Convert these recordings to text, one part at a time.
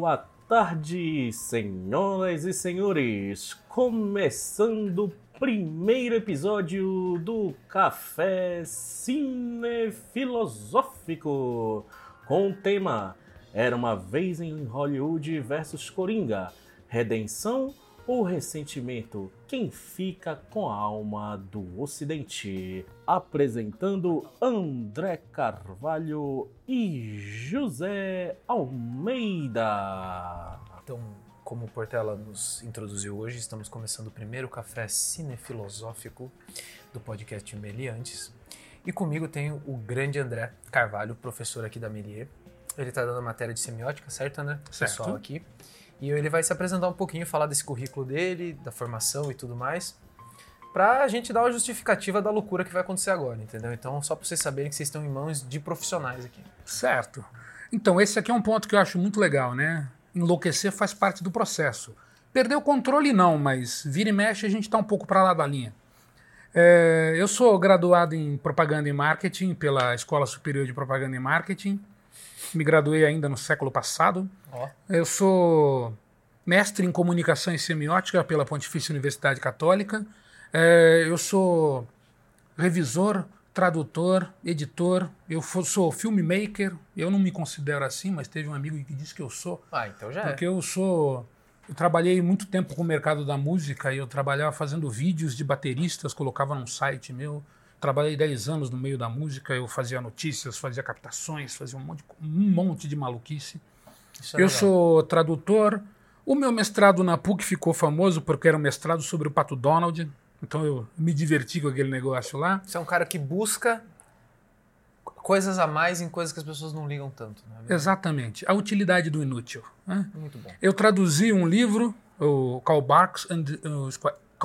Boa tarde, senhoras e senhores. Começando o primeiro episódio do Café Cinefilosófico com o tema Era uma vez em Hollywood versus Coringa, Redenção ou ressentimento? Quem fica com a alma do Ocidente? Apresentando André Carvalho e José Almeida. Então, como o Portela nos introduziu hoje, estamos começando o primeiro café cinefilosófico do podcast Meliantes. E comigo tenho o grande André Carvalho, professor aqui da Melier. Ele está dando a matéria de semiótica, certo, André? Certo. Pessoal aqui. E ele vai se apresentar um pouquinho, falar desse currículo dele, da formação e tudo mais, pra gente dar uma justificativa da loucura que vai acontecer agora, entendeu? Então, só pra vocês saberem que vocês estão em mãos de profissionais aqui. Certo. Então, esse aqui é um ponto que eu acho muito legal, né? Enlouquecer faz parte do processo. Perder o controle não, mas vira e mexe a gente está um pouco para lá da linha. É, eu sou graduado em propaganda e marketing pela Escola Superior de Propaganda e Marketing. Me graduei ainda no século passado. Ó, Eu sou mestre em comunicação e semiótica pela Pontifícia Universidade Católica. É, eu sou revisor, tradutor, editor. Eu fo- sou filmmaker. Eu não me considero assim, mas teve um amigo que disse que eu sou. ah, então já Porque é. eu sou. Eu trabalhei muito tempo com o mercado da música e eu trabalhava fazendo vídeos de bateristas, colocava num site meu. Trabalhei 10 anos no meio da música, eu fazia notícias, fazia captações, fazia um monte de, um monte de maluquice. Isso é Eu sou tradutor. O meu mestrado na PUC ficou famoso porque era um mestrado sobre o Pato Donald. Então eu me diverti com aquele negócio lá. Você é um cara que busca coisas a mais em coisas que as pessoas não ligam tanto, né? Exatamente. A utilidade do inútil. né? Muito bom. Eu traduzi um livro, o Karl Barks, and, os,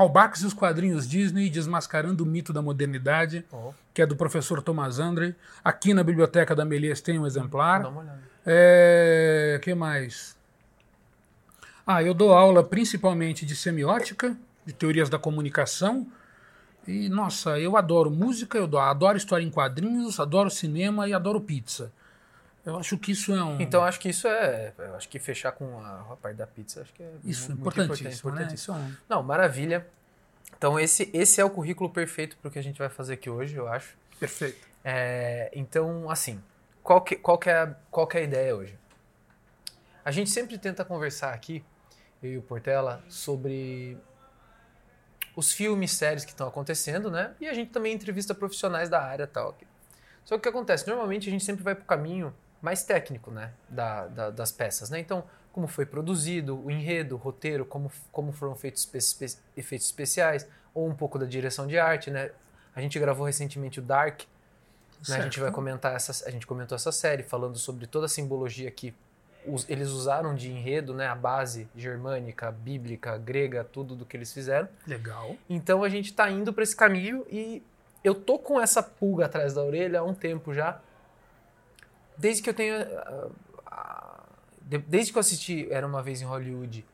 Barks e os quadrinhos Disney, Desmascarando o Mito da Modernidade, Ó, que é do professor Thomas Andre. Aqui na biblioteca da Melies tem um exemplar. dá uma olhada. É, que mais? Ah, eu dou aula principalmente de semiótica, de teorias da comunicação. E, nossa, eu adoro música, eu adoro história em quadrinhos, adoro cinema e adoro pizza. Eu acho que isso é um. Então acho que isso é. Eu acho que fechar com a, parte da pizza acho que é isso é muito importantíssimo, importante, né? Isso é um- Não, maravilha. Então esse, esse é o currículo perfeito para o que a gente vai fazer aqui hoje, eu acho. Perfeito. É, então, assim, qual que, qual, que é a, qual que é a ideia hoje? A gente sempre tenta conversar aqui, eu e o Portela, sobre os filmes, séries que estão acontecendo, né? E a gente também entrevista profissionais da área e tal. Só que o que acontece? Normalmente a gente sempre vai para o caminho mais técnico, né? Da, da- das peças, né? Então, como foi produzido, o enredo, o roteiro, como, como foram feitos espe- espe- efeitos especiais, ou um pouco da direção de arte, né? A gente gravou recentemente o Dark, né? A gente vai comentar essa, a gente comentou essa série falando sobre toda a simbologia que os- eles usaram de enredo, né? A base germânica, bíblica, grega, tudo do que eles fizeram. Legal. Então a gente tá indo para esse caminho e eu tô com essa pulga atrás da orelha há um tempo já. Desde que eu tenha. ah, ah, de- desde que eu assisti Era uma Vez em Hollywood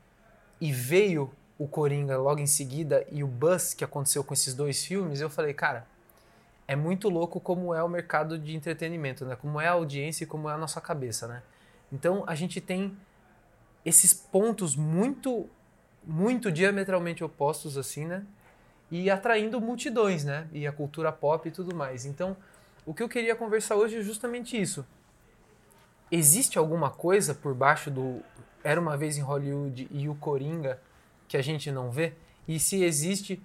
e veio o Coringa logo em seguida e o buzz que aconteceu com esses dois filmes, eu falei, cara, é muito louco como é o mercado de entretenimento, né? Como é a audiência e como é a nossa cabeça, né? Então a gente tem esses pontos muito, muito diametralmente opostos, assim, né? E atraindo multidões, né? E a cultura pop e tudo mais. Então, o que eu queria conversar hoje é justamente isso. Existe alguma coisa por baixo do Era uma vez em Hollywood e o Coringa que a gente não vê? E se existe,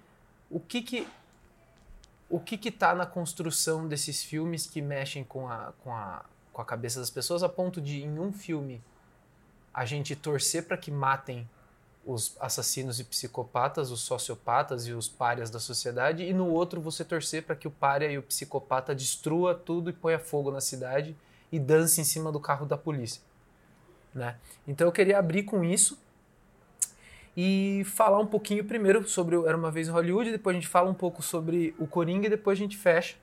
o que que o que que tá na construção desses filmes que mexem com a, com a, com a cabeça das pessoas a ponto de em um filme a gente torcer para que matem os assassinos e psicopatas, os sociopatas e os párias da sociedade, e no outro você torcer para que o pária e o psicopata destrua tudo e ponha fogo na cidade e dance em cima do carro da polícia. Né? Então eu queria abrir com isso e falar um pouquinho primeiro sobre o Era Uma Vez em Hollywood, depois a gente fala um pouco sobre o Coringa e depois a gente fecha.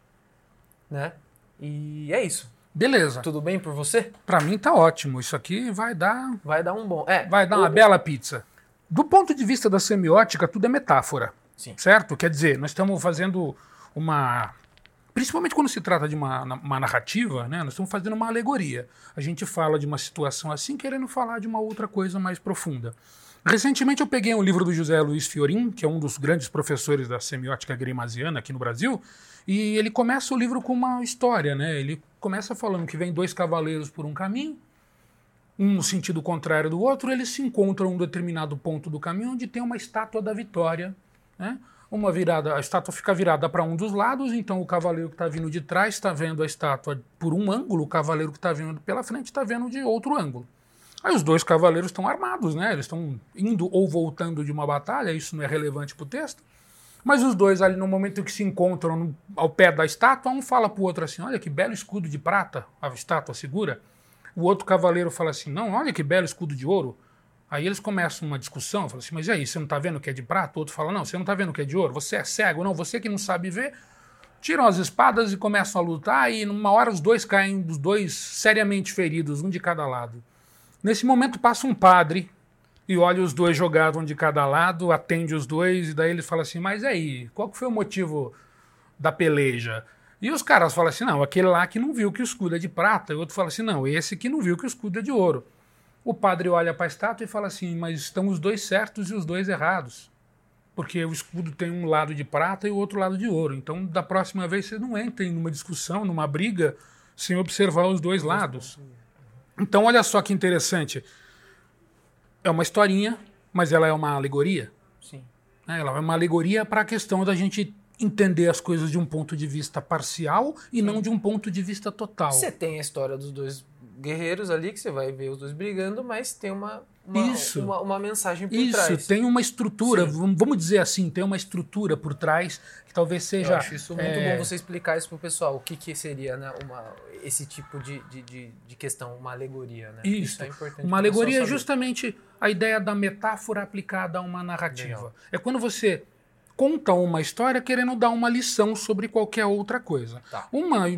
Né? E é isso. Beleza. Tudo bem por você? Pra mim tá ótimo. Isso aqui vai dar, Vai dar um bom. É, vai dar uma o- bela pizza. Do ponto de vista da semiótica, tudo é metáfora. Sim. Certo? Quer dizer, nós estamos fazendo uma principalmente quando se trata de uma, uma narrativa, né, nós estamos fazendo uma alegoria. A gente fala de uma situação assim, querendo falar de uma outra coisa mais profunda. Recentemente eu peguei um livro do José Luiz Fiorin, que é um dos grandes professores da semiótica grimasiana aqui no Brasil, e ele começa o livro com uma história, né? Ele começa falando que vem dois cavaleiros por um caminho, um no sentido contrário do outro, eles se encontram em um determinado ponto do caminho onde tem uma estátua da vitória, né? Uma virada, a estátua fica virada para um dos lados, então o cavaleiro que está vindo de trás está vendo a estátua por um ângulo, o cavaleiro que está vindo pela frente está vendo de outro ângulo. Aí os dois cavaleiros estão armados, né? Eles estão indo ou voltando de uma batalha, isso não é relevante para o texto. Mas os dois ali, no momento em que se encontram no, ao pé da estátua, um fala para o outro assim: Olha que belo escudo de prata, a estátua segura. O outro cavaleiro fala assim: Não, olha que belo escudo de ouro. Aí eles começam uma discussão, falam assim: Mas e aí, você não está vendo que é de prata? O outro fala: Não, você não está vendo que é de ouro, você é cego, não, você que não sabe ver. Tiram as espadas e começam a lutar, e numa hora os dois caem, os dois seriamente feridos, um de cada lado. Nesse momento passa um padre e olha os dois jogados um de cada lado, atende os dois, e daí ele fala assim: Mas aí, qual que foi o motivo da peleja? E os caras falam assim: Não, aquele lá que não viu que o escudo é de prata. E o outro fala assim: Não, esse que não viu que o escudo é de ouro. O padre olha para a estátua e fala assim: Mas estão os dois certos e os dois errados. Porque o escudo tem um lado de prata e o outro lado de ouro. Então, da próxima vez, vocês não entrem numa discussão, numa briga, sem observar os dois lados. Então, olha só que interessante. É uma historinha, mas ela é uma alegoria. Sim. Né? Ela é uma alegoria para a questão da gente entender as coisas de um ponto de vista parcial e não de um ponto de vista total. Você tem a história dos dois guerreiros ali, que você vai ver os dois brigando, mas tem uma, uma, Isso. uma, uma mensagem por Isso, trás. tem uma estrutura, Sim. vamos dizer assim, tem uma estrutura por trás que talvez Eu seja. acho isso muito é, bom você explicar isso pro pessoal. O que, que seria né, uma, esse tipo de, de, de, questão, uma alegoria, né? Isso. é importante. Uma pro pessoal alegoria é justamente a ideia da metáfora aplicada a uma narrativa. Legal. É quando você conta uma história querendo dar uma lição sobre qualquer outra coisa. Tá. Uma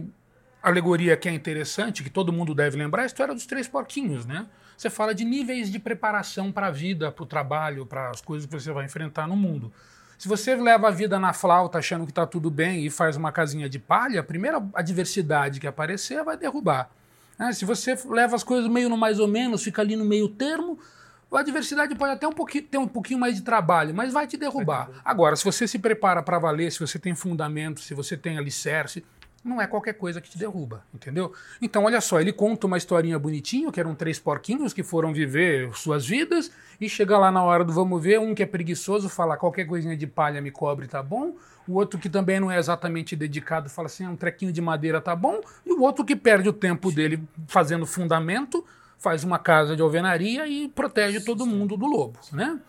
alegoria que é interessante, que todo mundo deve lembrar, é a história dos três porquinhos, né? Você fala de níveis de preparação para a vida, para o trabalho, para as coisas que você vai enfrentar no mundo. Se você leva a vida na flauta achando que está tudo bem e faz uma casinha de palha, a primeira adversidade que aparecer vai derrubar. né? Se você leva as coisas meio no mais ou menos, fica ali no meio termo, a adversidade pode até um pouquinho, ter um pouquinho mais de trabalho, mas vai te derrubar. Agora, se você se prepara para valer, se você tem fundamento, se você tem alicerce, não é qualquer coisa que te derruba, entendeu? Então, olha só, ele conta uma historinha bonitinho, que eram três porquinhos que foram viver suas vidas, e chega lá na hora do vamos ver, um que é preguiçoso fala qualquer coisinha de palha me cobre, tá bom? O outro que também não é exatamente dedicado fala assim, "Ah, um trequinho de madeira tá bom? E o outro que perde o tempo dele fazendo fundamento, faz uma casa de alvenaria e protege todo mundo do lobo, né?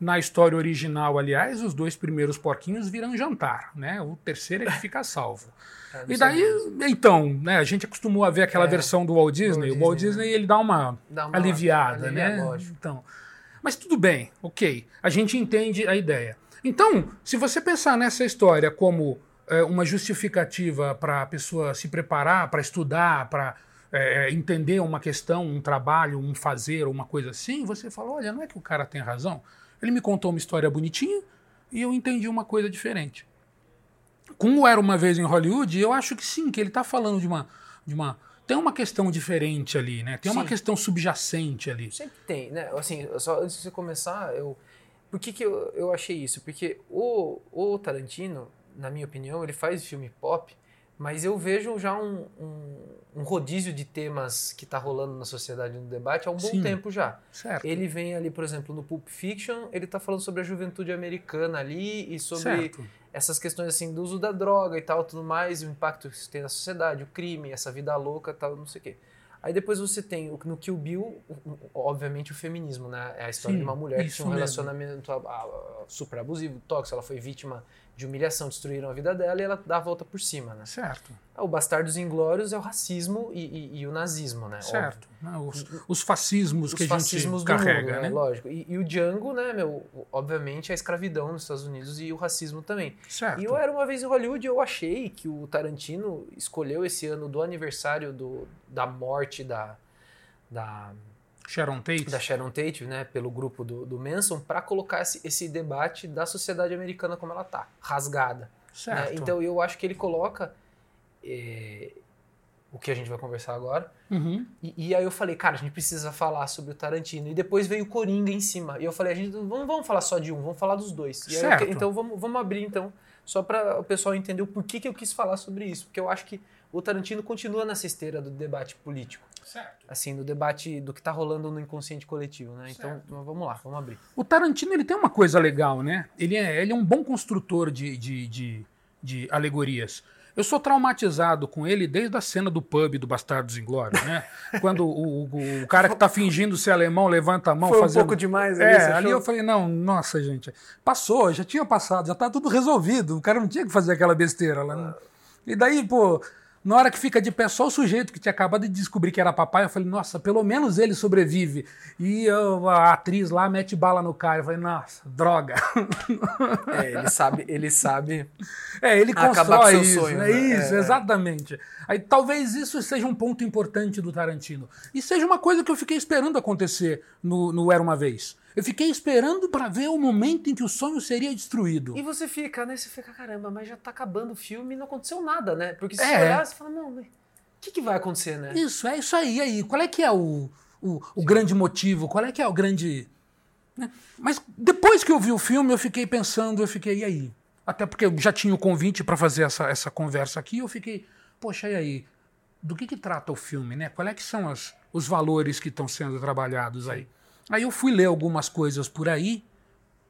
Na história original, aliás, os dois primeiros porquinhos viram jantar, né? O terceiro é que fica salvo. Não E daí, então, né, a gente acostumou a ver aquela É, versão do Walt Disney. Walt o Walt Disney, Disney ele dá uma, Dá uma aliviada, alivia- né? lógico. Então, mas tudo bem, ok. A gente entende a ideia. Então, se você pensar nessa história como é, uma justificativa para a pessoa se preparar, para estudar, para é, entender uma questão, um trabalho, um fazer, uma coisa assim, você fala, olha, não é que o cara tem razão. Ele me contou uma história bonitinha e eu entendi uma coisa diferente. Como era uma vez em Hollywood, eu acho que sim, que ele está falando de uma, de uma. Tem uma questão diferente ali, né? Tem uma Sim. questão subjacente ali. Sempre tem, né? Assim, só antes de você começar, eu. Por que, que eu, eu achei isso? Porque o, o Tarantino, na minha opinião, ele faz filme pop, mas eu vejo já um, um, um rodízio de temas que tá rolando na sociedade no debate há um bom Sim. tempo já. Certo. Ele vem ali, por exemplo, no Pulp Fiction, ele tá falando sobre a juventude americana ali e sobre certo. essas questões assim do uso da droga e tal, tudo mais, o impacto que isso tem na sociedade, o crime, essa vida louca, tal, não sei o quê. Aí depois você tem no Kill Bill, obviamente o feminismo, né? É a história Sim, de uma mulher que tinha um mesmo. relacionamento super abusivo, tóxico, ela foi vítima de humilhação, destruíram a vida dela e ela dá a volta por cima, né? Certo. O Bastardos Inglórios é o racismo e, e- e o nazismo, né? Certo. Né, Os, os fascismos Os que a fascismos gente do carrega, mundo, né? Lógico. E, e o Django, né, meu, obviamente a escravidão nos Estados Unidos e o racismo também. Certo. E eu era uma vez em Hollywood eu achei que o Tarantino escolheu esse ano do aniversário do, da morte da, da, Sharon Tate. da Sharon Tate, né, pelo grupo do, do Manson, para colocar esse, esse debate da sociedade americana como ela tá, rasgada. né? Certo. Então eu acho que ele coloca é, o que a gente vai conversar agora. Uhum. E, e aí eu falei, cara, a gente precisa falar sobre o Tarantino. E depois veio o Coringa em cima. E eu falei, a gente não vamos, falar só de um, vamos falar dos dois. E eu Certo. que- então vamos, vamos abrir então, só para o pessoal entender o porquê que eu quis falar sobre isso. Porque eu acho que o Tarantino continua nessa esteira do debate político. Certo. Assim, do debate do que tá rolando no inconsciente coletivo, né? Então, Certo. mas vamos lá, vamos abrir. O Tarantino ele tem uma coisa legal, né? Ele é, ele é um bom construtor de, de, de, de alegorias. Eu sou traumatizado com ele desde a cena do pub do Bastardos Inglórios, né? Quando o, o, o cara que tá fingindo ser alemão levanta a mão Foi um fazendo... pouco demais É, ali, você ali achou? eu falei, não, nossa, gente, passou, já tinha passado, já tá tudo resolvido. O cara não tinha que fazer aquela besteira lá. né? E daí, pô, na hora que fica de pé só o sujeito que tinha acabado de descobrir que era papai, eu falei, nossa, pelo menos ele sobrevive. E eu- a atriz lá mete bala no cara. Eu falei, nossa, droga. É, ele sabe, ele sabe. É, ele constrói com seu isso, sonho, né? né? Isso, É, é. exatamente. Aí talvez isso seja um ponto importante do Tarantino. E seja uma coisa que eu fiquei esperando acontecer no, no Era Uma Vez. Eu fiquei esperando para ver o momento em que o sonho seria destruído. E você fica, né? Você fica, caramba, mas já tá acabando o filme e não aconteceu nada, né? Porque se É. você olhar, você fala, não, o que, que vai acontecer, né? Isso, é isso aí. E aí, qual é que é o, o, o grande motivo? Qual é que é o grande. né? Mas depois que eu vi o filme, eu fiquei pensando, eu fiquei, e aí? Até porque eu já tinha o convite para fazer essa, essa conversa aqui, eu fiquei, poxa, e aí? Do que, que trata o filme, né? Qual é que são as, os valores que estão sendo trabalhados aí? Aí eu fui ler algumas coisas por aí,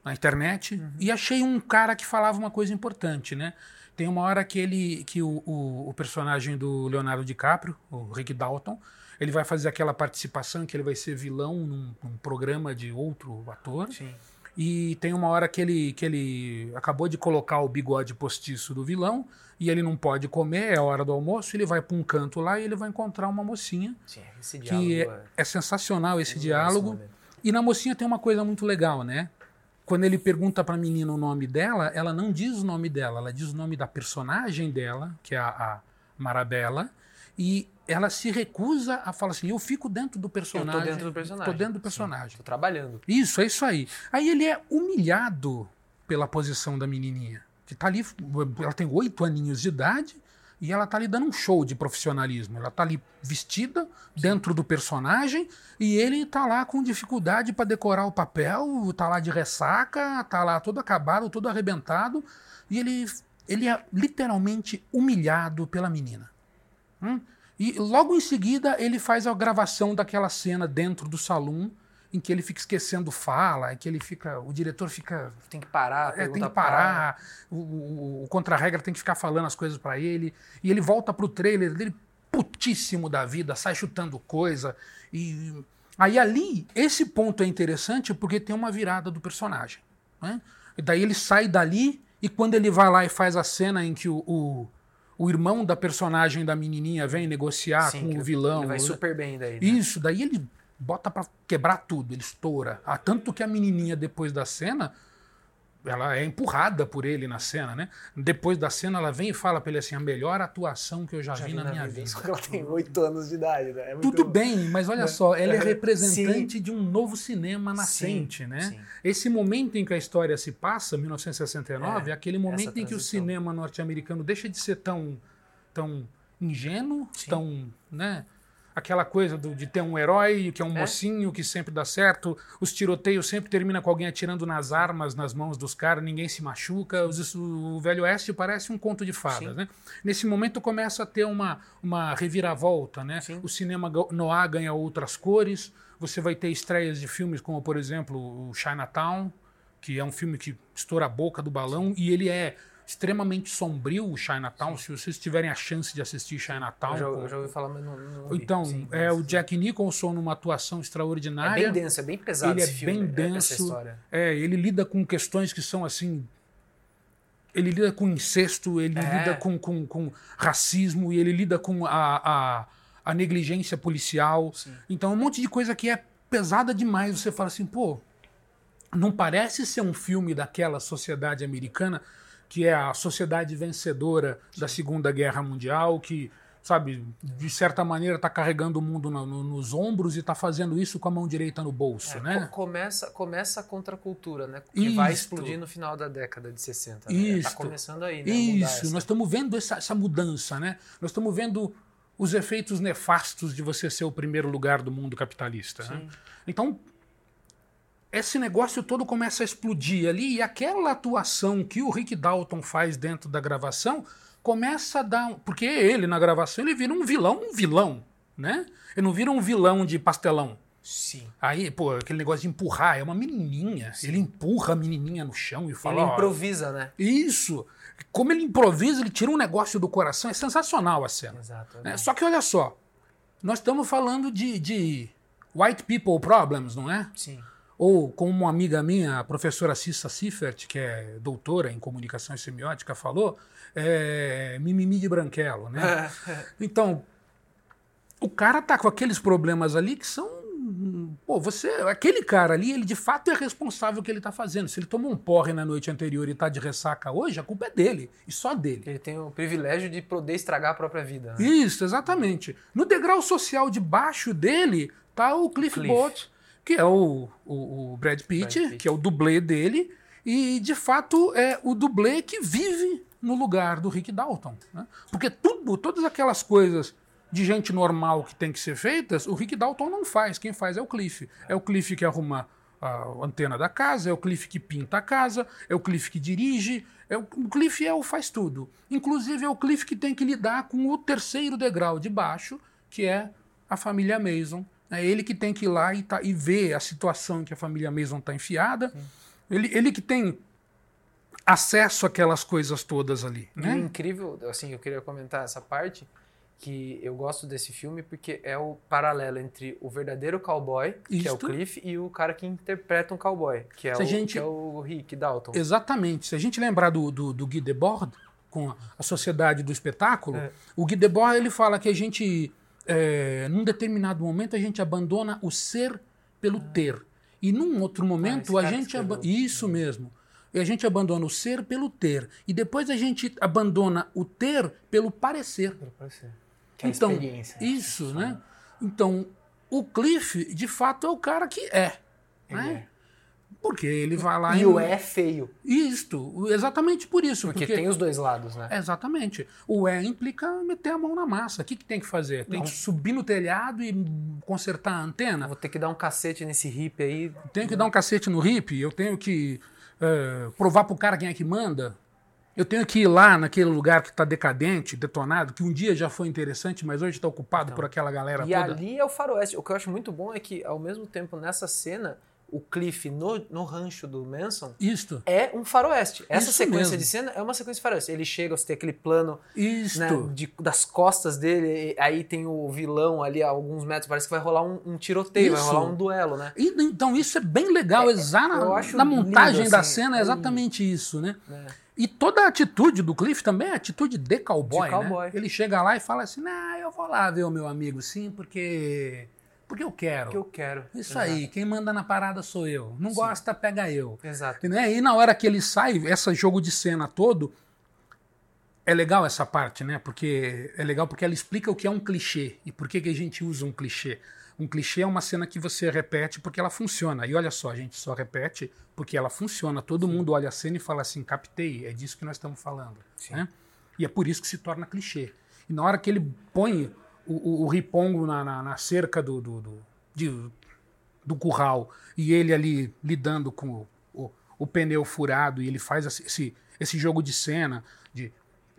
na internet, e achei um cara que falava uma coisa importante, né? Tem uma hora que ele, que o, o, o personagem do Leonardo DiCaprio, o Rick Dalton, ele vai fazer aquela participação que ele vai ser vilão num, num programa de outro ator. Sim. E tem uma hora que ele, que ele acabou de colocar o bigode postiço do vilão e ele não pode comer, é a hora do almoço, ele vai para um canto lá e ele vai encontrar uma mocinha, Sim, esse diálogo que é... é, é sensacional esse é diálogo. E na mocinha tem uma coisa muito legal, né? Quando ele pergunta pra menina o nome dela, ela não diz o nome dela, ela diz o nome da personagem dela, que é a, a Marabella, e ela se recusa a falar assim: eu fico dentro do personagem. dentro do personagem. Tô dentro do Sim. personagem. Tô trabalhando. Isso, é isso aí. Aí ele é humilhado pela posição da menininha, que tá ali, ela tem oito aninhos de idade e ela tá ali dando um show de profissionalismo. Ela tá ali vestida dentro do personagem e ele tá lá com dificuldade para decorar o papel, tá lá de ressaca, tá lá todo acabado, todo arrebentado e ele ele é literalmente humilhado pela menina. Hum? E logo em seguida ele faz a gravação daquela cena dentro do salão em que ele fica esquecendo fala, em que ele fica, o diretor fica, Tem que parar, é, tem que parar, o, o, o contra-regra tem que ficar falando as coisas pra ele, e ele volta pro trailer dele putíssimo da vida, sai chutando coisa, e aí ali, esse ponto é interessante porque tem uma virada do personagem, né? E daí ele sai dali, e quando ele vai lá e faz a cena em que o, o, o irmão da personagem da menininha vem negociar Sim, com o vilão, Ele vai o- super bem daí. né? isso, daí ele bota pra quebrar tudo, ele estoura. Ah, tanto que a menininha, depois da cena, ela é empurrada por ele na cena, né? Depois da cena, ela vem e fala pra ele assim: a melhor atuação que eu já, Já vi na, minha vida. Que ela tem oito anos de idade, né? É Tudo bem, mas olha só, ela é É, representante de um novo cinema nascente, Sim, né? sim. Esse momento em que a história se passa, 1969, é, É, aquele momento em que o cinema norte-americano deixa de ser tão, tão ingênuo, tão, né? Aquela coisa do- de ter um herói que é um É. mocinho que sempre dá certo, os tiroteios sempre terminam com alguém atirando nas armas, nas mãos dos caras, ninguém se machuca. Os- o Velho Oeste parece um conto de fadas, Sim. né? Nesse momento começa a ter uma, uma reviravolta, né? Sim. O cinema noir ganha outras cores. Você vai ter estreias de filmes como, por exemplo, o Chinatown, que é um filme que estoura a boca do balão e ele é extremamente sombrio, o Chinatown. Se vocês tiverem a chance de assistir Chinatown, Eu já, com- eu já ouvi falar, mas não, não então Sim, é o Jack Nicholson numa atuação É extraordinária. bem denso, é bem pesado ele é esse filme, bem né, denso. É, ele lida com questões que são assim. Ele lida com incesto, ele É. lida com, com, com racismo, e ele lida com a, a, a negligência policial. Sim. Então, um monte de coisa que é pesada demais. Você fala assim, pô, não parece ser um filme daquela sociedade americana que é a sociedade vencedora da Segunda Guerra Mundial, que sabe, de certa maneira está carregando o mundo no, no, nos ombros e está fazendo isso com a mão direita no bolso, É, né? co- Começa, começa a contracultura, né? Que vai Isto. explodir no final da década de 60. Né? Isto. Tá começando aí, né? Isso, essa- nós estamos vendo essa, essa mudança, né? Nós estamos vendo os efeitos nefastos de você ser o primeiro lugar do mundo capitalista. né? Então, esse negócio todo começa a explodir ali e aquela atuação que o Rick Dalton faz dentro da gravação começa a dar. Porque ele, na gravação, ele vira um vilão, um vilão, né? Ele não vira um vilão de pastelão. Sim. Aí, pô, aquele negócio de empurrar, é uma menininha. Ele empurra a menininha no chão e fala. Ele "Ó, improvisa, né? isso. Como ele improvisa, ele tira um negócio do coração. É sensacional a cena. Exato. né? Só que olha só, nós estamos falando de, de white people problems, não é? Sim. Ou como uma amiga minha, a professora Cissa Siffert, que é doutora em comunicação e semiótica, falou, é mimimi de branquelo, né? Então, o cara tá com aqueles problemas ali que são. Pô, você. Aquele cara ali, ele de fato é responsável que ele tá fazendo. Se ele tomou um porre na noite anterior e tá de ressaca hoje, a culpa é dele. E só dele. Ele tem o privilégio de poder estragar a própria vida. Né? Isso, exatamente. No degrau social de baixo dele tá o Cliff, Cliff. Que é o, o, o Brad, Pitt, Brad Pitt. que é o dublê dele, e de fato é o dublê que vive no lugar do Rick Dalton. né? Porque tudo, todas aquelas coisas de gente normal que tem que ser feitas, o Rick Dalton não faz. Quem faz é o Cliff. É o Cliff que arruma a antena da casa, é o Cliff que pinta a casa, é o Cliff que dirige, é o, o Cliff é o faz tudo. Inclusive é o Cliff que tem que lidar com o terceiro degrau de baixo, que é a família Mason. É ele que tem que ir lá e, tá, e ver a situação em que a família Mason está enfiada. Ele, ele que tem acesso àquelas coisas todas ali. Né? incrível, assim, eu queria comentar essa parte, que eu gosto desse filme porque é o paralelo entre o verdadeiro cowboy, que é o Isto. Cliff, e o cara que interpreta um cowboy, que é, o, gente- que é o Rick Dalton. Exatamente. Se a gente lembrar do, do, do Guy Debord, com a Sociedade do Espetáculo, É. o Guy Debord ele fala que a gente, é, num determinado momento, a gente abandona o ser pelo ter. E num outro momento, Ah. a gente... Isso mesmo. E a gente abandona o ser pelo ter. E depois a gente abandona o ter pelo parecer. Pode ser. Que é então, experiência. isso, né? Então, o Cliff, de fato, é o cara que é. Né? Porque ele vai lá é. E o é feio, Isto, exatamente por isso. porque, Porque, tem os dois lados, né? Exatamente. O é implica meter a mão na massa. O que, que tem que fazer? Tem Não. que subir no telhado e consertar a antena? Vou ter que dar um cacete nesse hip aí. Tenho que dar um cacete no hip? Eu tenho que eh, provar pro cara quem é que manda? Eu tenho que ir lá naquele lugar que está decadente, detonado, que um dia já foi interessante, mas hoje está ocupado por aquela galera E toda. ali é o faroeste. O que eu acho muito bom é que, ao mesmo tempo, nessa cena, o Cliff no, no rancho do Manson Isto, é um faroeste. Essa Isso sequência mesmo. de cena é uma sequência de faroeste. Ele chega, você tem aquele plano né, de- das costas dele, e aí tem o vilão ali a alguns metros, parece que vai rolar um, um tiroteio, vai Isso. rolar um duelo, né? E, então isso é bem legal, exa- na, eu acho na montagem lindo, da assim, cena é é exatamente isso, né? né? E toda a atitude do Cliff também é atitude de cowboy, De cowboy. né? Ele chega lá e fala assim, nah, eu vou lá ver o meu amigo sim, porque porque eu quero. Que eu quero. Isso Exato. aí, quem manda na parada sou eu. Não gosta, pega eu. Exato. E, né, e na hora que ele sai, esse jogo de cena todo, é legal essa parte, né? Porque é legal porque ela explica o que é um clichê e por que, que a gente usa um clichê. Um clichê é uma cena que você repete porque ela funciona. E olha só, a gente só repete porque ela funciona. Todo mundo olha a cena e fala assim: captei, é disso que nós estamos falando. Sim. Né? E é por isso que se torna clichê. E na hora que ele põe o, o, o ripongo na, na, na cerca do, do, do, de- do curral e ele ali lidando com o, o, o pneu furado e ele faz esse- esse, jogo de cena de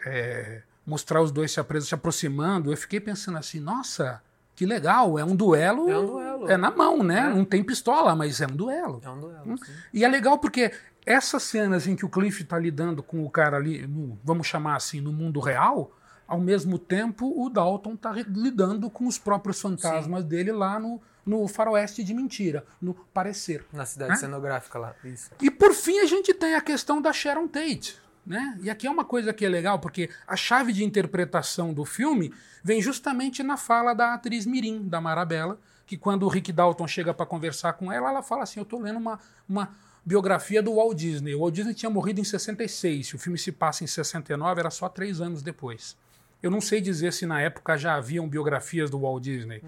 é, mostrar os dois se, apre- se aproximando, eu fiquei pensando assim, nossa, que legal, é um duelo. É um duelo. É na mão, né? É. Não tem pistola, mas é um duelo. É um duelo. sim. E é legal porque essas cenas em que o Cliff está lidando com o cara ali, no- vamos chamar assim, no mundo real, ao mesmo tempo o Dalton está lidando com os próprios fantasmas dele lá no, no faroeste de mentira, no parecer. Na cidade Né? cenográfica lá. Isso. E por fim a gente tem a questão da Sharon Tate. Né? E aqui é uma coisa que é legal, porque a chave de interpretação do filme vem justamente na fala da atriz Mirim, da Marabella, que quando o Rick Dalton chega para conversar com ela, ela fala assim: Eu estou lendo uma, uma biografia do Walt Disney. O Walt Disney tinha morrido em 66, se o filme se passa em 69, era só três anos depois. Eu não sei dizer se na época já haviam biografias do Walt Disney,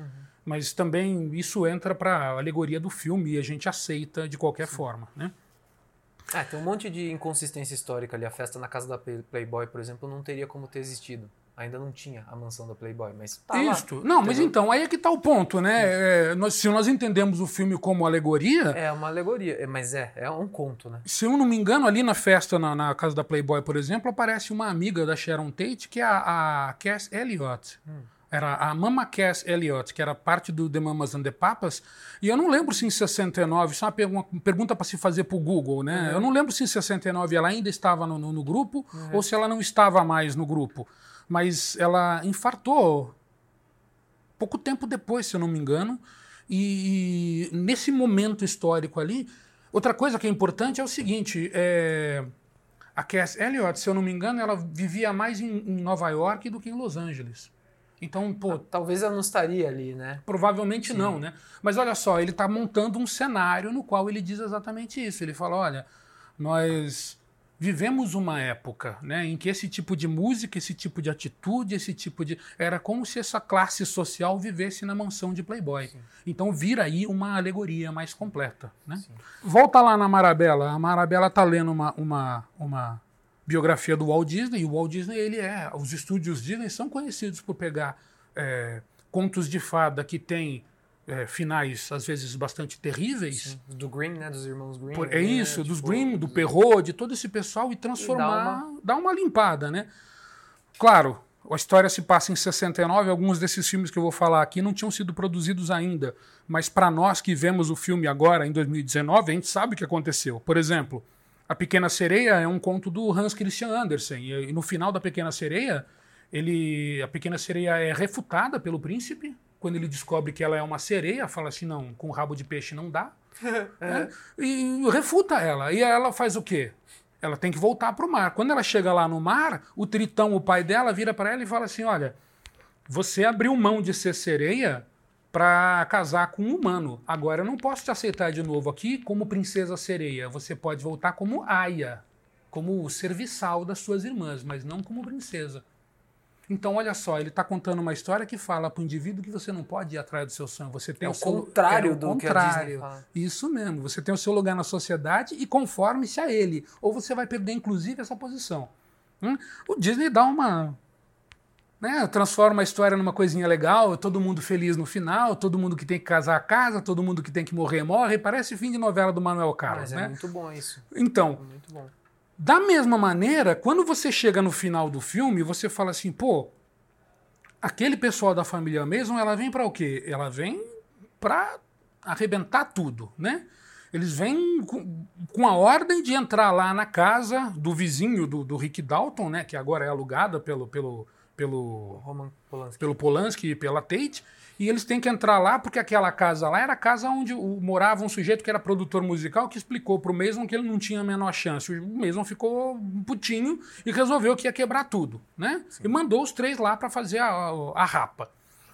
mas também isso entra para a alegoria do filme e a gente aceita de qualquer forma, né? Ah, tem um monte de inconsistência histórica ali. A festa na casa da Play- Playboy, por exemplo, não teria como ter existido. Ainda não tinha a mansão da Playboy, mas tá lá. Isto. Não, mas entendeu? então, aí é que tá o ponto, né? É, nós- se nós entendemos o filme como alegoria, É uma alegoria, é, mas é, é um conto, né? se eu não me engano, ali na festa na, na casa da Playboy, por exemplo, aparece uma amiga da Sharon Tate, que é a, a Cass Elliot. Era a Mama Cass Elliot, que era parte do The Mamas and the Papas. E eu não lembro se em 69, isso é uma pergu- pergunta para se fazer para o Google, né? Eu não lembro se em 69 ela ainda estava no, no- no grupo ou se ela não estava mais no grupo. Mas ela infartou pouco tempo depois, se eu não me engano. E, e nesse momento histórico ali, outra coisa que é importante é o seguinte: é, a Cass Elliot, se eu não me engano, ela vivia mais em, em Nova York do que em Los Angeles. Então, pô, Talvez ela não estaria ali, né? Provavelmente não, né? Mas olha só, ele está montando um cenário no qual ele diz exatamente isso. Ele fala: olha, nós vivemos uma época né, em que esse tipo de música, esse tipo de atitude, esse tipo de. Era como se essa classe social vivesse na mansão de Playboy. Então vira aí uma alegoria mais completa. Né? Volta lá na Marabela. A Marabela está lendo uma, uma, uma biografia do Walt Disney, e o Walt Disney, ele é. Os estúdios Disney são conhecidos por pegar é, contos de fada que têm é, finais, às vezes, bastante terríveis. Do Grimm, né? Dos irmãos Grimm. Por- é né? isso, dos Tipo, Grimm, do Perrault, de todo esse pessoal e transformar, uma- dar uma limpada, né? Claro, a história se passa em 69, alguns desses filmes que eu vou falar aqui não tinham sido produzidos ainda, mas para nós que vemos o filme agora, em 2019, a gente sabe o que aconteceu. Por exemplo, A Pequena Sereia é um conto do Hans Christian Andersen, e, e no final da Pequena Sereia, ele, a Pequena Sereia é refutada pelo príncipe, quando ele descobre que ela é uma sereia, fala assim, não, com rabo de peixe não dá, né? e refuta ela. E ela faz o quê? Ela tem que voltar para o mar. Quando ela chega lá no mar, o Tritão, o pai dela, vira para ela e fala assim: Olha, você abriu mão de ser sereia para casar com um humano. Agora eu não posso te aceitar de novo aqui como princesa sereia. Você pode voltar como aia, como serviçal das suas irmãs, mas não como princesa. Então, olha só, ele está contando uma história que fala para o indivíduo que você não pode ir atrás do seu sonho. Você tem É o o seu contrário é o do que a contrário. Disney fala. Isso mesmo. Você tem o seu lugar na sociedade e conforme-se a ele. Ou você vai perder, inclusive, essa posição. Hum? O Disney dá uma. Né, transforma a história numa coisinha legal, todo mundo feliz no final, todo mundo que tem que casar casa, todo mundo que tem que morrer morre. Parece fim de novela do Manuel Carlos, Mas é né? muito bom isso. Então, Muito bom. Da mesma maneira, quando você chega no final do filme, você fala assim, pô, aquele pessoal da família Mason, ela vem para o quê? Ela vem para arrebentar tudo, né? Eles vêm com, com a ordem de entrar lá na casa do vizinho do, do Rick Dalton, né? Que agora é alugada pelo, pelo, pelo, Roman Polanski. pelo Polanski e pela Tate, e eles têm que entrar lá porque aquela casa lá era a casa onde morava um sujeito que era produtor musical que explicou pro Mason que ele não tinha a menor chance. O Mason ficou putinho e resolveu que ia quebrar tudo, né? E mandou os três lá para fazer a, a- a rapa.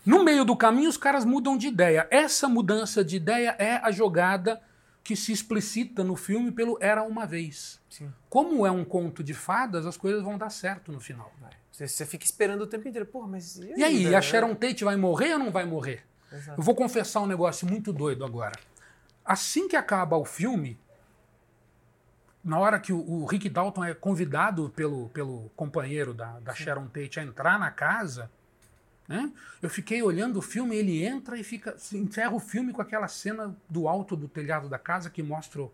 No meio do caminho, os caras mudam de ideia. Essa mudança de ideia é a jogada que se explicita no filme pelo Era Uma Vez. Sim. Como é um conto de fadas, as coisas vão dar certo no final. Você, você fica esperando o tempo inteiro. Porra, mas. E, E aí, né? a Sharon Tate vai morrer ou não vai morrer? Exato. Eu vou confessar um negócio muito doido agora. Assim que acaba o filme, na hora que o, o Rick Dalton é convidado pelo, pelo companheiro da, da Sharon Tate a entrar na casa, né? Eu fiquei olhando o filme, ele entra e fica. encerra o filme com aquela cena do alto do telhado da casa que mostra.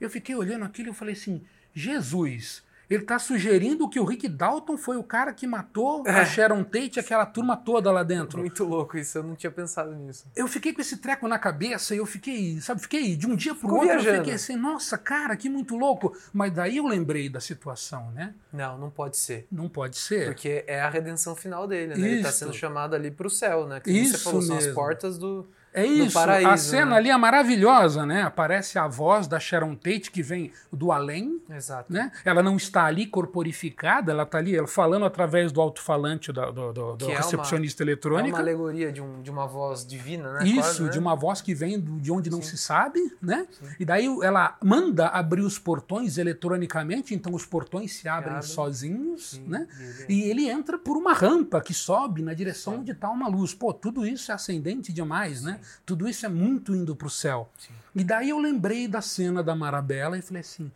Eu fiquei olhando aquilo e falei assim: Jesus, ele está sugerindo que o Rick Dalton foi o cara que matou a Sharon Tate e aquela turma toda lá dentro. Muito louco isso, eu não tinha pensado nisso. Eu fiquei com esse treco na cabeça e eu fiquei, sabe, fiquei de um dia pro Ficou outro, eu viajando. fiquei assim, nossa, cara, que muito louco. Mas daí eu lembrei da situação, né? Não, não pode ser. Não pode ser. Porque é a redenção final dele, né? Ele tá Isso. sendo chamado ali pro céu, né? Que nem você Isso falou, são as mesmo. portas do. É isso, paraíso, a cena né? ali é maravilhosa, né? Aparece a voz da Sharon Tate que vem do além, Exato. né? Ela não está ali corporificada, ela está ali ela falando através do alto-falante do, do, do- do é uma- recepcionista É uma eletrônica. alegoria de, um, de uma voz divina, né? Isso, Quase, né? de uma voz que vem de onde não se sabe, né? E daí ela manda abrir os portões eletronicamente, então os portões se abrem sozinhos, Sim, né? e ele- E ele entra por uma rampa que sobe na direção onde está uma luz. Pô, tudo isso é ascendente demais, né? Tudo isso é muito indo para o céu. Sim. E daí eu lembrei da cena da Marabela e falei assim,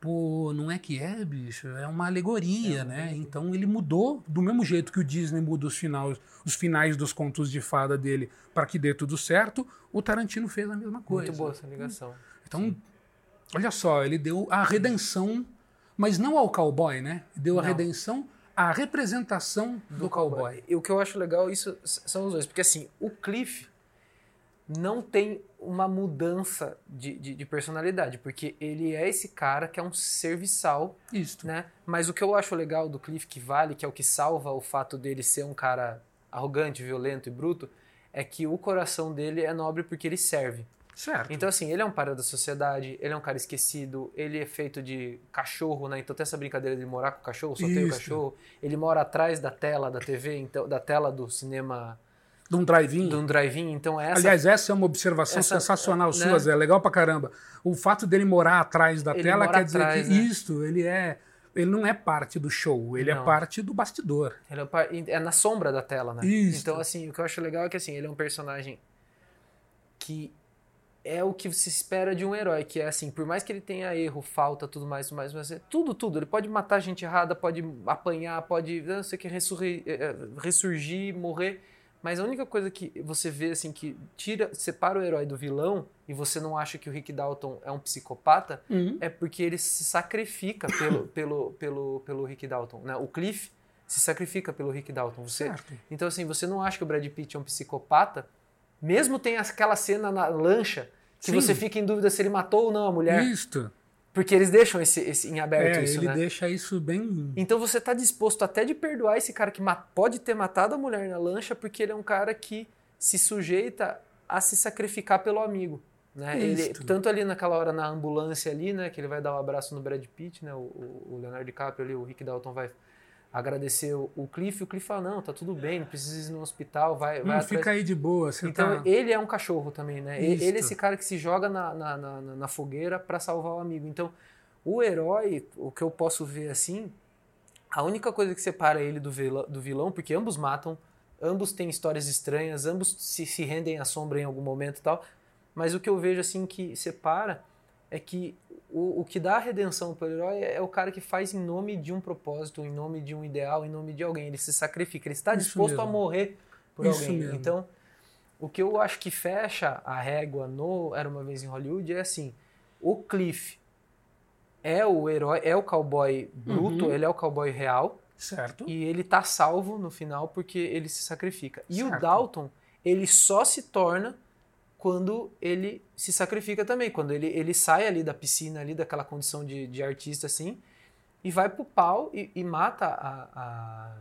pô, não é que é, bicho? É uma alegoria, né? Então ele mudou do mesmo jeito que o Disney muda os finais, os finais dos contos de fada dele para que dê tudo certo, o Tarantino fez a mesma coisa. Muito boa essa ligação. Então, olha só, ele deu a redenção, mas não ao cowboy, né? Deu a Não. redenção à representação do, cowboy. E o que eu acho legal isso são os dois, porque assim, o Cliff não tem uma mudança de, de, de personalidade, porque ele é esse cara que é um serviçal, Isto. né? Mas o que eu acho legal do Cliff que vale, que é o que salva o fato dele ser um cara arrogante, violento e bruto, é que o coração dele é nobre porque ele serve. Certo. Então, assim, ele é um para da sociedade, ele é um cara esquecido, ele é feito de cachorro, né? Então tem essa brincadeira de morar com o cachorro, só tem o Isso. cachorro. Ele mora atrás da tela da TV, então, da tela do cinema, de um drive-in. de um drive-in. Então essa, Aliás, essa é uma observação essa- sensacional né? sua, Zé. Legal pra caramba. O fato dele morar atrás da Ele tela quer dizer atrás, que né? isto, ele é. Ele não é parte do show, ele é Não. parte do bastidor. ele é, par- é na sombra da tela, né? Isso. Então, assim, o que eu acho legal é que assim, ele é um personagem que é o que se espera de um herói, que é assim, por mais que ele tenha erro, falta, tudo mais, tudo mais, mas é tudo, tudo. Ele pode matar gente errada, pode apanhar, pode, não sei o que, ressurgir, ressurgir, morrer. Mas a única coisa que você vê, assim, que tira, separa o herói do vilão e você não acha que o Rick Dalton é um psicopata, é porque ele se sacrifica pelo, pelo, pelo, pelo Rick Dalton. Né? O Cliff se sacrifica pelo Rick Dalton. Você, Certo. então, assim, você não acha que o Brad Pitt é um psicopata, mesmo tem aquela cena na lancha que Sim. você fica em dúvida se ele matou ou não a mulher. Isto. Porque eles deixam esse, esse em aberto É, isso, ele né? deixa isso bem. Então você tá disposto até de perdoar esse cara que pode ter matado a mulher na lancha porque ele é um cara que se sujeita a se sacrificar pelo amigo. Né? Ele, Isto. tanto ali naquela hora na ambulância ali, né? Que ele vai dar um abraço no Brad Pitt, né? O- o Leonardo DiCaprio ali, o Rick Dalton vai agradecer o, Cliff, e o Cliff fala, não, tá tudo bem, não precisa ir no hospital, vai, vai Hum, atrás. fica aí de boa. Você Então tá... ele é um cachorro também, né? Ele ele é Isto. esse cara que se joga na, na, na, na- na fogueira para salvar o amigo. Então, o herói, o que eu posso ver assim, a única coisa que separa ele do vilão, do vilão porque ambos matam, ambos têm histórias estranhas, ambos se, se rendem à sombra em algum momento e tal, mas o que eu vejo assim que separa é que o, o que dá a redenção para o herói é, é o cara que faz em nome de um propósito, em nome de um ideal, em nome de alguém. Ele se sacrifica, ele está Isso disposto a mesmo. morrer por Isso alguém. mesmo. Então, o que eu acho que fecha a régua no Era Uma Vez em Hollywood é assim, o Cliff é o herói, é o cowboy bruto, Uhum. ele é o cowboy real, Certo. e ele tá salvo no final porque ele se sacrifica. E o Certo. Dalton, ele só se torna quando ele se sacrifica também, quando ele, ele sai ali da piscina, ali daquela condição de, de artista assim, e vai pro pau e, e mata a, a-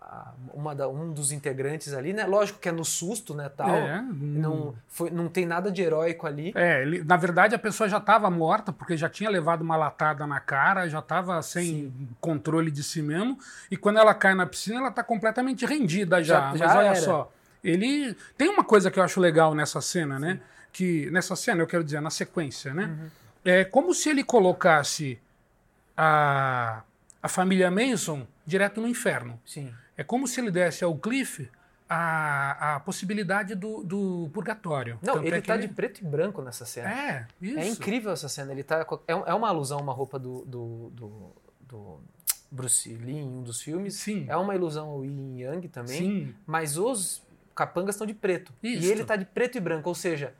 a- uma da- um dos integrantes ali, né? Lógico que é no susto, né, tal. É, Não, foi, não tem nada de heróico ali. É, ele- na verdade a pessoa já estava morta, porque já tinha levado uma latada na cara, já estava sem controle de si mesmo, e quando ela cai na piscina, ela está completamente rendida já. Já- já Mas olha era. só, ele. Tem uma coisa que eu acho legal nessa cena, né? Que. Nessa cena, eu quero dizer, na sequência, né? Uhum. É como se ele colocasse a, a família Mason direto no inferno. Sim. É como se ele desse ao Cliff a, a possibilidade do, do purgatório. Não, Tanto ele é tá de preto e branco nessa cena. É, isso. É incrível essa cena. Ele tá é, é uma alusão a uma roupa do, do, do, do Bruce Lee em um dos filmes. Sim. É uma ilusão ao Yin Yang também. Sim. Mas os capangas estão de preto. Isso. E ele tá de preto e branco. Ou seja,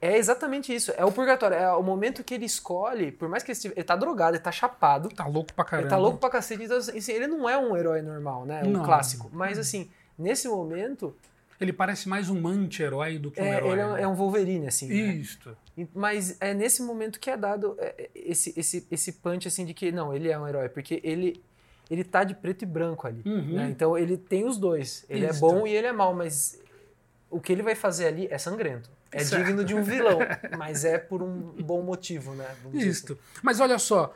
é exatamente isso. É o purgatório. É o momento que ele escolhe, por mais que ele, ele tá drogado, ele tá chapado. Tá louco pra caramba. Ele tá louco pra cacete. Então, assim, ele não é um herói normal, né? Um Não. clássico. Mas assim, nesse momento, Ele parece mais um anti-herói do que um é, herói. ele é um, né? é um Wolverine, assim. né? Isto. E- Mas é nesse momento que é dado é, é, esse, esse, esse punch assim de que não, ele é um herói, porque ele ele tá de preto e branco ali. Uhum. né? Então ele tem os dois. Ele é bom e ele é mal, mas o que ele vai fazer ali é sangrento. É Certo. digno de um vilão, mas é por um bom motivo, né? Vamos Isto. Mas olha só,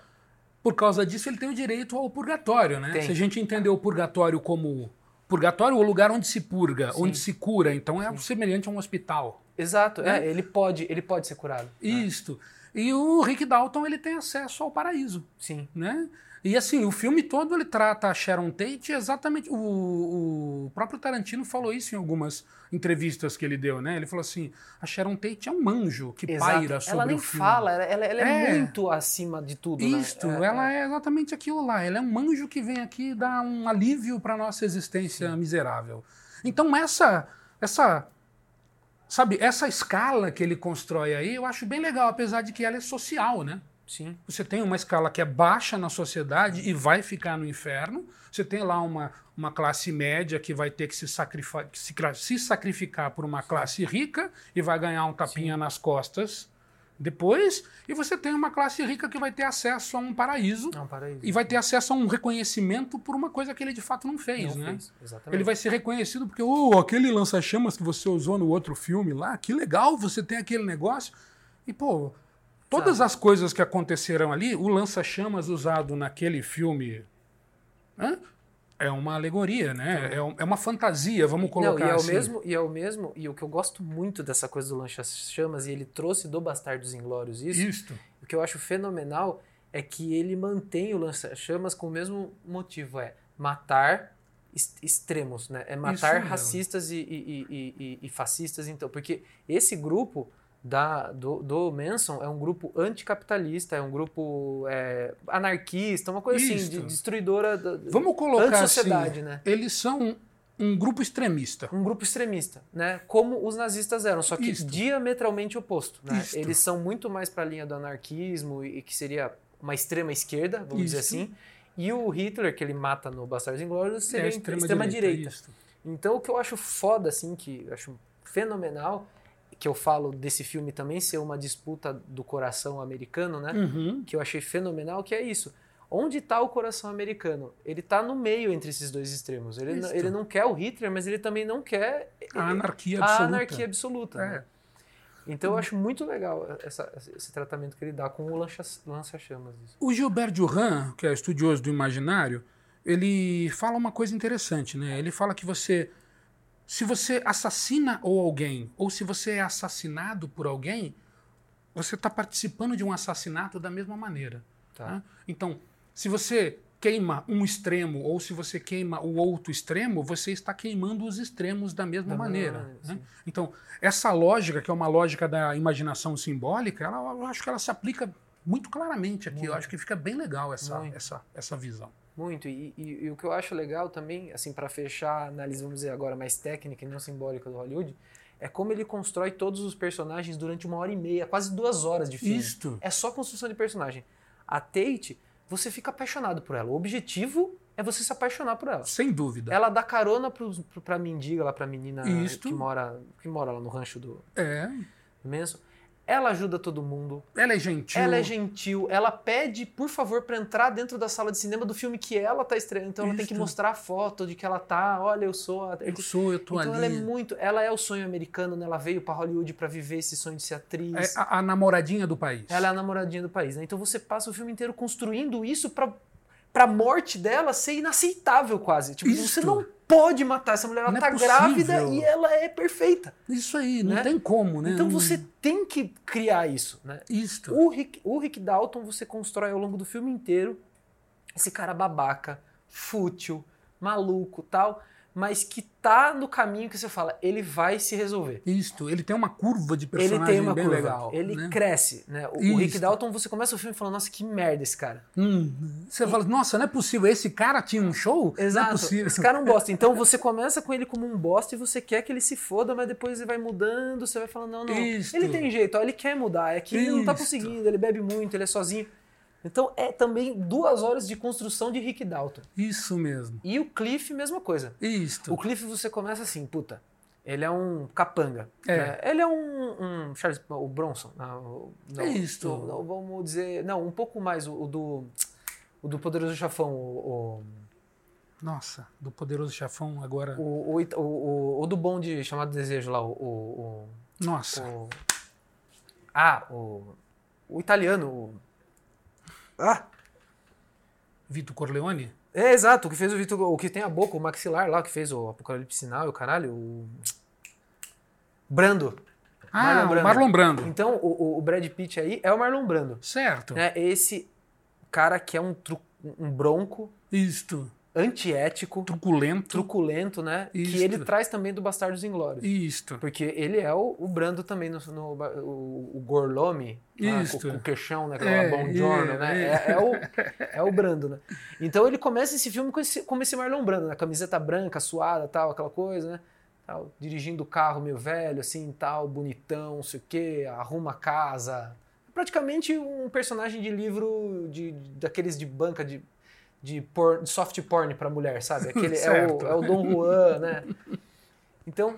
por causa disso ele tem o direito ao purgatório, né? Tem. Se a gente entender o purgatório como purgatório, o lugar onde se purga, Sim. onde se cura, então é semelhante a um hospital. Exato, é, ele pode, ele pode ser curado. né? Isto. E o Rick Dalton ele tem acesso ao paraíso, Sim. né? E assim, o filme todo ele trata a Sharon Tate exatamente. O, o próprio Tarantino falou isso em algumas entrevistas que ele deu, né? Ele falou assim: a Sharon Tate é um anjo que Exato. paira sobre ela nem o filme. fala, ela, ela- é, É. muito acima de tudo, Isto, né? É, ela é exatamente aquilo lá. Ela é um anjo que vem aqui dar um alívio para nossa existência miserável. Então essa, essa, sabe, essa escala que ele constrói aí, eu acho bem legal, apesar de que ela é social, né? Sim. Você tem uma escala que é baixa na sociedade e vai ficar no inferno. Você tem lá uma, uma classe média que vai ter que se, sacrifa- se, se sacrificar por uma classe rica e vai ganhar um tapinha nas costas depois. E você tem uma classe rica que vai ter acesso a um paraíso Não, para aí. e vai ter acesso a um reconhecimento por uma coisa que ele de fato não fez, Não né? fez. Ele vai ser reconhecido porque, oh, aquele lança-chamas que você usou no outro filme lá, que legal, você tem aquele negócio. E, pô, todas as coisas que aconteceram ali, o lança-chamas usado naquele filme é uma alegoria, né? É, um- é uma fantasia, vamos colocar Não, e é o assim. mesmo, e é o mesmo, e o que eu gosto muito dessa coisa do Lancha Chamas, e ele trouxe do Bastardos Inglórios isso, Isto. o que eu acho fenomenal é que ele mantém o Lança Chamas com o mesmo motivo, é matar ex- extremos, né? É matar racistas e, e- e- e- e fascistas, então, porque esse grupo da, do, do Manson é um grupo anticapitalista, é um grupo é, anarquista, uma coisa assim, Isso. de destruidora da Vamos colocar antissociedade, assim, né? eles são um grupo extremista. um grupo extremista, né? Como os nazistas eram, só que Isto. diametralmente oposto. Né? Isto. Eles são muito mais para a linha do anarquismo e que seria uma extrema esquerda, vamos dizer Isto. assim. E o Hitler, que ele mata no Bastardos Inglórios, seria é extrema, extrema, direita. isto. Então, o que eu acho foda, assim, que eu acho fenomenal, que eu falo desse filme também ser uma disputa do coração americano, né? Uhum. que eu achei fenomenal, que é isso. Onde está o coração americano? Ele está no meio entre esses dois extremos. Ele, não, ele não quer o Hitler, mas ele também não quer A anarquia a absoluta. anarquia absoluta. É. né? Então eu acho muito legal essa- esse tratamento que ele dá com o lança-chamas. O Gilbert Durand, que é estudioso do imaginário, ele fala uma coisa interessante, né? Ele fala que você, se você assassina ou alguém, ou se você é assassinado por alguém, você está participando de um assassinato da mesma maneira. Tá. né? Então, se você queima um extremo ou se você queima o outro extremo, você está queimando os extremos da mesma Da maneira. maneira, né? Então, essa lógica, que é uma lógica da imaginação simbólica, ela, eu acho que ela se aplica muito claramente aqui. Eu acho que fica bem legal essa, Muito. essa, essa visão. Muito. E, e- e o que eu acho legal também, assim, para fechar a análise, vamos dizer agora, mais técnica e não simbólica do Hollywood, é como ele constrói todos os personagens durante uma hora e meia, quase duas horas de filme. Isto. É só construção de personagem. A Tate, você fica apaixonado por ela. O objetivo é você se apaixonar por ela. Sem dúvida. Ela dá carona pros, pro, pra mendiga, lá pra menina Isto. que mora, que mora lá no rancho do É. Manson. Ela ajuda todo mundo. Ela é gentil. Ela é gentil. Ela pede, por favor, pra entrar dentro da sala de cinema do filme que ela tá estreando. Então ela tem que mostrar a foto de que ela tá. Olha, eu sou a. Eu sou, eu tô então ali. ela é muito. Ela é o sonho americano, né? Ela veio pra Hollywood pra viver esse sonho de ser atriz. É a, a namoradinha do país. Ela é a namoradinha do país, né? Então você passa o filme inteiro construindo isso pra, pra morte dela ser inaceitável quase. Tipo, Isto. você não pode matar essa mulher, ela Não é tá possível. grávida e ela é perfeita. Isso aí, não Né? tem como, né? Então Não- você tem que criar isso, né? Isto. O Rick, o Rick Dalton você constrói ao longo do filme inteiro esse cara babaca, fútil, maluco, tal, mas que tá no caminho que você fala, ele vai se resolver. Isto. Ele tem uma curva de Ele personagem tem uma bem curva, legal. ele né? cresce, né? O, o Rick. Dalton, você começa o filme falando, nossa, que merda esse cara. Hum, você fala, nossa, não é possível. Esse cara tinha um show? Não é Exato. possível. Esse cara é um bosta. Então você começa com ele como um bosta e você quer que ele se foda, mas depois ele vai mudando, você vai falando, não, não. Isto. Ele tem jeito, ó, ele quer mudar, é que ele não tá Isto. conseguindo, ele bebe muito, ele é sozinho. Então é também duas horas de construção de Rick Dalton. Isso mesmo. E o Cliff, mesma coisa. Isto. O Cliff você começa assim, puta. Ele é um capanga. É. né? Ele é um, um Charles, o Bronson. Não, não, É isto. não, vamos dizer, não, um pouco mais o, o do o do Poderoso Chafão, o, Nossa, do Poderoso Chefão agora. O, o, o, o, o do bonde chamado Desejo lá, o. o, Nossa. o- o- ah, o. O italiano. o- ah! Vitor Corleone? É, exato, o que fez o Vitor. O que tem a boca, o maxilar lá, que fez o Apocalipse Sinal e o caralho, o. Brando. Ah, Marlon o Brando. Marlon Brando. Então, o, o- Brad Pitt aí é o Marlon Brando. Certo. Né? Esse cara que é um, tru- um bronco, Isto. Antiético, Truculento. truculento, né? Isto. Que ele traz também do Bastardos Inglórios. Isto. Porque ele é o, o Brando também, no, no- o, o Gorlome, Isto. com, com o queixão, né? É, Aquela Bom Giorno, é, né? é. É, é o, é o Brando, né? Então ele começa esse filme com esse, como esse Marlon Brando, né? Camiseta branca, suada, tal, aquela coisa, né? Tal, dirigindo o carro meio velho, assim, tal, bonitão, não sei o quê, arruma a casa. Praticamente um personagem de livro de, de- daqueles de banca de, de, por- de soft porn pra mulher, sabe? Aquele, é, o, é o Dom Juan, né? Então,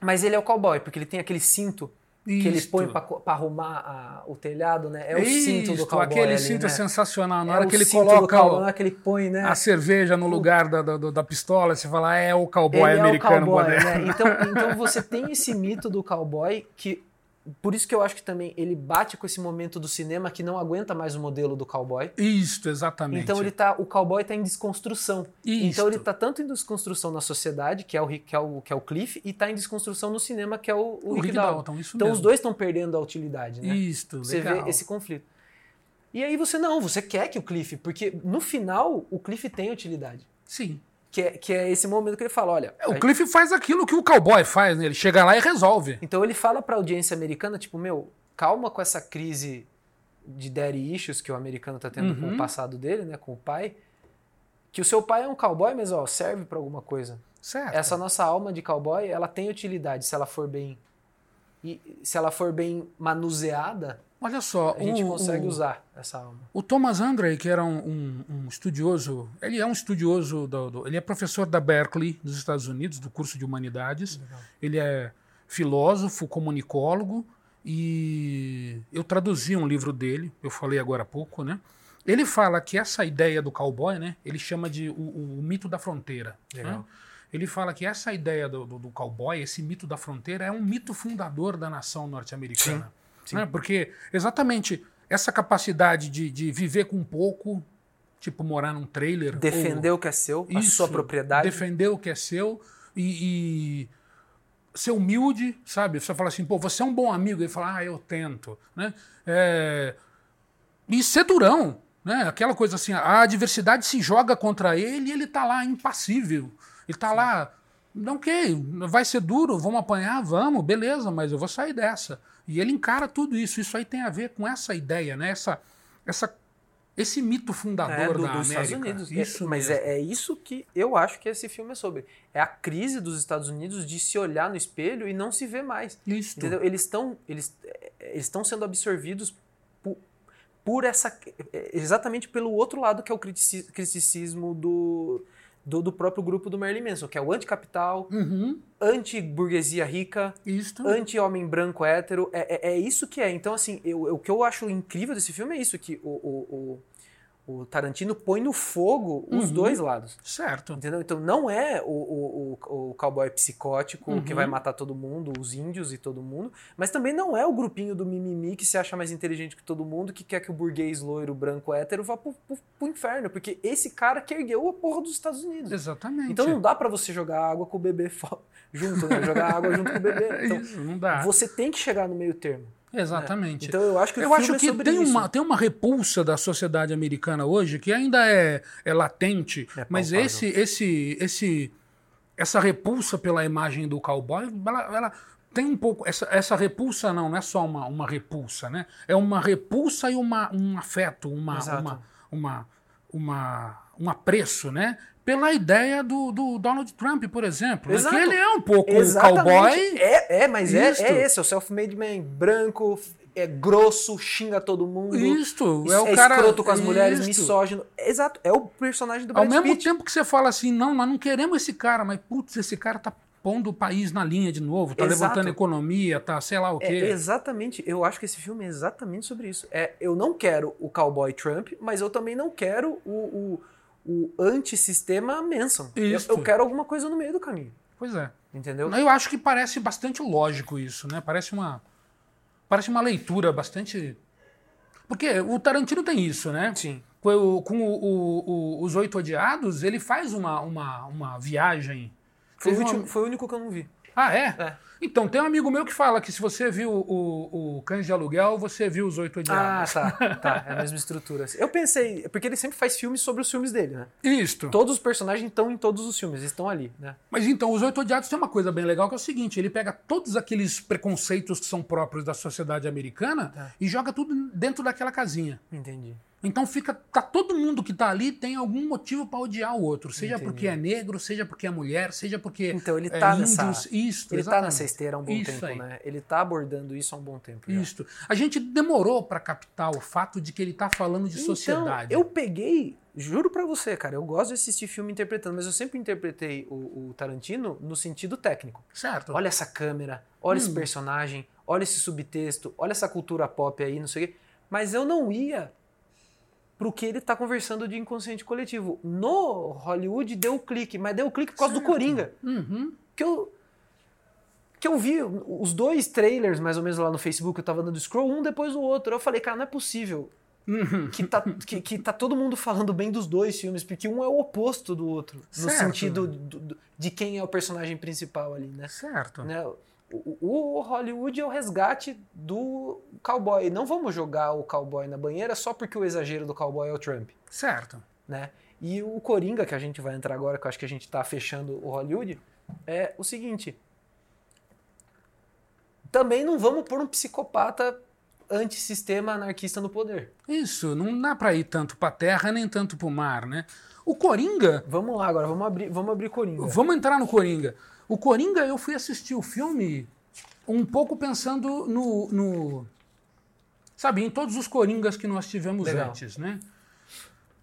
mas ele é o cowboy, porque ele tem aquele cinto que ele Isto. põe pra arrumar a- o telhado, né? É o cinto do Isto, cowboy Aquele ali, cinto né? é sensacional. Na É hora que ele coloca cowboy, o- na hora que ele põe, né? a cerveja no lugar da, da, da pistola, você fala, ah, é o cowboy ele americano é o cowboy, né? Então, então você tem esse mito do cowboy que por isso que eu acho que também ele bate com esse momento do cinema que não aguenta mais o modelo do cowboy. Isto, exatamente. Então ele tá, o cowboy está em desconstrução. Isto. Então ele tá tanto em desconstrução na sociedade, que é o que é o, que é o Cliff, e tá em desconstrução no cinema, que é o, o, o Rick Rick Dalton. Dalton, isso Então mesmo. os dois estão perdendo a utilidade, né? Isto, Você legal. vê esse conflito. E aí você não, você quer que o Cliff, porque no final o Cliff tem utilidade. Sim. Que é, que é esse momento que ele fala, olha... É, O Cliff faz aquilo que o cowboy faz, né? Ele chega lá e resolve. Então ele fala pra audiência americana, tipo, meu, calma com essa crise de daddy issues que o americano tá tendo com Uhum. o passado dele, né, com o pai. Que o seu pai é um cowboy, mas ó, serve pra alguma coisa. Certo. Essa nossa alma de cowboy, ela tem utilidade se ela for bem e se ela for bem manuseada, Olha só, a gente o, consegue o, usar essa alma. o Thomas Andre, que era um, um- um estudioso, ele é um estudioso, do, do- ele é professor da Berkeley, dos Estados Unidos, do curso de Humanidades. Ele é filósofo, comunicólogo, e eu traduzi um livro dele, eu falei agora há pouco, né? Ele fala que essa ideia do cowboy, né? Ele chama de o, o mito da fronteira. né? Legal. Ele fala que essa ideia do, do, do cowboy, esse mito da fronteira, é um mito fundador da nação norte-americana. Sim. né? Porque exatamente essa capacidade de, de viver com pouco, tipo morar num trailer. Defender ou- o que é seu, a isso, sua propriedade. Defender o que é seu e, e ser humilde, sabe? Você fala assim, pô, você é um bom amigo. Ele fala, ah, eu tento. Né? É, E ser durão. Né? Aquela coisa assim, a adversidade se joga contra ele e ele tá lá impassível. Ele tá lá, não ok, vai ser duro, vamos apanhar, vamos, beleza, mas eu vou sair dessa. E ele encara tudo isso. Isso aí tem a ver com essa ideia, né? Essa, essa, esse mito fundador É, do- da dos América. Estados Unidos. Isso É, mas é, é isso que eu acho que esse filme é sobre. É a crise dos Estados Unidos de se olhar no espelho e não se ver mais. Isso. Entendeu? Eles estão eles, eh, eles sendo absorvidos por, por essa eh, exatamente pelo outro lado que é o critici- criticismo do, do, do próprio grupo do Marilyn Manson, que é o anticapital, Uhum, anti-burguesia rica, anti-homem branco hétero. É, é, é isso que é. Então, assim, eu, eu- o que eu acho incrível desse filme é isso, que o, o, o, o Tarantino põe no fogo os Uhum. dois lados. Certo. Entendeu? Então não é o, o, o, o cowboy psicótico que Uhum. vai matar todo mundo, os índios e todo mundo, mas também não é o grupinho do mimimi que se acha mais inteligente que todo mundo, que quer que o burguês loiro, branco, hétero vá pro, pro, pro inferno, porque esse cara que ergueu a porra dos Estados Unidos. Exatamente. Então não dá pra você jogar água com o bebê junto, né? Jogar água junto com o bebê. Então Isso, não dá. você tem que chegar no meio termo. Exatamente. Então eu acho que Eu acho é que sobre tem isso. uma, tem uma repulsa da sociedade americana hoje que ainda é, é latente, É mas esse, esse, esse, essa repulsa pela imagem do cowboy, ela, ela tem um pouco. Essa, essa repulsa não, não é só uma, uma repulsa, né? É uma repulsa e uma, um afeto, uma, Exato. uma, uma, uma, um apreço, né? Pela ideia do, do Donald Trump, por exemplo. né? Que ele é um pouco Exatamente. cowboy. É, é mas é, é esse, é o self-made man, branco, é grosso, xinga todo mundo. Isto, Isso, é o cara. escroto com as mulheres, Isto. misógino. Exato, é o personagem do Ao Brad mesmo Pitt. tempo que você fala assim, não, nós não queremos esse cara, mas putz, esse cara tá pondo o país na linha de novo, tá Exato. levantando economia, tá sei lá o É, quê. exatamente, eu acho que esse filme é exatamente sobre isso. É, eu não quero o cowboy Trump, mas eu também não quero o, o, o antissistema Manson. Eu, Isso. eu quero alguma coisa no meio do caminho. Pois é. Entendeu? Eu acho que parece bastante lógico isso, né? Parece uma, parece uma leitura bastante. Porque o Tarantino tem isso, né? Sim. Com, com o- o- o- os Oito Odiados, ele faz uma, uma, uma viagem. Foi uma- último- foi o único que eu não vi. Ah, é? É. Então, tem um amigo meu que fala que se você viu o, o Cães de Aluguel, você viu os Oito Ah, Odiados. tá. Tá, é a mesma estrutura. Eu pensei, porque ele sempre faz filmes sobre os filmes dele, né? Isto. Todos os personagens estão em todos os filmes, eles estão ali, né? Mas então, os Oito Odiados tem uma coisa bem legal que é o seguinte: ele pega todos aqueles preconceitos que são próprios da sociedade americana Tá. e joga tudo dentro daquela casinha. Entendi. Então fica. Tá todo mundo que tá ali tem algum motivo para odiar o outro. Seja Entendi. porque é negro, seja porque é mulher, seja porque. Então ele é tá índios. nessa. Isso, ele tá exatamente. nessa esteira há um bom Isso tempo, aí. né? Ele tá abordando isso há um bom tempo. já. Isto. A gente demorou para captar o fato de que ele tá falando de sociedade. Então, eu peguei, juro pra você, cara, eu gosto de assistir filme interpretando, mas eu sempre interpretei o, o Tarantino no sentido técnico. Certo. Olha essa câmera, olha esse Hum. personagem, olha esse subtexto, olha essa cultura pop aí, não sei o quê. Mas eu não ia pro que ele tá conversando de inconsciente coletivo. No Hollywood deu o clique, mas deu o clique por causa do Certo. Coringa. Uhum. Que eu, que eu vi os dois trailers, mais ou menos, lá no Facebook, eu tava dando scroll, um depois do outro. Eu falei, cara, não é possível Uhum. que tá, que, que tá todo mundo falando bem dos dois filmes, porque um é o oposto do outro, no Certo. sentido do- do- de quem é o personagem principal ali, né? Certo. né? O, o- o Hollywood é o resgate do cowboy. Não vamos jogar o cowboy na banheira só porque o exagero do cowboy é o Trump, Certo. né? E o Coringa, que a gente vai entrar agora, que eu acho que a gente tá fechando o Hollywood, é o seguinte. Também não vamos pôr um psicopata antissistema anarquista no poder. Isso, não dá pra ir tanto pra terra nem tanto pro mar, né? O Coringa, Vamos lá agora, vamos abrir, vamos abrir Coringa. vamos entrar no Coringa. O Coringa, eu fui assistir o filme um pouco pensando no. no- sabe, em todos os Coringas que nós tivemos Legal. antes, né?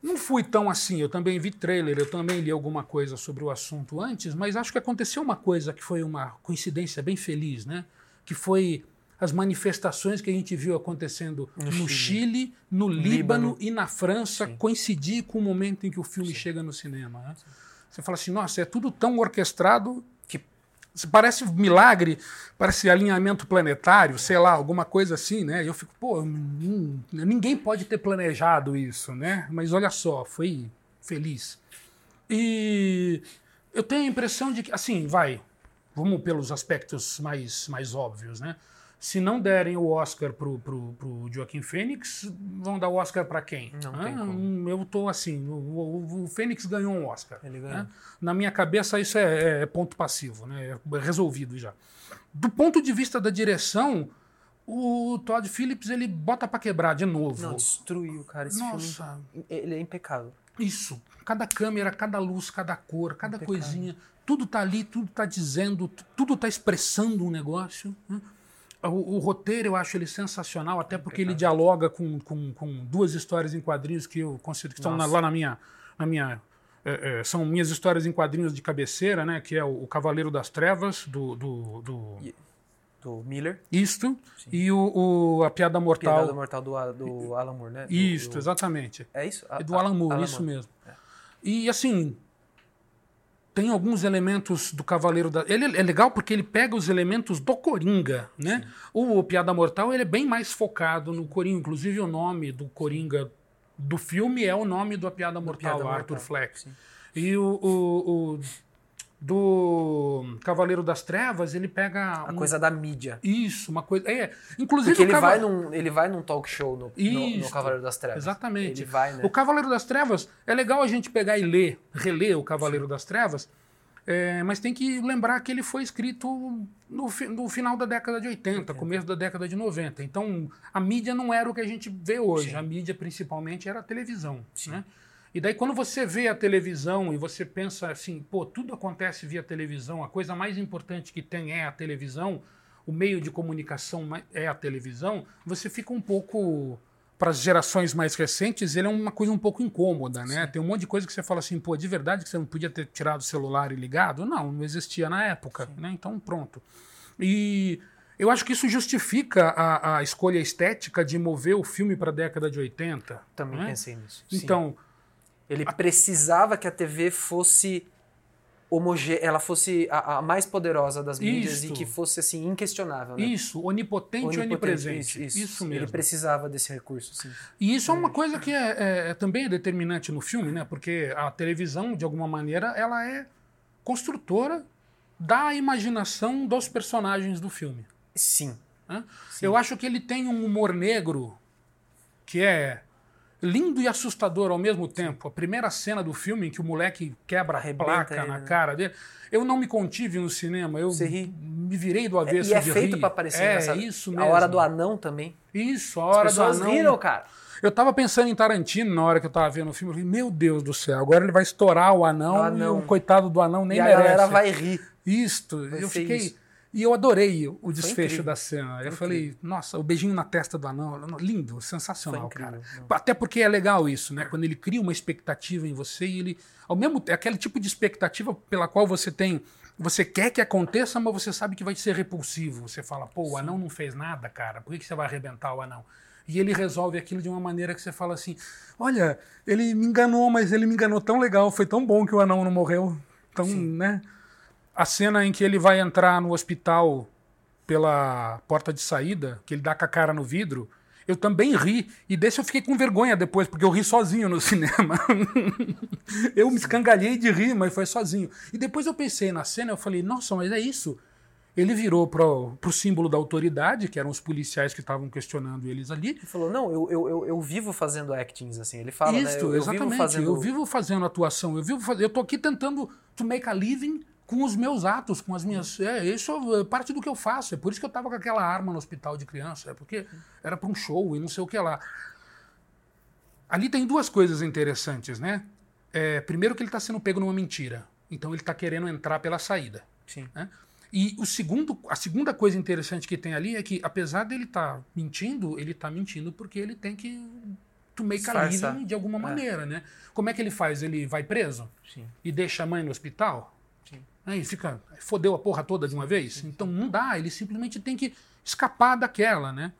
Não fui tão assim, eu também vi trailer, eu também li alguma coisa sobre o assunto antes, mas acho que aconteceu uma coisa que foi uma coincidência bem feliz, né? Que foi as manifestações que a gente viu acontecendo no, No Chile, Chile. no Líbano, Líbano. e na França Sim. coincidir com o momento em que o filme chega no cinema. né? Você fala assim, nossa, é tudo tão orquestrado Parece milagre, parece alinhamento planetário, sei lá, alguma coisa assim, né? Eu fico, pô, hum, ninguém pode ter planejado isso, né? Mas olha só, foi feliz. E eu tenho a impressão de que, assim, vai, vamos pelos aspectos mais, mais óbvios, né? Se não derem o Oscar pro, pro, pro Joaquim Fênix, vão dar o Oscar para quem? Não Ah, tem como. hum, Eu tô assim, o, o, o Fênix ganhou um Oscar. Ele ganhou. né? Na minha cabeça isso é, é ponto passivo, né? É resolvido já. Do ponto de vista da direção, o Todd Phillips ele bota para quebrar de novo. Não, destruiu, cara. Esse Nossa, filme, ele é impecável. isso. Cada câmera, cada luz, cada cor, cada Impecável. coisinha, tudo tá ali, tudo tá dizendo, tudo tá expressando um negócio. né? O, o roteiro eu acho ele sensacional, até porque ele dialoga com, com, com duas histórias em quadrinhos que eu considero que estão na- lá na minha. Na minha é, é, são minhas histórias em quadrinhos de cabeceira, né? Que é o, o Cavaleiro das Trevas, do. do, do Do Miller. isto, e o, o- a Piada Mortal. Piedade Mortal do, A- do Alan Moore, né? Isto, exatamente. É isso? É do Alan Moore, isso mesmo. E assim, tem alguns elementos do Cavaleiro da. Ele é legal porque ele pega os elementos do Coringa, né? O Piada Mortal ele é bem mais focado no Coringa. Inclusive, o nome do Coringa do filme é o nome do Piada Mortal, Piada Arthur Mortal, Fleck. sim. E o, o- o do Cavaleiro das Trevas, ele pega. A um- coisa da mídia. Isso, uma coisa. É, inclusive Porque ele, Cava- vai num, ele vai num talk show no, no, Cavaleiro das Trevas. Exatamente. Ele vai, né? O Cavaleiro das Trevas, é legal a gente pegar e ler, reler o Cavaleiro das Trevas, é, mas tem que lembrar que ele foi escrito no, fi- no final da década de 80, começo da década de 90. Então, a mídia não era o que a gente vê hoje. Sim. A mídia, principalmente, era a televisão. Né? E daí, quando você vê a televisão e você pensa assim, pô, tudo acontece via televisão, a coisa mais importante que tem é a televisão, o meio de comunicação é a televisão, você fica um pouco. Para as gerações mais recentes, ele é uma coisa um pouco incômoda, né? Tem um monte de coisa que você fala assim, pô, de verdade que você não podia ter tirado o celular e ligado? Não, não existia na época, né? Então, pronto. E eu acho que isso justifica a, a escolha estética de mover o filme para a década de 80. Também né? pensei nisso. sim. Ele precisava que a TV fosse homogê ela fosse a, a mais poderosa das mídias Isso. e que fosse assim inquestionável, né? Isso, onipotente, e Onipotente, onipresente. Isso, Isso, Ele mesmo. precisava desse recurso, sim. E isso é uma coisa que é, é- é também é determinante no filme, né? Porque a televisão, de alguma maneira, ela é construtora da imaginação dos personagens do filme. Sim. né? Eu acho que ele tem um humor negro que é lindo e assustador ao mesmo tempo. A primeira cena do filme em que o moleque quebra a placa na né? cara dele. Eu não me contive no cinema, eu me virei do avesso e é feito rir. pra parecer É, engraçado. isso A mesmo. hora do anão também. Isso, a hora do pessoas anão. riram, cara. Eu tava pensando em Tarantino na hora que eu tava vendo o filme. Eu falei, meu Deus do céu, agora ele vai estourar o anão, O anão. e o coitado do anão nem e a merece. galera vai rir. Isto, Vai eu fiquei. isso. E eu adorei o desfecho da cena. Eu falei, nossa, o beijinho na testa do anão, lindo, sensacional, incrível. cara. Até porque é legal isso, né? Quando ele cria uma expectativa em você e ele. Ao mesmo é aquele tipo de expectativa pela qual você tem. Você quer que aconteça, mas você sabe que vai ser repulsivo. Você fala, pô, o anão não fez nada, cara. Por que, que você vai arrebentar o anão? E ele resolve aquilo de uma maneira que você fala assim: olha, ele me enganou, mas ele me enganou tão legal, foi tão bom que o anão não morreu. Tão, né? A cena em que ele vai entrar no hospital pela porta de saída, que ele dá com a cara no vidro, eu também ri. E desse eu fiquei com vergonha depois, porque eu ri sozinho no cinema. eu me escangalhei de rir, mas foi sozinho. E depois eu pensei na cena, eu falei, nossa, mas é isso. Ele virou pro, pro símbolo da autoridade, que eram os policiais que estavam questionando eles ali. Ele falou, não, eu, eu, eu, eu vivo fazendo actings, assim. Ele fala, né? Isso, Eu, eu exatamente. vivo fazendo... Eu vivo fazendo atuação, eu vivo faz... eu tô aqui tentando to make a living com os meus atos, com as minhas. É, isso é parte do que eu faço. É por isso que eu tava com aquela arma no hospital de criança, é porque era para um show e não sei o que lá. Ali tem duas coisas interessantes, né? É, primeiro que ele está sendo pego numa mentira. Então ele está querendo entrar pela saída. Sim. né? E o segundo, a segunda coisa interessante que tem ali é que, apesar dele estar mentindo, ele está mentindo porque ele tem que to make a Disfarçar. living de alguma É. maneira, né? Como é que ele faz? Ele vai preso Sim. e deixa a mãe no hospital? Sim. Aí fica, fodeu a porra toda de uma vez? Então não dá, ele simplesmente tem que escapar daquela, né?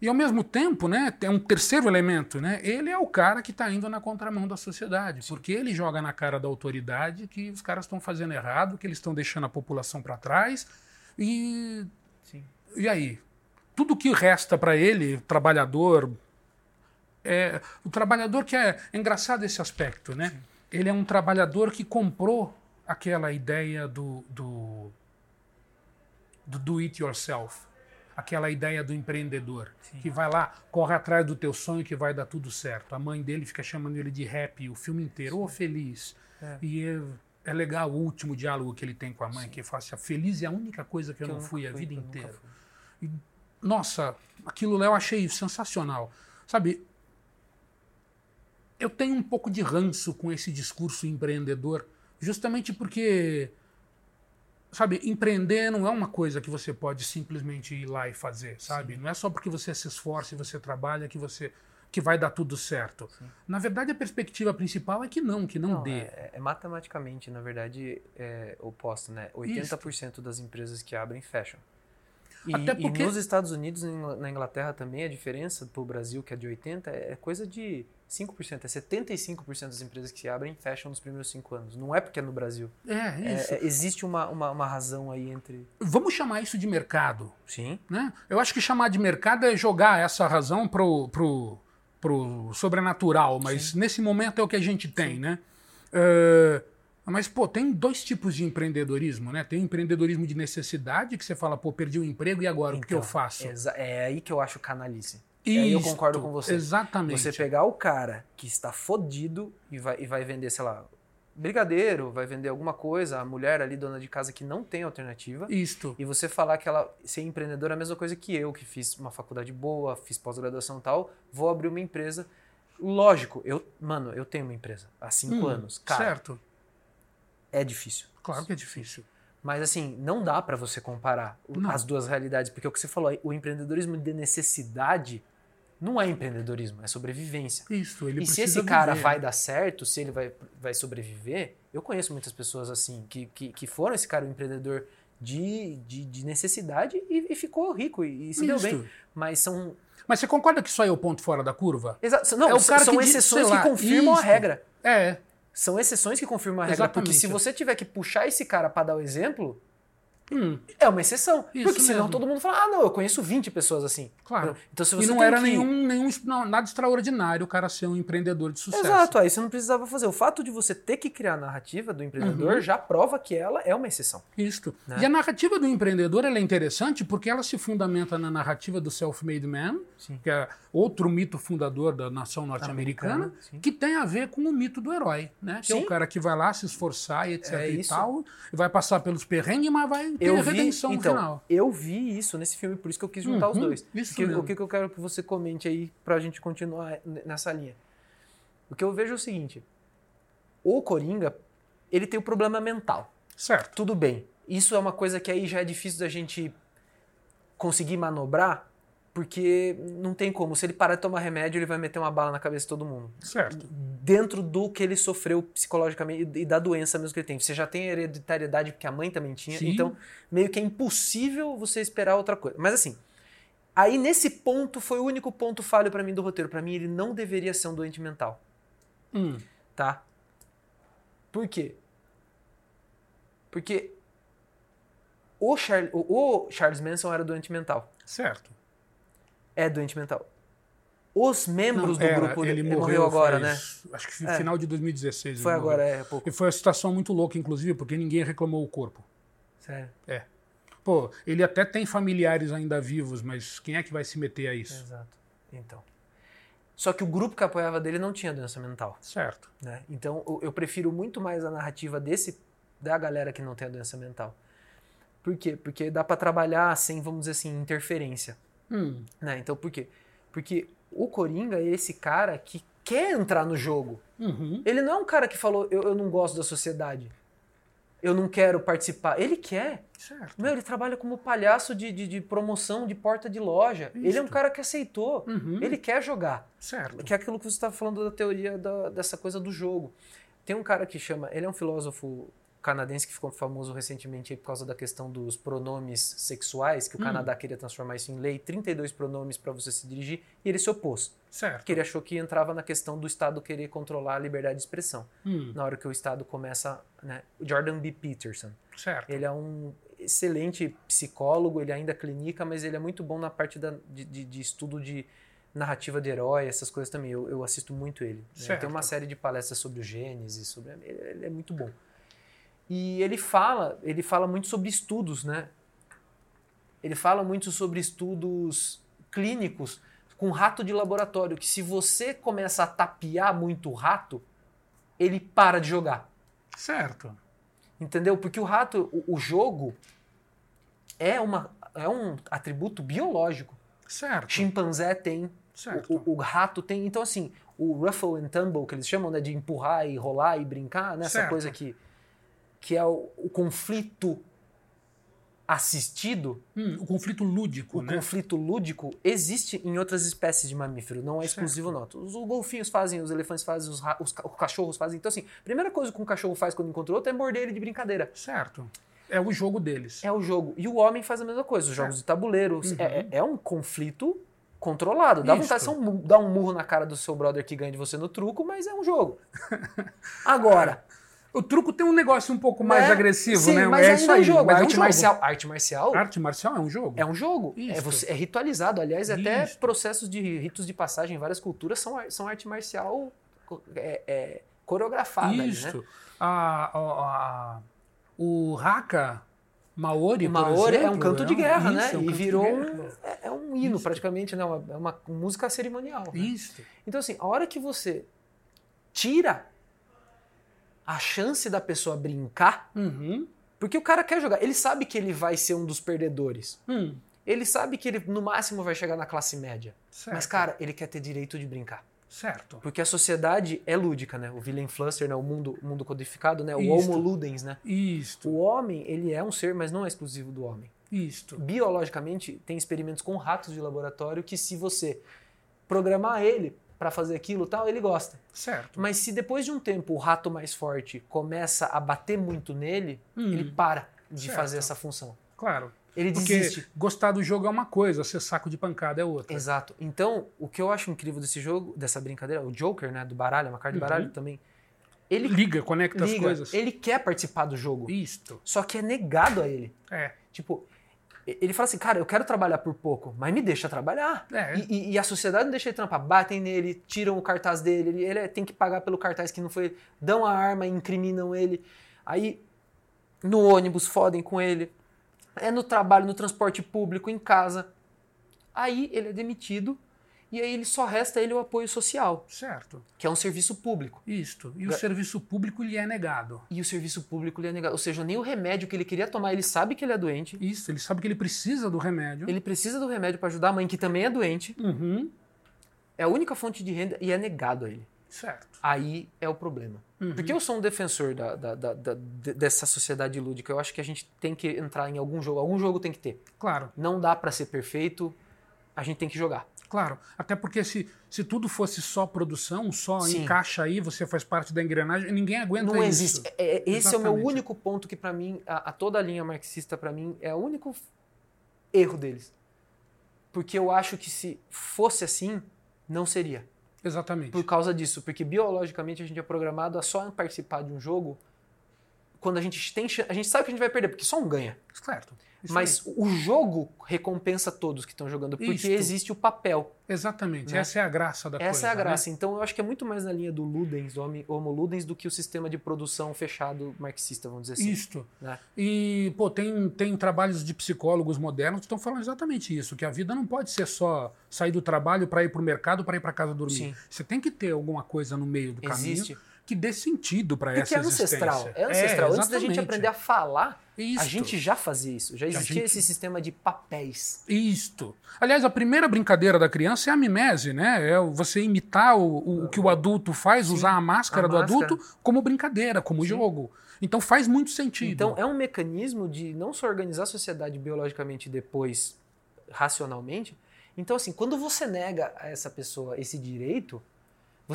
E ao mesmo tempo, né, tem um terceiro elemento, né? Ele é o cara que está indo na contramão da sociedade, porque ele joga na cara da autoridade que os caras estão fazendo errado, que eles estão deixando a população para trás. E Sim. e aí, tudo que resta para ele, trabalhador, é o trabalhador que é, é engraçado esse aspecto, né? Ele é um trabalhador que comprou aquela ideia do do, do do it yourself, aquela ideia do empreendedor que vai lá, corre atrás do teu sonho que vai dar tudo certo. A mãe dele fica chamando ele de happy o filme inteiro, ô feliz. É. E é, é legal o último diálogo que ele tem com a mãe, que fala assim, feliz é a única coisa que eu Que eu não nunca fui a fui, vida eu nunca inteira. Nossa, aquilo lá eu achei sensacional. Sabe, eu tenho um pouco de ranço com esse discurso empreendedor, justamente porque, sabe, empreender não é uma coisa que você pode simplesmente ir lá e fazer, sabe? Não é só porque você se esforça e você trabalha que você que vai dar tudo certo. Na verdade, a perspectiva principal é que não, que não, Não, dê. é, é matematicamente, na verdade, é oposto, né? 80% das empresas que abrem fecham. E, Até e porque- nos Estados Unidos e na Inglaterra também a diferença para o Brasil, que é de 80%, é coisa de 5%. É 75% das empresas que se abrem fecham nos primeiros cinco anos. Não é porque é no Brasil. É, É- isso. é- existe uma, uma, uma razão aí entre... Vamos chamar isso de mercado. Sim. né? Eu acho que chamar de mercado é jogar essa razão pro, pro, pro sobrenatural, mas nesse momento é o que a gente tem, né? Eh, mas, pô, tem dois tipos de empreendedorismo, né? Tem o empreendedorismo de necessidade, que você fala, pô, perdi o emprego e agora, o que eu Então, faço? É aí que eu acho canalice. É aí eu Isto, concordo com você. Exatamente. Você pegar o cara que está fodido e vai, e vai vender, sei lá, brigadeiro, vai vender alguma coisa, a mulher ali, dona de casa, que não tem alternativa, Isto. e você falar que ela ser empreendedora é a mesma coisa que eu, que fiz uma faculdade boa, fiz pós-graduação e tal, vou abrir uma empresa. Lógico, eu, mano, eu tenho uma empresa há cinco Hum, anos. Cara, Certo. É difícil. Claro que é difícil. Mas assim, não dá pra você comparar o- Não. as duas realidades, porque é o que você falou, o empreendedorismo de necessidade não é empreendedorismo, é sobrevivência. Isso, ele e se esse cara viver. vai dar certo, se ele vai, vai sobreviver, eu conheço muitas pessoas assim, que, que, que foram esse cara um empreendedor de, de, de necessidade e, e ficou rico e, e se deu bem. Mas são Mas você concorda que isso aí é o ponto fora da curva? Exato. Não, É o cara são que diz, exceções sei lá, que confirmam a isto. regra. É, São exceções que confirmam a regra. Porque Exatamente. se você tiver que puxar esse cara pra dar o exemplo, hum, é uma exceção. Isso porque senão mesmo. todo mundo fala, ah, não, eu conheço 20 pessoas assim. claro. Então se E você não tem era que- nenhum, nenhum não, nada extraordinário o cara ser um empreendedor de sucesso. Exato, aí você não precisava fazer. O fato de você ter que criar a narrativa do empreendedor Uhum. já prova que ela é uma exceção. Isto. Né? E a narrativa do empreendedor é interessante porque ela se fundamenta na narrativa do self-made man, Sim. que é outro mito fundador da nação norte-americana, que tem a ver com o mito do herói, né? Que é Sim. o cara que vai lá se esforçar e etc É e isso. tal, e vai passar pelos perrengues, mas vai Eu vi, redenção então, final. eu vi isso nesse filme, por isso que eu quis juntar os Uhum, dois. isso o que, eu quero que você comente aí pra gente continuar nessa linha? O que eu vejo é o seguinte: o Coringa, ele tem o problema mental. Certo. Tudo bem. Isso é uma coisa que aí já é difícil da gente conseguir manobrar, porque não tem como. Se ele parar de tomar remédio, ele vai meter uma bala na cabeça de todo mundo. Certo. Dentro do que ele sofreu psicologicamente e da doença mesmo que ele tem. Você já tem hereditariedade, porque a mãe também tinha. Sim. Então, meio que é impossível você esperar outra coisa. Mas assim, aí nesse ponto foi o único ponto falho pra mim do roteiro. Pra mim, ele não deveria ser um doente mental Hum, tá? Por quê? Porque o, Char- o Charles Manson era doente mental. certo. É doente mental. Os membros Não, do era, grupo ele ele morreu, agora, faz- Acho que É. final de 2016. né? ele Foi morreu. agora, é pouco. E foi uma situação muito louca, inclusive, porque ninguém reclamou o corpo. Sério. É. Pô, ele até tem familiares ainda vivos, mas quem é que vai se meter a isso? Exato. Então. Só que o grupo que apoiava dele não tinha doença mental, Certo. né? Então eu- eu prefiro muito mais a narrativa desse da galera que não tem a doença mental. Por quê? Porque dá pra trabalhar sem, vamos dizer assim, interferência. Hum, Né? Então por quê? Porque o Coringa é esse cara que quer entrar no jogo. uhum, Ele não é um cara que falou, eu, eu não gosto da sociedade. Eu não quero participar. Ele quer. certo. Meu, ele trabalha como palhaço de, de, de promoção de porta de loja. Ele é um cara que aceitou. Uhum, Ele quer jogar. Certo. Que é aquilo que você estava falando da teoria da- dessa coisa do jogo. Tem um cara que chama. Ele é um filósofo canadense que ficou famoso recentemente por causa da questão dos pronomes sexuais, que o Hum. Canadá queria transformar isso em lei, 32 pronomes para você se dirigir, e ele se opôs. Certo. Porque ele achou que entrava na questão do Estado querer controlar a liberdade de expressão. Hum, Na hora que o Estado começa. Né, Jordan B. Peterson. certo. Ele é um excelente psicólogo, ele ainda clinica, mas ele é muito bom na parte da- de, de- de estudo de narrativa de herói, essas coisas também. Eu, eu assisto muito ele. né? Tem uma série de palestras sobre o Gênesis, sobre ele, ele é muito bom. E ele fala, ele fala muito sobre estudos, né? Ele fala muito sobre estudos clínicos com rato de laboratório, que se você começa a tapear muito o rato, ele para de jogar. Certo. Entendeu? Porque o rato, o, o jogo é, uma, é um atributo biológico. Certo. Chimpanzé tem, Certo. o, o- o rato tem. Então, assim, o ruffle and tumble, que eles chamam né, de empurrar e rolar e brincar, nessa Certo. coisa que, que é o, o conflito assistido, Hum, o conflito lúdico, o né? conflito lúdico, existe em outras espécies de mamífero, não é Certo. exclusivo não. Os golfinhos fazem, os elefantes fazem, os, os os cachorros fazem. Então, assim, a primeira coisa que um cachorro faz quando encontra outro é morder ele de brincadeira. Certo. É o jogo deles. É o jogo. E o homem faz a mesma coisa, os jogos de tabuleiro. Uhum. É, é- é um conflito controlado. Dá Isso. vontade de um dar um murro na cara do seu brother que ganha de você no truco, mas é um jogo. Agora, O truco tem um negócio um pouco mais né? agressivo, Sim, né? Mas é ainda isso é um jogo. mas é um arte, jogo. marcial, arte marcial Arte marcial é um jogo? é um jogo. É, Isso. você- é ritualizado. Aliás, até Isso. processos de ritos de passagem em várias culturas são, são arte marcial é, é, coreografada. ali, né? Isso. A, a- a- o haka maori, O por Maori é um exemplo, canto de guerra, isso, né? é um e virou um, é, é um hino Isso. praticamente, né? Uma- É uma, música cerimonial. né? Isso. Então, assim, a hora que você tira a chance da pessoa brincar, Uhum. porque o cara quer jogar, ele sabe que ele vai ser um dos perdedores. Hum, Ele sabe que ele, no máximo, vai chegar na classe média. certo. Mas, cara, ele quer ter direito de brincar. Certo. Porque a sociedade é lúdica, né? O Willem Flusser, né? o, mundo, o mundo codificado, né? O Isto. Homo Ludens, né? Isto. O homem, ele é um ser, mas não é exclusivo do homem. Isto. biologicamente tem experimentos com ratos de laboratório que se você programar ele para fazer aquilo tal, ele gosta. Certo. Mas se depois de um tempo o rato mais forte começa a bater muito nele, Hum. ele para de Certo. fazer essa função. Claro. Ele Porque desiste. gostar do jogo é uma coisa, ser saco de pancada é outra. Exato. Então, o que eu acho incrível desse jogo, dessa brincadeira, o Joker, né, do baralho, uma carta de baralho também, ele Liga, conecta as liga, coisas. ele quer participar do jogo, Isto. só que é negado a ele. É. Tipo, ele fala assim, cara, eu quero trabalhar por pouco, mas me deixa trabalhar. É. E, e- a sociedade não deixa ele trampar. Batem nele, tiram o cartaz dele, ele, ele é- tem que pagar pelo cartaz que não foi. Dão a arma, incriminam ele. Aí, no ônibus, fodem com ele. É no trabalho, no transporte público, em casa. Aí ele é demitido e aí ele só resta ele o apoio social, Certo. que é um serviço público. Isto. E o Ga- serviço público lhe é negado. E o serviço público lhe é negado. Ou seja, nem o remédio que ele queria tomar, ele sabe que ele é doente. Isso, ele sabe que ele precisa do remédio. Ele precisa do remédio para ajudar a mãe, que também é doente. Uhum. É a única fonte de renda e é negado a ele. Certo. Aí é o problema. Uhum. Porque eu sou um defensor da, da- da- da- de- dessa sociedade lúdica. Eu acho que a gente tem que entrar em algum jogo. Algum jogo tem que ter. Claro, Não dá para ser perfeito. A gente tem que jogar. Claro. Até porque se, se tudo fosse só produção, só Sim. encaixa aí, você faz parte da engrenagem, ninguém aguenta Não isso. existe. É- é- esse é o meu Exatamente. único ponto que para mim, a, a toda a linha marxista para mim é o único erro deles. Porque eu acho que se fosse assim, não seria. Exatamente. Por causa disso, porque biologicamente a gente é programado a só participar de um jogo quando a gente tem a gente sabe que a gente vai perder, porque só um ganha. Certo. Isso Mas aí. o jogo recompensa todos que estão jogando, porque Isto. existe o papel. Exatamente. né? Essa é a graça da coisa. Essa é a né? graça. Então eu acho que é muito mais na linha do Ludens, do homo- Homo Ludens, do que o sistema de produção fechado marxista, vamos dizer assim. Isto. né? E, pô, tem, tem trabalhos de psicólogos modernos que estão falando exatamente isso, que a vida não pode ser só sair do trabalho para ir para o mercado, para ir para casa dormir. Sim. Você tem que ter alguma coisa no meio do Existe. caminho que dê sentido para essa Porque é ancestral. É ancestral. Antes da gente aprender a falar, a Isto. gente já fazia isso. Já existia gente- esse sistema de papéis. Isto. Aliás, a primeira brincadeira da criança é a mimese, né? É você imitar o, o- o que o adulto faz, usar a máscara a do máscara. adulto como brincadeira, como jogo. Então faz muito sentido. Então é um mecanismo de não só organizar a sociedade biologicamente depois racionalmente. Então, assim, quando você nega a essa pessoa esse direito,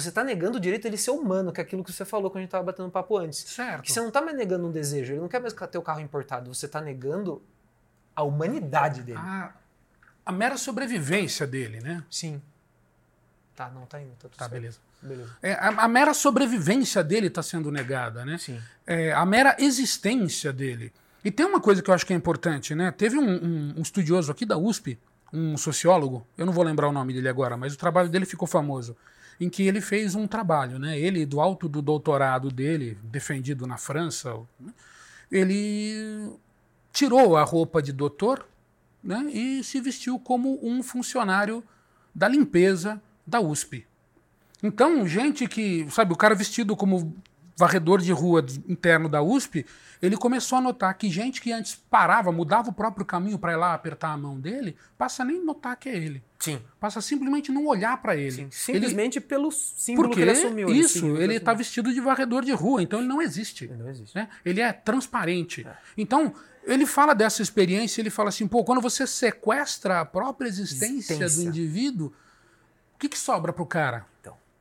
você está negando o direito dele ser humano, que é aquilo que você falou quando a gente estava batendo papo antes. certo. Que você não está mais negando um desejo, ele não quer mais ter o carro importado, você está negando a humanidade dele. A, a mera sobrevivência dele, né? Sim. Tá, não tá indo, tá tudo Tá, certo. beleza. Beleza. É, a, a mera sobrevivência dele está sendo negada, né? Sim. É, a mera existência dele. E tem uma coisa que eu acho que é importante, né? Teve um, um- um estudioso aqui da USP, um sociólogo, eu não vou lembrar o nome dele agora, mas o trabalho dele ficou famoso, em que ele fez um trabalho, né? Ele, do alto do doutorado dele, defendido na França, ele tirou a roupa de doutor né? e se vestiu como um funcionário da limpeza da USP. Então, gente que, sabe, o cara vestido como varredor de rua interno da USP, ele começou a notar que gente que antes parava, mudava o próprio caminho para ir lá apertar a mão dele, passa a nem notar que é ele. Sim. Passa simplesmente não olhar para ele. Sim. Ele, Simplesmente pelo símbolo porque que ele assumiu. isso, o ele está vestido de varredor de rua, então ele não existe. Ele não existe. né? Ele é transparente. Então, ele fala dessa experiência, ele fala assim, pô, quando você sequestra a própria existência, Existência. do indivíduo, o que, que sobra pro cara?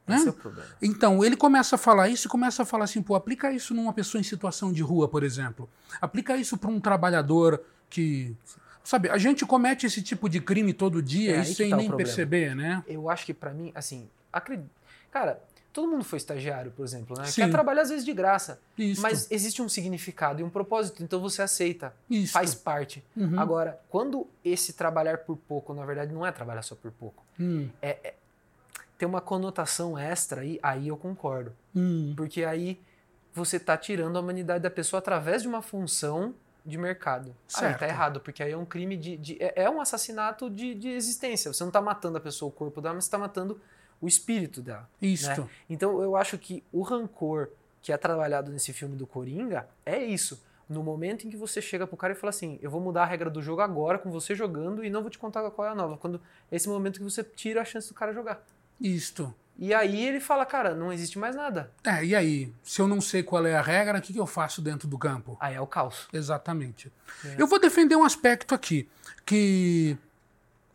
Então, Né? esse é o problema. Então, ele começa a falar isso e começa a falar assim, pô, aplica isso numa pessoa em situação de rua, por exemplo. Aplica isso para um trabalhador que... Sabe, a gente comete esse tipo de crime todo dia É e sem tá nem perceber, né? Eu acho que pra mim, assim, acredito. Cara, todo mundo foi estagiário, por exemplo, né? Sim. Quer trabalhar às vezes de graça. Isso. Mas existe um significado e um propósito, então você aceita. Isso. Faz parte. Uhum. Agora, quando esse trabalhar por pouco, na verdade, não é trabalhar só por pouco. Hum, Tem uma conotação extra aí, aí eu concordo. hum, Porque aí você tá tirando a humanidade da pessoa através de uma função de mercado. Aí Certo. tá errado, porque aí é um crime de. de- é, é um assassinato de, de existência. Você não tá matando a pessoa, o corpo dela, mas você tá matando o espírito dela. isto. né? Então eu acho que o rancor que é trabalhado nesse filme do Coringa é isso. No momento em que você chega pro cara e fala assim, eu vou mudar a regra do jogo agora com você jogando e não vou te contar qual é a nova. Quando é esse momento que você tira a chance do cara jogar. Isto. E aí ele fala, cara, não existe mais nada. É, e aí? Se eu não sei qual é a regra, o que, que eu faço dentro do campo? Aí é o caos. Exatamente. É. Eu vou defender um aspecto aqui, que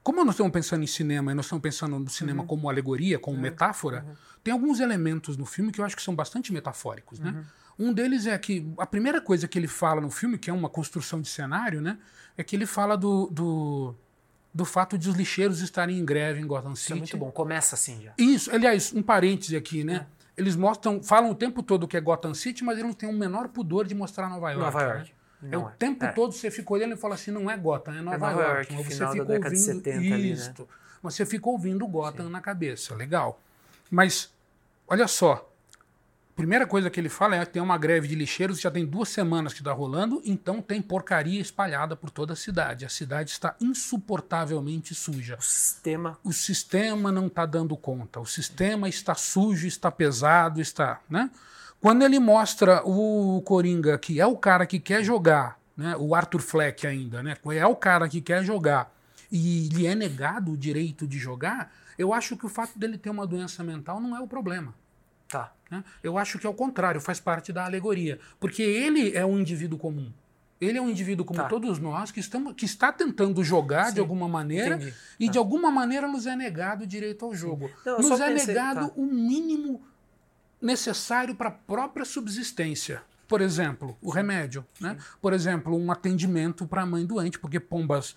como nós estamos pensando em cinema e nós estamos pensando no cinema como alegoria, como metáfora, tem alguns elementos no filme que eu acho que são bastante metafóricos, né? Um deles é que a primeira coisa que ele fala no filme, que é uma construção de cenário, né? É que ele fala do, do, do fato de os lixeiros estarem em greve em Gotham Isso City. é muito bom. Começa assim já. Isso, aliás, um parêntese aqui, né? É. Eles mostram, falam o tempo todo que é Gotham City, mas eles não têm o menor pudor de mostrar Nova York. Nova né? York. É Não o tempo É. todo você fica olhando e fala assim, não é Gotham, é Nova, Nova York. York, você final da fica década de ouvindo 70 ali, né? Mas você fica ouvindo Gotham na cabeça. Legal. Mas, olha só. Primeira coisa que ele fala é que tem uma greve de lixeiros, já tem duas semanas que está rolando, então tem porcaria espalhada por toda a cidade. A cidade está insuportavelmente suja. O sistema. O sistema não está dando conta. O sistema está sujo, está pesado, está. Né? Quando ele mostra o Coringa, que é o cara que quer jogar, né? o Arthur Fleck ainda, né? é o cara que quer jogar e lhe é negado o direito de jogar, eu acho que o fato dele ter uma doença mental não é o problema. Tá. né? Eu acho que é o contrário, faz parte da alegoria. Porque ele é um indivíduo comum. Ele é um indivíduo como Tá. todos nós que, estamos, que está tentando jogar Sim, de alguma maneira entendi. e Tá. de alguma maneira nos é negado o direito ao jogo. Não, nos é pensei- negado tá. o mínimo necessário para a própria subsistência. Por exemplo, o remédio. Né? Por exemplo, um atendimento para a mãe doente, porque pombas,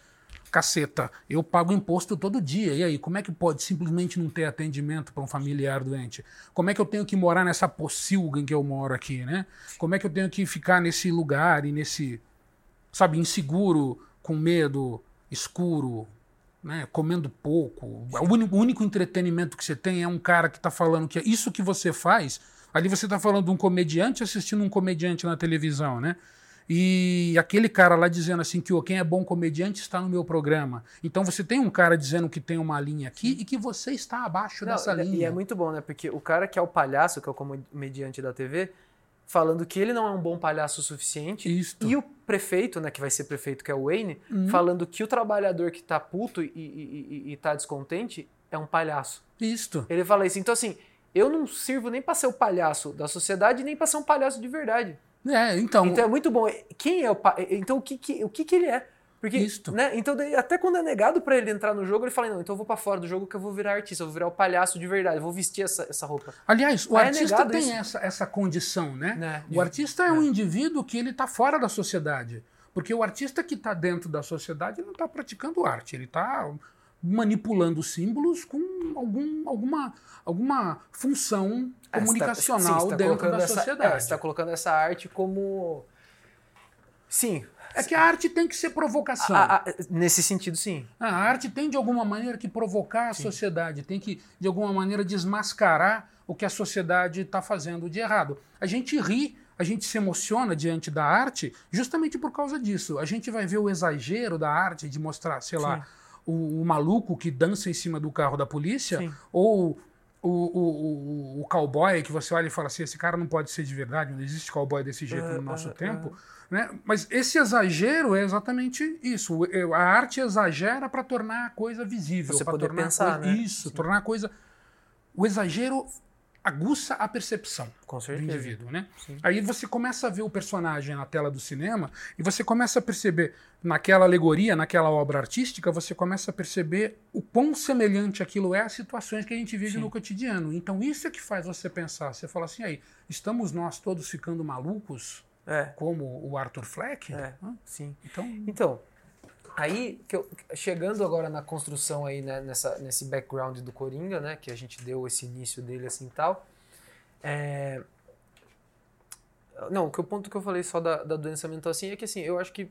caceta, eu pago imposto todo dia. E aí, como é que pode simplesmente não ter atendimento para um familiar doente? Como é que eu tenho que morar nessa pocilga em que eu moro aqui, né? Como é que eu tenho que ficar nesse lugar e nesse, sabe, inseguro, com medo, escuro, né, comendo pouco. O único, o único entretenimento que você tem é um cara que está falando que é isso que você faz. Ali você está falando de um comediante assistindo um comediante na televisão, né? E aquele cara lá dizendo assim que "Ô, quem é bom comediante está no meu programa. Então você tem um cara dizendo que tem uma linha aqui e que você está abaixo Não, dessa e- linha. E é muito bom, né? Porque o cara que é o palhaço, que é o comediante da TV, falando que ele não é um bom palhaço o suficiente. Isto. E o prefeito, né, que vai ser prefeito, que é o Wayne, Uhum. falando que o trabalhador que tá puto e, e, e- e tá descontente é um palhaço. Isto. Ele fala isso. Então, assim, eu não sirvo nem pra ser o palhaço da sociedade, nem pra ser um palhaço de verdade. É, então, Então é muito bom. Quem é o pa... Então o que, que- o que, que ele é? Porque, Isto. né? Então até quando é negado pra ele entrar no jogo, ele fala: "Não, então eu vou pra fora do jogo que eu vou virar artista, eu vou virar o palhaço de verdade, eu vou vestir essa, essa roupa". aliás, o Aí é artista negado tem isso. essa, essa condição, né? Né? O artista é um indivíduo que ele está fora da sociedade. Porque o artista que está dentro da sociedade não está praticando arte, ele está manipulando símbolos com algum, alguma, alguma função É, você tá- comunicacional sim, você tá dentro da essa- sociedade. é, você tá colocando essa arte como Sim. É que a arte tem que ser provocação. A- a- nesse sentido, sim. A arte tem de alguma maneira que provocar a sociedade, tem que de alguma maneira desmascarar o que a sociedade está fazendo de errado. A gente ri, a gente se emociona diante da arte justamente por causa disso. A gente vai ver o exagero da arte de mostrar, sei lá, o, o maluco que dança em cima do carro da polícia Sim. ou o, o, o, o cowboy que você olha e fala assim, esse cara não pode ser de verdade, não existe cowboy desse jeito no nosso tempo. Né? Mas esse exagero é exatamente isso. A arte exagera para tornar a coisa visível. Você poder tornar a pensar, coisa- né? Isso, tornar a coisa. O exagero aguça a percepção Com do indivíduo, né? Sim. Aí você começa a ver o personagem na tela do cinema e você começa a perceber naquela alegoria, naquela obra artística, você começa a perceber o quão semelhante aquilo é às situações que a gente vive no cotidiano. Então isso é que faz você pensar. Você fala assim, aí, estamos nós todos ficando malucos, É, como o Arthur Fleck? é, sim. Então, Então, aí que eu- chegando agora na construção aí né, nessa, nesse background do Coringa, né, que a gente deu esse início dele assim e tal. é, Não, que o ponto que eu falei só da, da doença mental assim é que assim, eu acho que,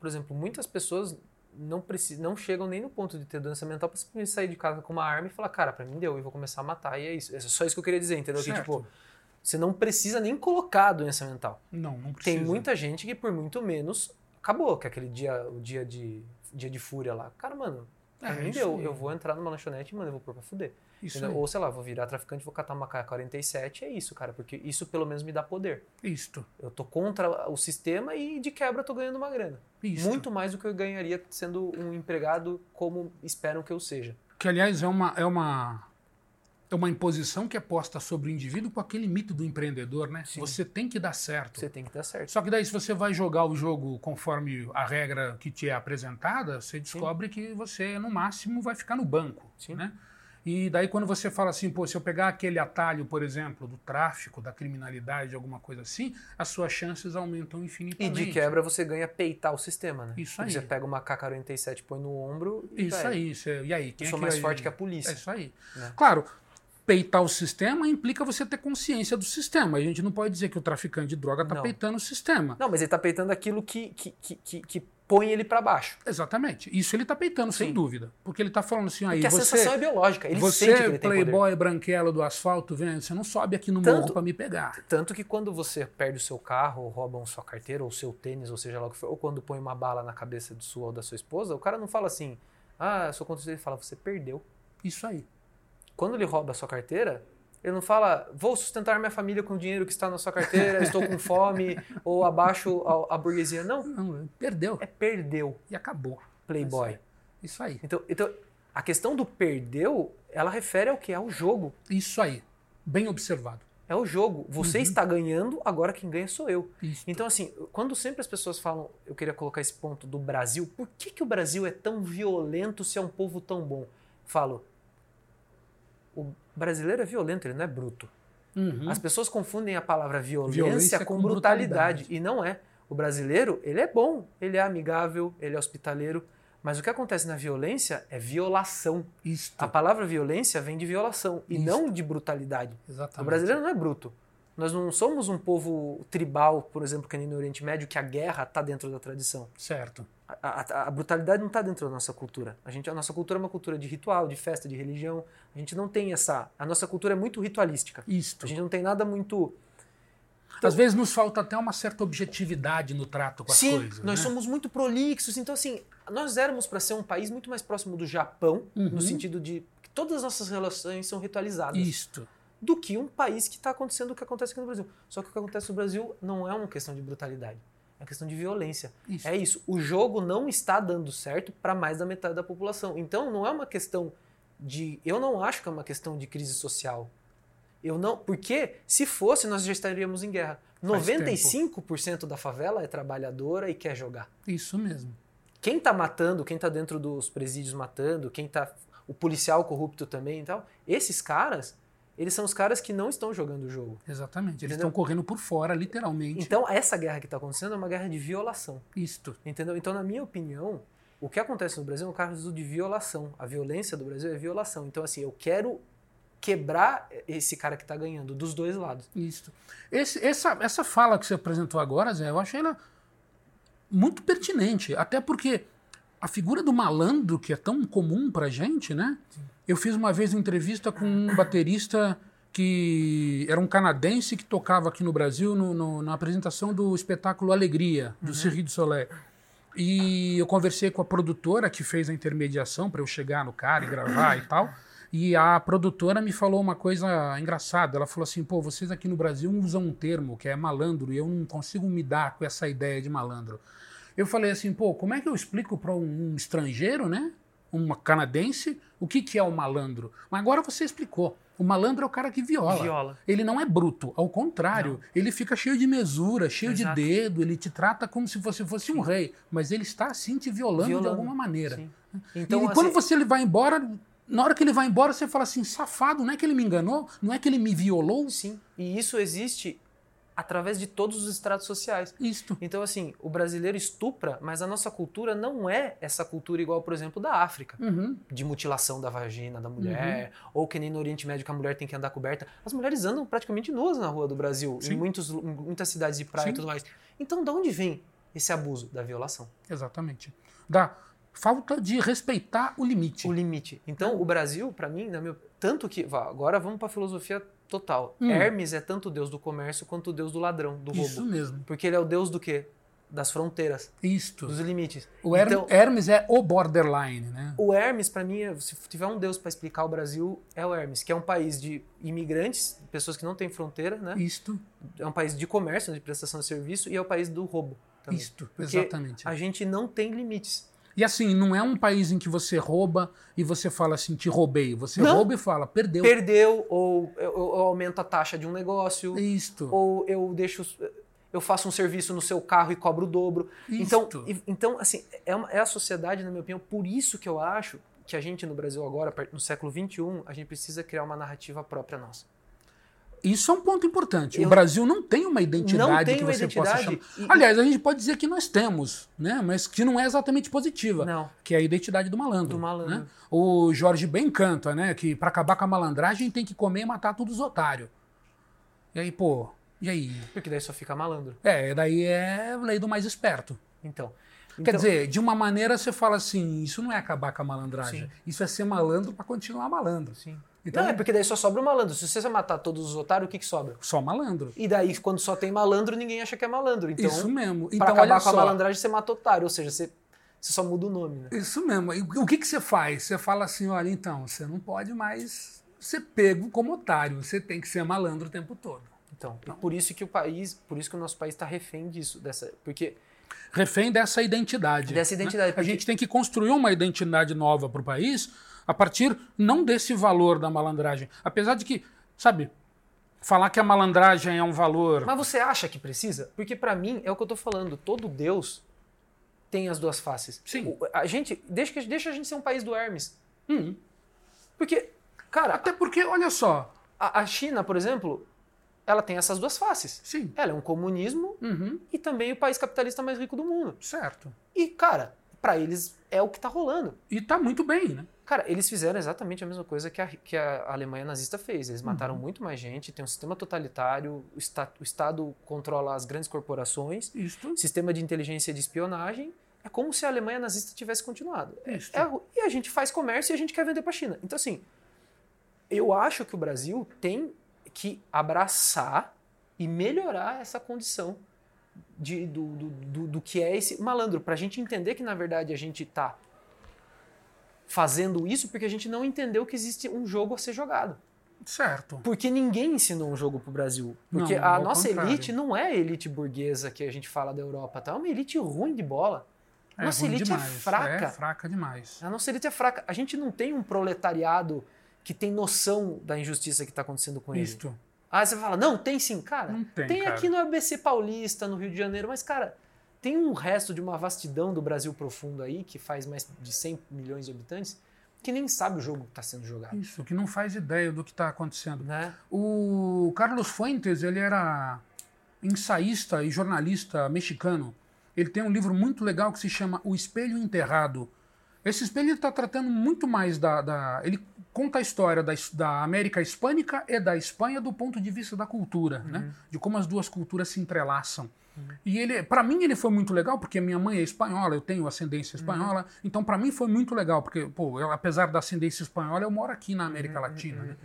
por exemplo, muitas pessoas não precisam, não chegam nem no ponto de ter doença mental pra simplesmente sair de casa com uma arma e falar, cara, pra mim deu, eu vou começar a matar e é isso. É só isso que eu queria dizer, entendeu? Que Certo. tipo, você não precisa nem colocar a doença mental. não, não precisa. Tem muita gente que por muito menos acabou, que é aquele dia, o dia de, dia de fúria lá. Cara, mano, É, mim deu. Eu vou entrar numa lanchonete, mano, eu vou pôr pra fuder. Ou sei lá, vou virar traficante, vou catar uma K-47, é isso, cara, porque isso pelo menos me dá poder. Isto. Eu tô contra o sistema e de quebra eu tô ganhando uma grana. Isto. Muito mais do que eu ganharia sendo um empregado como esperam que eu seja. Que, aliás, é uma, é uma, é uma imposição que é posta sobre o indivíduo com aquele mito do empreendedor, né? Sim. Você tem que dar certo. Você tem que dar certo. Só que daí, se você vai jogar o jogo conforme a regra que te é apresentada, você descobre que você, no máximo, vai ficar no banco. Sim. Né? E daí quando você fala assim, pô, se eu pegar aquele atalho, por exemplo, do tráfico, da criminalidade, alguma coisa assim, as suas chances aumentam E infinitamente. de quebra você ganha peitar o sistema, né? Isso Porque aí. Você pega uma K-47, põe no ombro e Isso é. aí, você- e aí? Quem Eu é sou que mais forte que a É polícia. isso aí. Né? Claro, peitar o sistema implica você ter consciência do sistema. A gente não pode dizer que o traficante de droga está peitando o sistema. Não, mas ele tá peitando aquilo que, que, que, que, que põe ele pra baixo. Exatamente. Isso ele está peitando, sem Sim. dúvida. Porque ele está falando assim, aí, Porque a você, sensação é biológica. Ele sente que você ele tem poder. playboy branquelo do asfalto, vendo, você não sobe aqui no Tanto- morro para me pegar. Tanto que quando você perde o seu carro, ou roubam sua carteira, ou seu tênis, ou seja lá o que for, ou quando põe uma bala na cabeça de sua ou da sua esposa, o cara não fala assim, ah, eu sou contra você, ele fala, você perdeu. Isso aí. Quando ele rouba a sua carteira, ele não fala, vou sustentar minha família com o dinheiro que está na sua carteira, estou com fome, ou abaixo a, a burguesia. Não, Não, perdeu. é perdeu, E acabou. playboy. Isso aí. Então, então, a questão do perdeu, ela refere ao que? Ao jogo. Isso aí. Bem observado. É o jogo. Você está ganhando, agora quem ganha sou eu. Isso. Então, assim, quando sempre as pessoas falam, eu queria colocar esse ponto do Brasil, por que, que o Brasil é tão violento se é um povo tão bom? Falo, o brasileiro é violento, ele não é bruto. Uhum. As pessoas confundem a palavra violência, Violência com, com brutalidade, brutalidade. e não é. O brasileiro, ele é bom, ele é amigável, ele é hospitaleiro, mas o que acontece na violência é violação. Isto. A palavra violência vem de violação e Isto. não de brutalidade. Exatamente. O brasileiro não é bruto. Nós não somos um povo tribal, por exemplo, que nem no Oriente Médio, que a guerra está dentro da tradição. Certo. A, a- a brutalidade não está dentro da nossa cultura. A, gente, a nossa cultura é uma cultura de ritual, de festa, de religião. A gente não tem essa. A nossa cultura é muito ritualística. Isto. A gente não tem nada muito. Às vezes nos falta até uma certa objetividade no trato com as Sim, coisas. nós né? somos muito prolixos. Então, assim, nós éramos para ser um país muito mais próximo do Japão, Uhum. no sentido de que todas as nossas relações são ritualizadas. Isto. Do que um país que está acontecendo o que acontece aqui no Brasil. Só que o que acontece no Brasil não é uma questão de brutalidade, é uma questão de violência. Isso. É isso. O jogo não está dando certo para mais da metade da população. Então não é uma questão de. Eu não acho que é uma questão de crise social. Eu não, porque se fosse nós já estaríamos em guerra. Faz 95% da favela é trabalhadora e quer jogar. Isso mesmo. Quem tá matando, quem tá dentro dos presídios matando, quem tá o policial corrupto também e tal, esses caras, eles são os caras que não estão jogando o jogo. Exatamente. Eles Entendeu? estão correndo por fora, literalmente. Então, essa guerra que está acontecendo é uma guerra de violação. Isto. Entendeu? Então, na minha opinião, o que acontece no Brasil é um caso de violação. A violência do Brasil é violação. Então, assim, eu quero quebrar esse cara que está ganhando, dos dois lados. Isto. Esse- essa, essa fala que você apresentou agora, Zé, eu achei ela muito pertinente. Até porque a figura do malandro, que é tão comum pra gente, né? Eu fiz uma vez uma entrevista com um baterista que era um canadense que tocava aqui no Brasil no- no- na apresentação do espetáculo Alegria, do Cirque du Soleil. E eu conversei com a produtora que fez a intermediação para eu chegar no cara e gravar e tal. E a produtora me falou uma coisa engraçada. Ela falou assim: pô, vocês aqui no Brasil usam um termo que é malandro e eu não consigo me dar com essa ideia de malandro. Eu falei assim: pô, como é que eu explico para um, estrangeiro, né? Um canadense, o que, que é o malandro? Mas agora você explicou. O malandro é o cara que viola. Viola. Ele não é bruto, ao contrário, ele fica cheio de mesura, cheio Exato. de dedo, ele te trata como se você fosse um rei, mas ele está assim te violando, de Violando. alguma maneira. Sim. E Então, quando assim, você ele vai embora, na hora que ele vai embora, você fala assim, safado, não é que ele me enganou, não é que ele me violou, sim. E isso existe através de todos os estratos sociais. isto. Então, assim, o brasileiro estupra, mas a nossa cultura não é essa cultura igual, por exemplo, da África. Uhum. de mutilação da vagina da mulher, ou que nem no Oriente Médio que a mulher tem que andar coberta. As mulheres andam praticamente nuas na rua do Brasil, Sim. em, muitos, em muitas cidades de praia Sim. e tudo mais. Então, de onde vem esse abuso da violação? Exatamente. Da falta de respeitar o limite. O limite. Então, o Brasil, pra mim, na meu, tanto que. Agora vamos pra filosofia total. Hum. Hermes é tanto o deus do comércio quanto o deus do ladrão, do Isso roubo. mesmo. Porque ele é o deus do quê? Das fronteiras, Isto. dos limites. O Her- Então- Hermes é o borderline, né? O Hermes, pra mim, se tiver um deus pra explicar o Brasil, é o Hermes, que é um país de imigrantes, pessoas que não têm fronteira, né? Isto, É um país de comércio, de prestação de serviço, e é o país do roubo. Também. isto, Porque exatamente. A gente não tem limites. E assim, não é um país em que você rouba e você fala assim, te roubei. Você Não. rouba e fala, perdeu. Perdeu, ou eu, eu aumento a taxa de um negócio, Isto. ou eu deixo. Eu faço um serviço no seu carro e cobro o dobro. Então, Isto. e- então assim, é, uma- é a sociedade, na minha opinião, por isso que eu acho que a gente no Brasil agora, no século XXI, a gente precisa criar uma narrativa própria nossa. Isso é um ponto importante. Eu- o Brasil não tem uma identidade tem que você possa chamar. e- Aliás, a gente pode dizer que nós temos, né? mas que não é exatamente positiva. Não. Que é a identidade do malandro. Do malandro. né? O Jorge bem canta, né? Que para acabar com a malandragem tem que comer e matar todos os otários. E aí, pô, e aí? Porque daí só fica malandro. É, daí é lei do mais esperto. Então. Quer então- dizer, de uma maneira você fala assim, isso não é acabar com a malandragem. Sim. Isso é ser malandro para continuar malandro. Sim. Então, não, é porque daí só sobra o malandro. Se você matar todos os otários, o que, que sobra? só malandro. E daí, quando só tem malandro, ninguém acha que é malandro. Então, isso mesmo. pra Então, acabar olha com a só. malandragem, você mata otário. Ou seja, você, você só muda o nome, né? Isso mesmo. E o que, que você faz? Você fala assim, olha, então, você não pode mais ser pego como otário. Você tem que ser malandro o tempo todo. Então, e por isso que o país, por isso que o nosso país está refém disso, dessa, porque Refém dessa identidade. Dessa identidade, né? A porque- gente tem que construir uma identidade nova para o país a partir não desse valor da malandragem. Apesar de que, sabe, falar que a malandragem é um valor. Mas você acha que precisa? Porque pra mim é o que eu tô falando. Todo Deus tem as duas faces. Sim. A gente deixa, deixa a gente ser um país do Hermes. Hum. Porque, cara, Até porque, olha só. a, a China, por exemplo, ela tem essas duas faces. Sim. Ela é um comunismo Uhum. e também o país capitalista mais rico do mundo. Certo. E, cara, pra eles é o que tá rolando. E tá muito bem, né? Cara, eles fizeram exatamente a mesma coisa que a, que a Alemanha nazista fez. Eles Uhum. mataram muito mais gente, tem um sistema totalitário, o, esta- o Estado controla as grandes corporações, Isso. sistema de inteligência e de espionagem. É como se a Alemanha nazista tivesse continuado. É- é- e a gente faz comércio e a gente quer vender para a China. Então, assim, eu acho que o Brasil tem que abraçar e melhorar essa condição de, do, do, do, do que é esse malandro. Para a gente entender que, na verdade, a gente está fazendo isso porque a gente não entendeu que existe um jogo a ser jogado. Certo. Porque ninguém ensinou um jogo pro Brasil. Porque Não, a nossa contrário. elite não é a elite burguesa que a gente fala da Europa, tá? É uma elite ruim de bola. É nossa elite demais. é fraca. É fraca demais. A nossa elite é fraca. A gente não tem um proletariado que tem noção da injustiça que está acontecendo com ele. Isto. Ah, você fala, não, tem sim, cara. Não tem, cara. aqui no ABC Paulista, no Rio de Janeiro, mas, cara, tem um resto de uma vastidão do Brasil profundo aí, que faz mais de 100 milhões de habitantes, que nem sabe o jogo que está sendo jogado. Isso, que não faz ideia do que está acontecendo. Né? O Carlos Fuentes, ele era ensaísta e jornalista mexicano. Ele tem um livro muito legal que se chama O Espelho Enterrado. Esse espelho está tratando muito mais da, da- Ele conta a história da, da América Hispânica e da Espanha do ponto de vista da cultura, né? De como as duas culturas se entrelaçam. E ele, para mim, ele foi muito legal porque minha mãe é espanhola, eu tenho ascendência espanhola. Então, para mim, foi muito legal porque, pô, eu, apesar da ascendência espanhola, eu moro aqui na América Latina, né?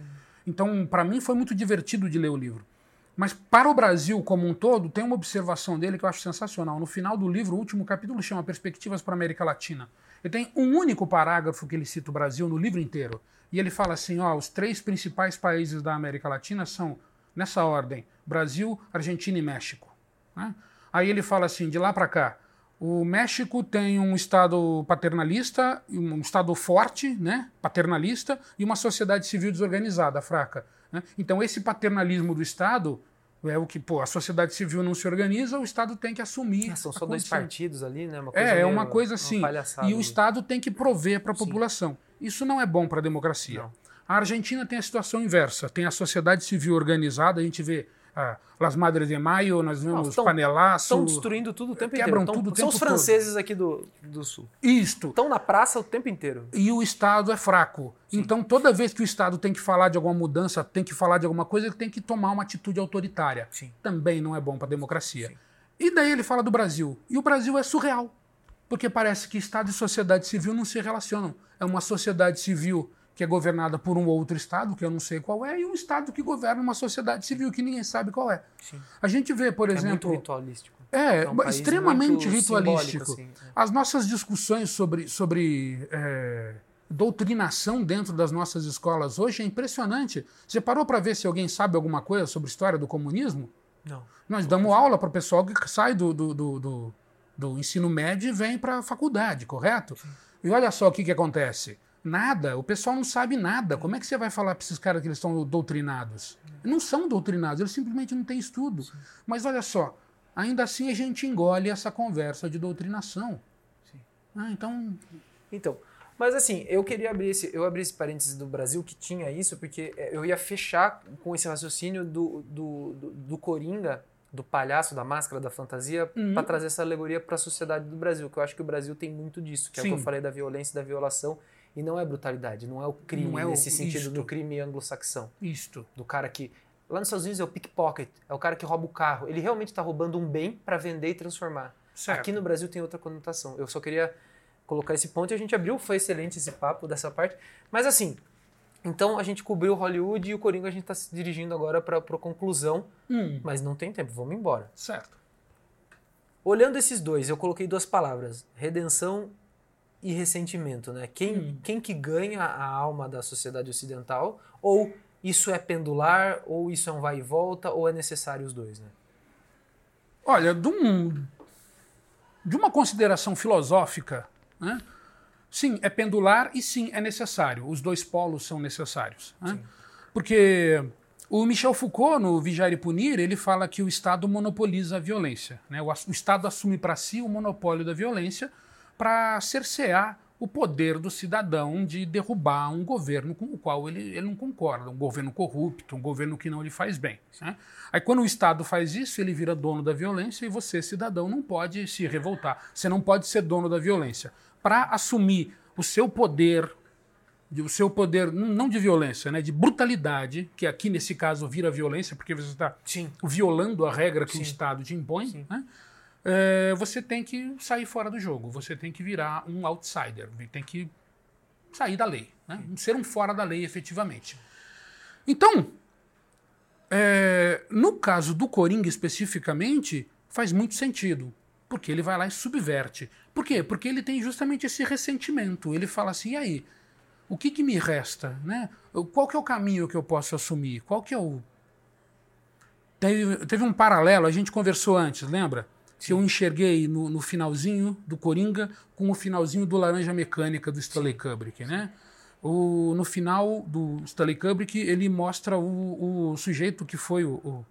Então, para mim, foi muito divertido de ler o livro. Mas para o Brasil como um todo, tem uma observação dele que eu acho sensacional. No final do livro, o último capítulo chama Perspectivas para a América Latina. Ele tem um único parágrafo que ele cita o Brasil no livro inteiro. E ele fala assim: ó, os três principais países da América Latina são, nessa ordem, Brasil, Argentina e México. né? Aí ele fala assim: de lá para cá, o México tem um Estado paternalista, um Estado forte, né, paternalista, e uma sociedade civil desorganizada, fraca. né? Então, esse paternalismo do Estado é o que, pô, a sociedade civil não se organiza, o Estado tem que assumir. Ah, São só dois partidos ali, né? Uma É, é meio- uma coisa assim. palhaçada E o. Estado tem que prover para a população. Isso não é bom para a democracia. Não. A Argentina tem a situação inversa. Tem a sociedade civil organizada, a gente vê ah, Las Madres de Mayo, nós vemos estão- panelaço. Estão destruindo tudo o tempo Quebram inteiro. Tão- tudo o são tempo os franceses aqui do, do sul. Isto. Estão na praça o tempo inteiro. E o Estado é fraco. Então, toda vez que o Estado tem que falar de alguma mudança, tem que falar de alguma coisa, ele tem que tomar uma atitude autoritária. Sim. Também não é bom para a democracia. E daí ele fala do Brasil. E o Brasil é surreal. Porque parece que Estado e sociedade civil não se relacionam. É uma sociedade civil que é governada por um outro Estado, que eu não sei qual é, e um Estado que governa uma sociedade civil que ninguém sabe qual é. Sim. A gente vê, por É muito exemplo. ritualístico. É, É um extremamente muito ritualístico. assim, é. As nossas discussões sobre, sobre é, doutrinação dentro das nossas escolas hoje é impressionante. Você parou para ver se alguém sabe alguma coisa sobre a história do comunismo? Não. Nós damos aula para o pessoal que sai do, do, do, do- do ensino médio e vem para a faculdade, correto? E olha só o que, que acontece. Nada, o pessoal não sabe nada. Como é que você vai falar para esses caras que eles estão doutrinados? Não são doutrinados, eles simplesmente não têm estudo. Mas olha só, ainda assim a gente engole essa conversa de doutrinação. Ah, então, Então, Mas assim, eu queria abrir esse, eu abri esse parênteses do Brasil que tinha isso, porque é, eu ia fechar com esse raciocínio do, do, do, do Coringa, do palhaço, da máscara, da fantasia, Uhum. para trazer essa alegoria para a sociedade do Brasil, que eu acho que o Brasil tem muito disso, que é o que Sim. eu falei da violência e da violação, e não é brutalidade, não é o crime é o- nesse sentido isto. do crime anglo-saxão, Isto. do cara que lá nos Estados Unidos é o pickpocket, é o cara que rouba o carro, ele realmente está roubando um bem para vender e transformar. Certo. Aqui no Brasil tem outra conotação. Eu só queria colocar esse ponto e a gente abriu, foi excelente esse papo dessa parte. Mas assim, então a gente cobriu Hollywood e o Coringa a gente está se dirigindo agora para a conclusão, Hum, mas não tem tempo, vamos embora. certo. Olhando esses dois, eu coloquei duas palavras: redenção e ressentimento, né? Quem, Hum. quem que ganha a alma da sociedade ocidental? Ou isso é pendular, ou isso é um vai e volta, ou é necessário os dois, né? Olha, de, um- de uma consideração filosófica, né? sim, é pendular e sim, é necessário. Os dois polos são necessários. né? Porque o Michel Foucault, no Vigiar e Punir, ele fala que o Estado monopoliza a violência. né? O, o Estado assume para si o monopólio da violência para cercear o poder do cidadão de derrubar um governo com o qual ele, ele não concorda, um governo corrupto, um governo que não lhe faz bem. né? Aí quando o Estado faz isso, ele vira dono da violência e você, cidadão, não pode se revoltar. Você não pode ser dono da violência. Para assumir o seu poder, de- o seu poder, não de violência, né, de brutalidade, que aqui nesse caso vira violência, porque você está violando a regra que o Sim. Estado te impõe, Sim. né? É, você tem que sair fora do jogo, você tem que virar um outsider, tem que sair da lei, né? ser um fora da lei efetivamente. Então, é, no caso do Coringa especificamente, faz muito sentido, porque ele vai lá e subverte. Por quê? Porque ele tem justamente esse ressentimento. Ele fala assim, e aí, o que, que me resta? Né? Qual que é o caminho que eu posso assumir? Qual que é o, Teve, teve um paralelo, a gente conversou antes, lembra? Que eu enxerguei no, no finalzinho do Coringa com o finalzinho do Laranja Mecânica do Stanley Kubrick, né? O, no final do Stanley Kubrick, ele mostra o, o sujeito que foi o, o,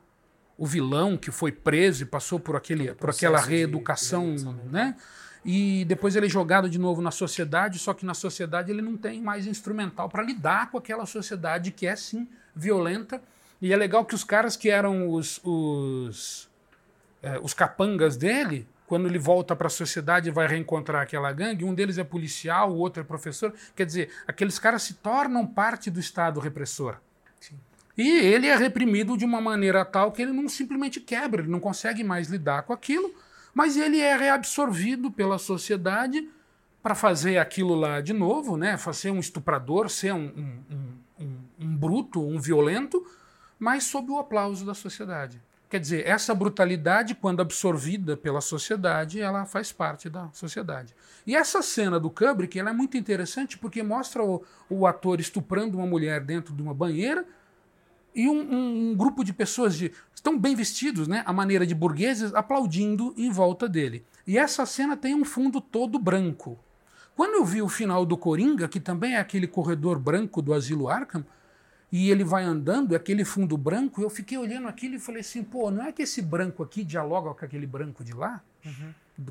o vilão, que foi preso e passou por, aquele, por aquela de reeducação, reeducação mental. né? E depois ele é jogado de novo na sociedade, só que na sociedade ele não tem mais instrumental para lidar com aquela sociedade que é sim violenta. E é legal que os caras que eram os, os, é, os capangas dele, quando ele volta para a sociedade e vai reencontrar aquela gangue, um deles é policial, o outro é professor. Quer dizer, aqueles caras se tornam parte do Estado repressor. E ele é reprimido de uma maneira tal que ele não simplesmente quebra, ele não consegue mais lidar com aquilo, mas ele é reabsorvido pela sociedade para fazer aquilo lá de novo, né? Ser um estuprador, ser um, um, um, um bruto, um violento, mas sob o aplauso da sociedade. Quer dizer, essa brutalidade, quando absorvida pela sociedade, ela faz parte da sociedade. E essa cena do Kubrick ela é muito interessante porque mostra o, o ator estuprando uma mulher dentro de uma banheira e um, um- um grupo de pessoas de, estão bem vestidos, né, a maneira de burgueses, aplaudindo em volta dele. E essa cena tem um fundo todo branco. Quando eu vi o final do Coringa, que também é aquele corredor branco do Asilo Arkham, e ele vai andando, é aquele fundo branco, eu fiquei olhando aquilo e falei assim, pô, não é que esse branco aqui dialoga com aquele branco de lá?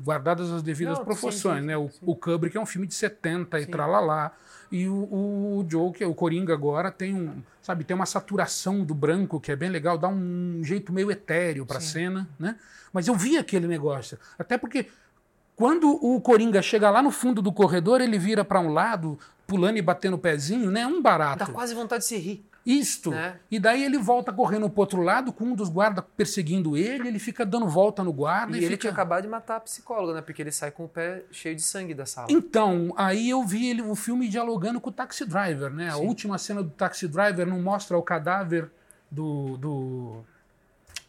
Guardadas as devidas Não, proporções, sim, sim, né? O, sim. o Kubrick é um filme de 70 e tralalá. E o, o, o Joker, o Coringa agora tem um, sabe, tem uma saturação do branco que é bem legal, dá um jeito meio etéreo pra Sim. cena, né? Mas eu vi aquele negócio. Até porque quando o Coringa chega lá no fundo do corredor, ele vira pra um lado, pulando e batendo o pezinho, né? Um barato. Dá quase vontade de se rir. Isto. Né? E daí ele volta correndo pro outro lado, com um dos guardas perseguindo ele, ele fica dando volta no guarda. E E, ele fica... tinha acabado de matar a psicóloga, né? Porque ele sai com o pé cheio de sangue da sala. Então, aí eu vi ele, o filme dialogando com o Taxi Driver, né? A Sim. última cena do Taxi Driver não mostra o cadáver do. do...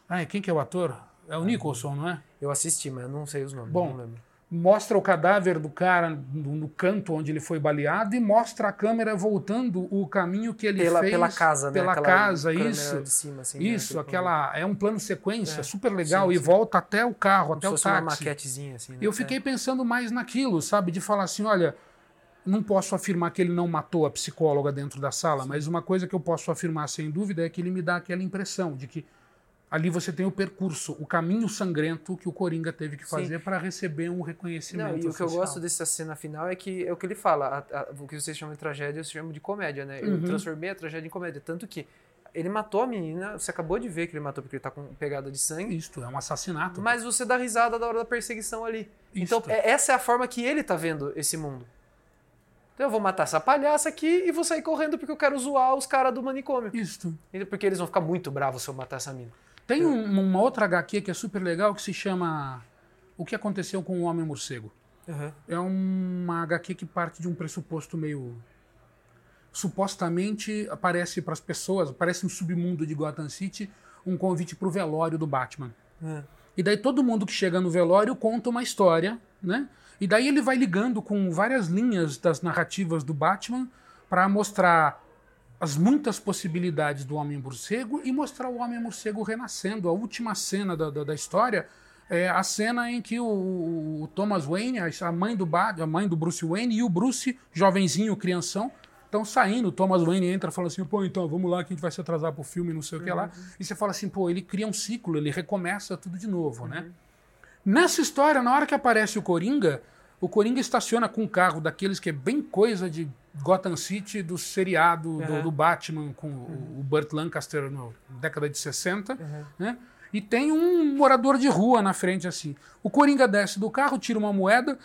Ai, quem que é o ator? É o Nicholson, não é? Eu assisti, mas eu não sei os nomes. Bom, não lembro. Mostra o cadáver do cara no, canto onde ele foi baleado e mostra a câmera voltando o caminho que ele Pela, fez pela casa, né? pela Aquela casa, isso. Cima, assim, né? Isso, Aquele aquela é um plano sequência É, super legal sim, e sim. volta até o carro, Como até o fosse uma táxi. maquetezinha, assim, né? Eu fiquei pensando mais naquilo, sabe, de falar assim, olha, não posso afirmar que ele não matou a psicóloga dentro da sala, mas uma coisa que eu posso afirmar sem dúvida é que ele me dá aquela impressão de que Ali você tem o percurso, o caminho sangrento que o Coringa teve que fazer para receber um reconhecimento Não, e o que eu gosto dessa cena final é que é o que ele fala, a- a- o que vocês chamam de tragédia, eu chamo de comédia, né? Eu Uhum. transformei a tragédia em comédia, tanto que ele matou a menina, você acabou de ver que ele matou porque ele tá com pegada de sangue, Isto, é um assassinato. mas você dá risada da hora da perseguição ali. Então, Isto. é- essa é a forma que ele tá vendo esse mundo. Então eu vou matar essa palhaça aqui e vou sair correndo porque eu quero zoar os caras do manicômio. Isto. Porque eles vão ficar muito bravos se eu matar essa mina. Tem um- uma outra HQ que é super legal que se chama O que aconteceu com o Homem Morcego. É uma HQ que parte de um pressuposto meio. Supostamente aparece para as pessoas, aparece no submundo de Gotham City, um convite para o velório do Batman. É. E daí todo mundo que chega no velório conta uma história, né? E daí ele vai ligando com várias linhas das narrativas do Batman para mostrar as muitas possibilidades do Homem-Morcego e mostrar o Homem-Morcego renascendo. A última cena da, da, da história é a cena em que o, o Thomas Wayne, a mãe do a mãe do Bruce Wayne e o Bruce, jovenzinho, crianção, estão saindo. O Thomas Wayne entra falando assim, pô, então, vamos lá que a gente vai se atrasar pro filme, não sei o que lá. E você fala assim, pô, ele cria um ciclo, ele recomeça tudo de novo, né? Nessa história, na hora que aparece o Coringa, o Coringa estaciona com um carro daqueles que é bem coisa de Gotham City, do seriado do, Uhum. do Batman com o- o Burt Lancaster no- na década de 60, né? E tem um morador de rua na frente assim. O Coringa desce do carro, tira uma moeda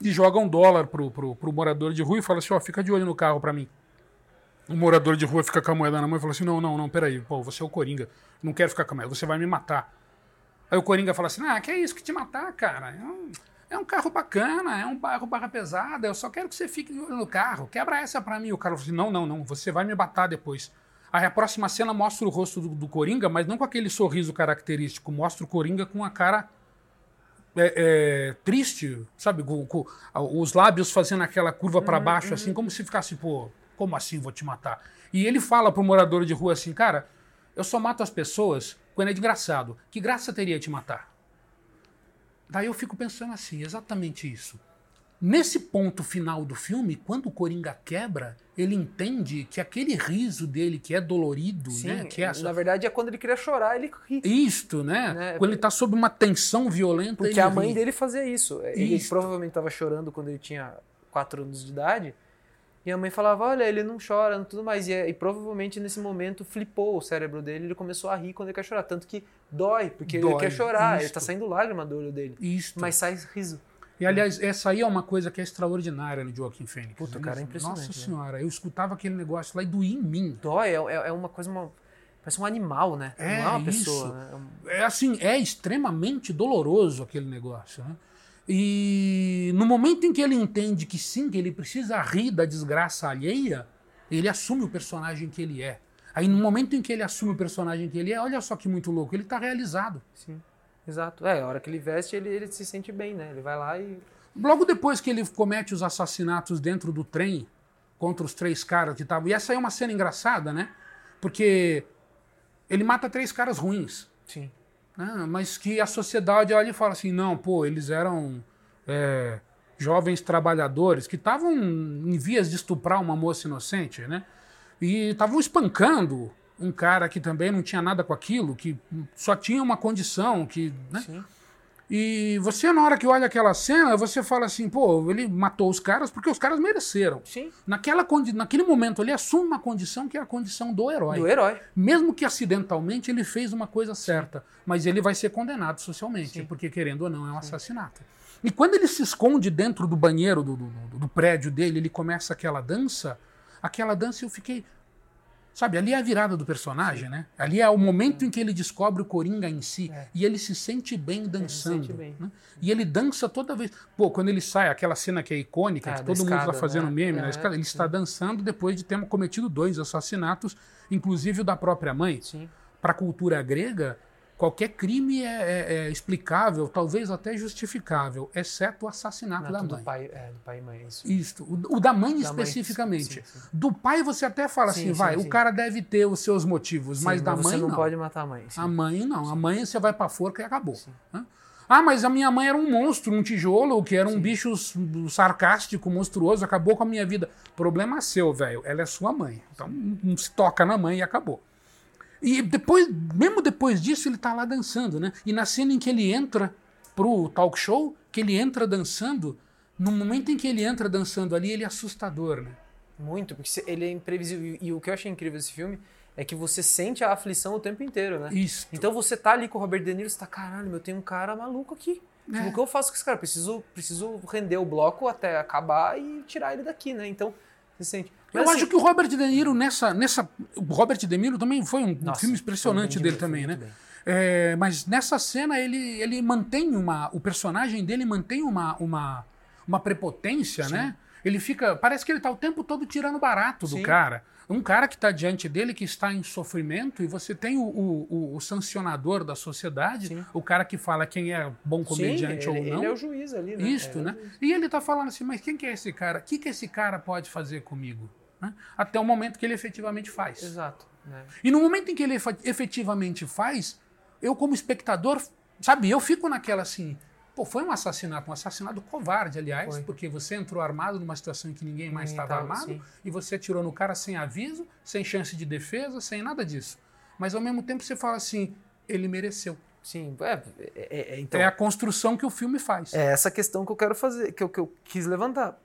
e joga um dólar pro, pro, pro morador de rua e fala assim, ó, fica de olho no carro pra mim. O morador de rua fica com a moeda na mão e fala assim, não, não, não, peraí, pô, você é o Coringa, não quero ficar com a moeda, você vai me matar. Aí o Coringa fala assim: Ah, que é isso que te matar, cara? Um, é um carro bacana, é um carro barra pesada, eu só quero que você fique no carro. Quebra essa pra mim. O cara fala assim: Não, não, não, você vai me matar depois. Aí a próxima cena mostra o rosto do, do Coringa, mas não com aquele sorriso característico, mostra o Coringa com a cara é, é, triste, sabe? Com, com os lábios fazendo aquela curva pra baixo, assim, como se ficasse, pô, como assim vou te matar? E ele fala pro morador de rua assim, cara, eu só mato as pessoas quando é de engraçado. Que graça teria te matar? Daí eu fico pensando assim, exatamente isso. Nesse ponto final do filme, quando o Coringa quebra, ele entende que aquele riso dele, que é dolorido, Sim, né? Que é essa- na verdade é quando ele queria chorar, ele ri. Isto, né? Né? Quando ele tá sob uma tensão violenta. Porque a mãe ri. dele fazia isso. Ele provavelmente estava chorando quando ele tinha 4 anos de idade. E a mãe falava, olha, ele não chora, não tudo mais. E, e provavelmente nesse momento flipou o cérebro dele, ele começou a rir quando ele quer chorar. Tanto que dói, porque ele Dói, quer chorar, ele isto. tá saindo lágrima do olho dele. Isto. Mas sai riso. E aliás, essa aí é uma coisa que é extraordinária no Joaquim Fênix. Puta, cara, é impressionante, Nossa né? senhora, eu escutava aquele negócio lá e doía em mim. Dói, é, é- é uma coisa, uma, parece um animal, né? É, não é uma isso. pessoa, né? É um- É assim, é extremamente doloroso aquele negócio, né? E no momento em que ele entende que sim, que ele precisa rir da desgraça alheia, ele assume o personagem que ele é. Aí no momento em que ele assume o personagem que ele é, olha só que muito louco, ele tá realizado. Sim, exato. É, a hora que ele veste, ele, ele se sente bem, né? Ele vai lá e... Logo depois que ele comete os assassinatos dentro do trem contra os três caras que estavam. E essa aí é uma cena engraçada, né? Porque ele mata três caras ruins. Sim. Né? Mas que a sociedade olha e fala assim: não, pô, eles eram é, jovens trabalhadores que estavam em vias de estuprar uma moça inocente, né? E estavam espancando um cara que também não tinha nada com aquilo, que só tinha uma condição, que. Né? Sim. E você, na hora que olha aquela cena, você fala assim, pô, ele matou os caras porque os caras mereceram. Sim. Naquela condi naquele momento, ele assume uma condição que é a condição do herói. Do herói. Mesmo que acidentalmente ele fez uma coisa certa, mas ele vai ser condenado socialmente, Sim. porque querendo ou não é um assassinato. E quando ele se esconde dentro do banheiro do, do- do prédio dele, ele começa aquela dança, aquela dança eu fiquei. Sabe, ali é a virada do personagem, né? Ali é o momento em que ele descobre o Coringa em si É. e ele se sente bem dançando. sente bem. né? E ele dança toda vez. Pô, quando ele sai, aquela cena que é icônica, Ah, que todo mundo escada, tá fazendo né? meme na É, escada, ele sim. está dançando depois de ter cometido dois assassinatos, inclusive o da própria mãe. Sim. Para a cultura grega, qualquer crime é, é- é explicável, talvez até justificável, exceto o assassinato Não, da do mãe. pai, é, do pai e mãe, isso. Isto. O, o da mãe Da mãe, especificamente. sim, sim. Do pai você até fala Sim, assim, sim, vai, sim. o cara deve ter os seus motivos, mas Sim, da você mãe não, não. pode matar a mãe. sim. A mãe não. A mãe você vai pra forca e acabou. né? Ah, mas a minha mãe era um monstro, um tijolo, que era um bicho s- sarcástico, monstruoso, acabou com a minha vida. Problema seu, velho. Ela é sua mãe. Então não se toca na mãe e acabou. E depois, mesmo depois disso, ele tá lá dançando, né? E na cena em que ele entra pro talk show, que ele entra dançando, no momento em que ele entra dançando ali, ele é assustador, né? Muito, porque ele é imprevisível. E o que eu achei incrível desse filme é que você sente a aflição o tempo inteiro, né? Isso. Então você tá ali com o Robert De Niro, você tá, caralho, meu, tem um cara maluco aqui. É. Tipo, o que eu faço com esse cara? Preciso, preciso render o bloco até acabar e tirar ele daqui, né? Então, você sente. Eu acho que o Robert De Niro nessa, nessa, o Robert De Niro também foi um Nossa, filme impressionante bem dele demais, também, né? bem. É, mas nessa cena ele, ele mantém uma, o personagem dele mantém uma, uma, uma prepotência, né? Ele fica, parece que ele tá o tempo todo tirando barato do Sim. cara. Um cara que está diante dele, que está em sofrimento, e você tem o, o, o- o sancionador da sociedade, Sim. o cara que fala quem é bom comediante Sim, ou ele, não. ele é o juiz ali, né? Isto, É, né? E ele tá falando assim, mas quem que é esse cara? O que, que esse cara pode fazer comigo? Né? Até o momento que ele efetivamente faz. Exato. Né? E no momento em que ele efetivamente faz, eu como espectador, sabe, eu fico naquela assim, pô, foi um assassinato, um assassinato covarde, aliás, Foi. porque você entrou armado numa situação em que ninguém mais estava tava, armado sim. e você atirou no cara sem aviso, sem chance de defesa, sem nada disso. Mas ao mesmo tempo você fala assim, ele mereceu. Sim, é, é- é- então, é a construção que o filme faz. é essa questão que eu quero fazer, que eu, que eu quis levantar.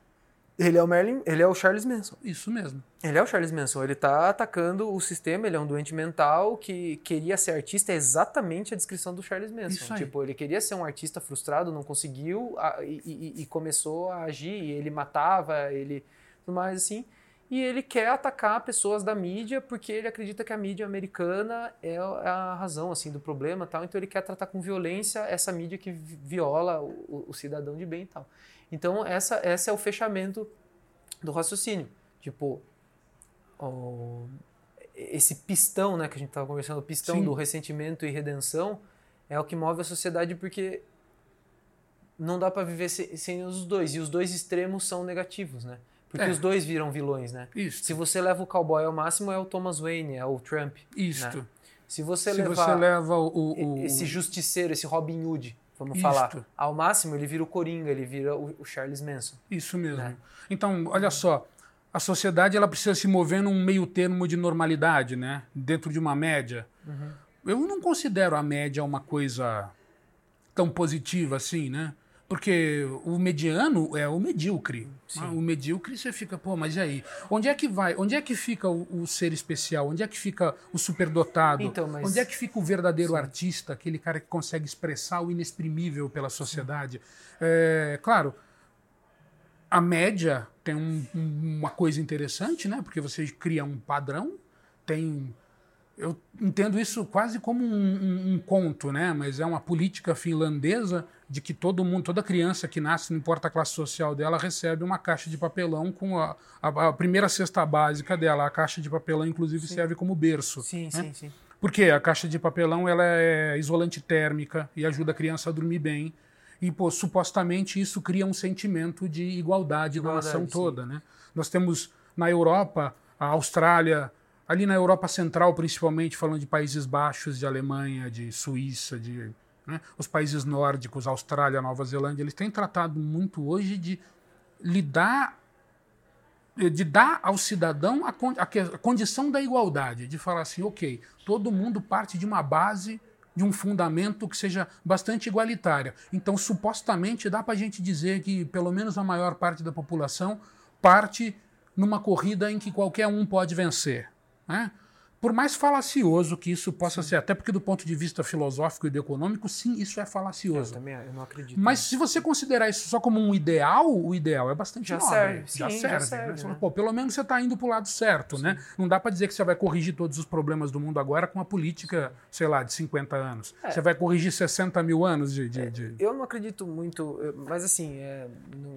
Ele é o Merlin, ele é o Charles Manson. Isso mesmo. Ele é o Charles Manson, ele tá atacando o sistema, ele é um doente mental que queria ser artista, é exatamente a descrição do Charles Manson. Tipo, ele queria ser um artista frustrado, não conseguiu e, e- e começou a agir, ele matava, ele tudo mais assim. E ele quer atacar pessoas da mídia porque ele acredita que a mídia americana é a razão assim do problema, tal. Então ele quer tratar com violência essa mídia que vi- viola o, o- o cidadão de bem e tal. Então essa esse é o fechamento do raciocínio. Tipo, esse pistão, né, que a gente estava conversando, o pistão Sim. do ressentimento e redenção é o que move a sociedade porque não dá para viver se- sem os dois e os dois extremos são negativos, né? Porque É. os dois viram vilões, né? Se você leva o cowboy ao máximo é o Thomas Wayne, é o Trump. Isto. né? Se você Se levar você leva o- o- esse justiceiro, esse Robin Hood, vamos Isto. falar, ao máximo ele vira o Coringa, ele vira o, o Charles Manson. Isso mesmo. né? Então, olha só, a sociedade ela precisa se mover num meio termo de normalidade, né? Dentro de uma média. Uhum. Eu não considero a média uma coisa tão positiva assim, né? Porque o mediano é o medíocre. Sim. né? O medíocre você fica, pô, mas e aí? Onde é que vai? Onde é que fica o, o ser especial? Onde é que fica o superdotado? Então, mas- Onde é que fica o verdadeiro artista, aquele cara que consegue expressar o inexprimível pela sociedade? É, claro, a média tem um- uma coisa interessante, né? Porque você cria um padrão, tem. Eu entendo isso quase como um, um- um conto, né? Mas é uma política finlandesa de que todo mundo, toda criança que nasce, não importa a classe social dela, recebe uma caixa de papelão com a, a- a primeira cesta básica dela. A caixa de papelão, inclusive, serve como berço. Sim, né? sim, sim. Porque a caixa de papelão ela é isolante térmica e ajuda a criança a dormir bem. E, pô, supostamente isso cria um sentimento de igualdade, na Igualdade, nação sim. toda, né? Nós temos na Europa, a Austrália, ali na Europa Central, principalmente, falando de Países Baixos, de Alemanha, de Suíça, de né? os países nórdicos, Austrália, Nova Zelândia, eles têm tratado muito hoje de lidar de dar ao cidadão a, a condição da igualdade, de falar assim, ok, todo mundo parte de uma base, de um fundamento que seja bastante igualitário. Então, supostamente, dá para a gente dizer que pelo menos a maior parte da população parte numa corrida em que qualquer um pode vencer. Né? Por mais falacioso que isso possa ser, até porque do ponto de vista filosófico e econômico, sim, isso é Eu falacioso. também eu não acredito. Mas se você considerar isso só como um ideal, o ideal é bastante Já nobre. serve, já sim, já serve. serve, né? Você né? fala, Pô, pelo menos você está indo para o lado certo, né? Não dá para dizer que você vai corrigir todos os problemas do mundo agora com uma política, sei lá, de 50 anos. É. Você vai corrigir 60 mil anos de... de- de- Eu não acredito muito, eu- mas assim, é,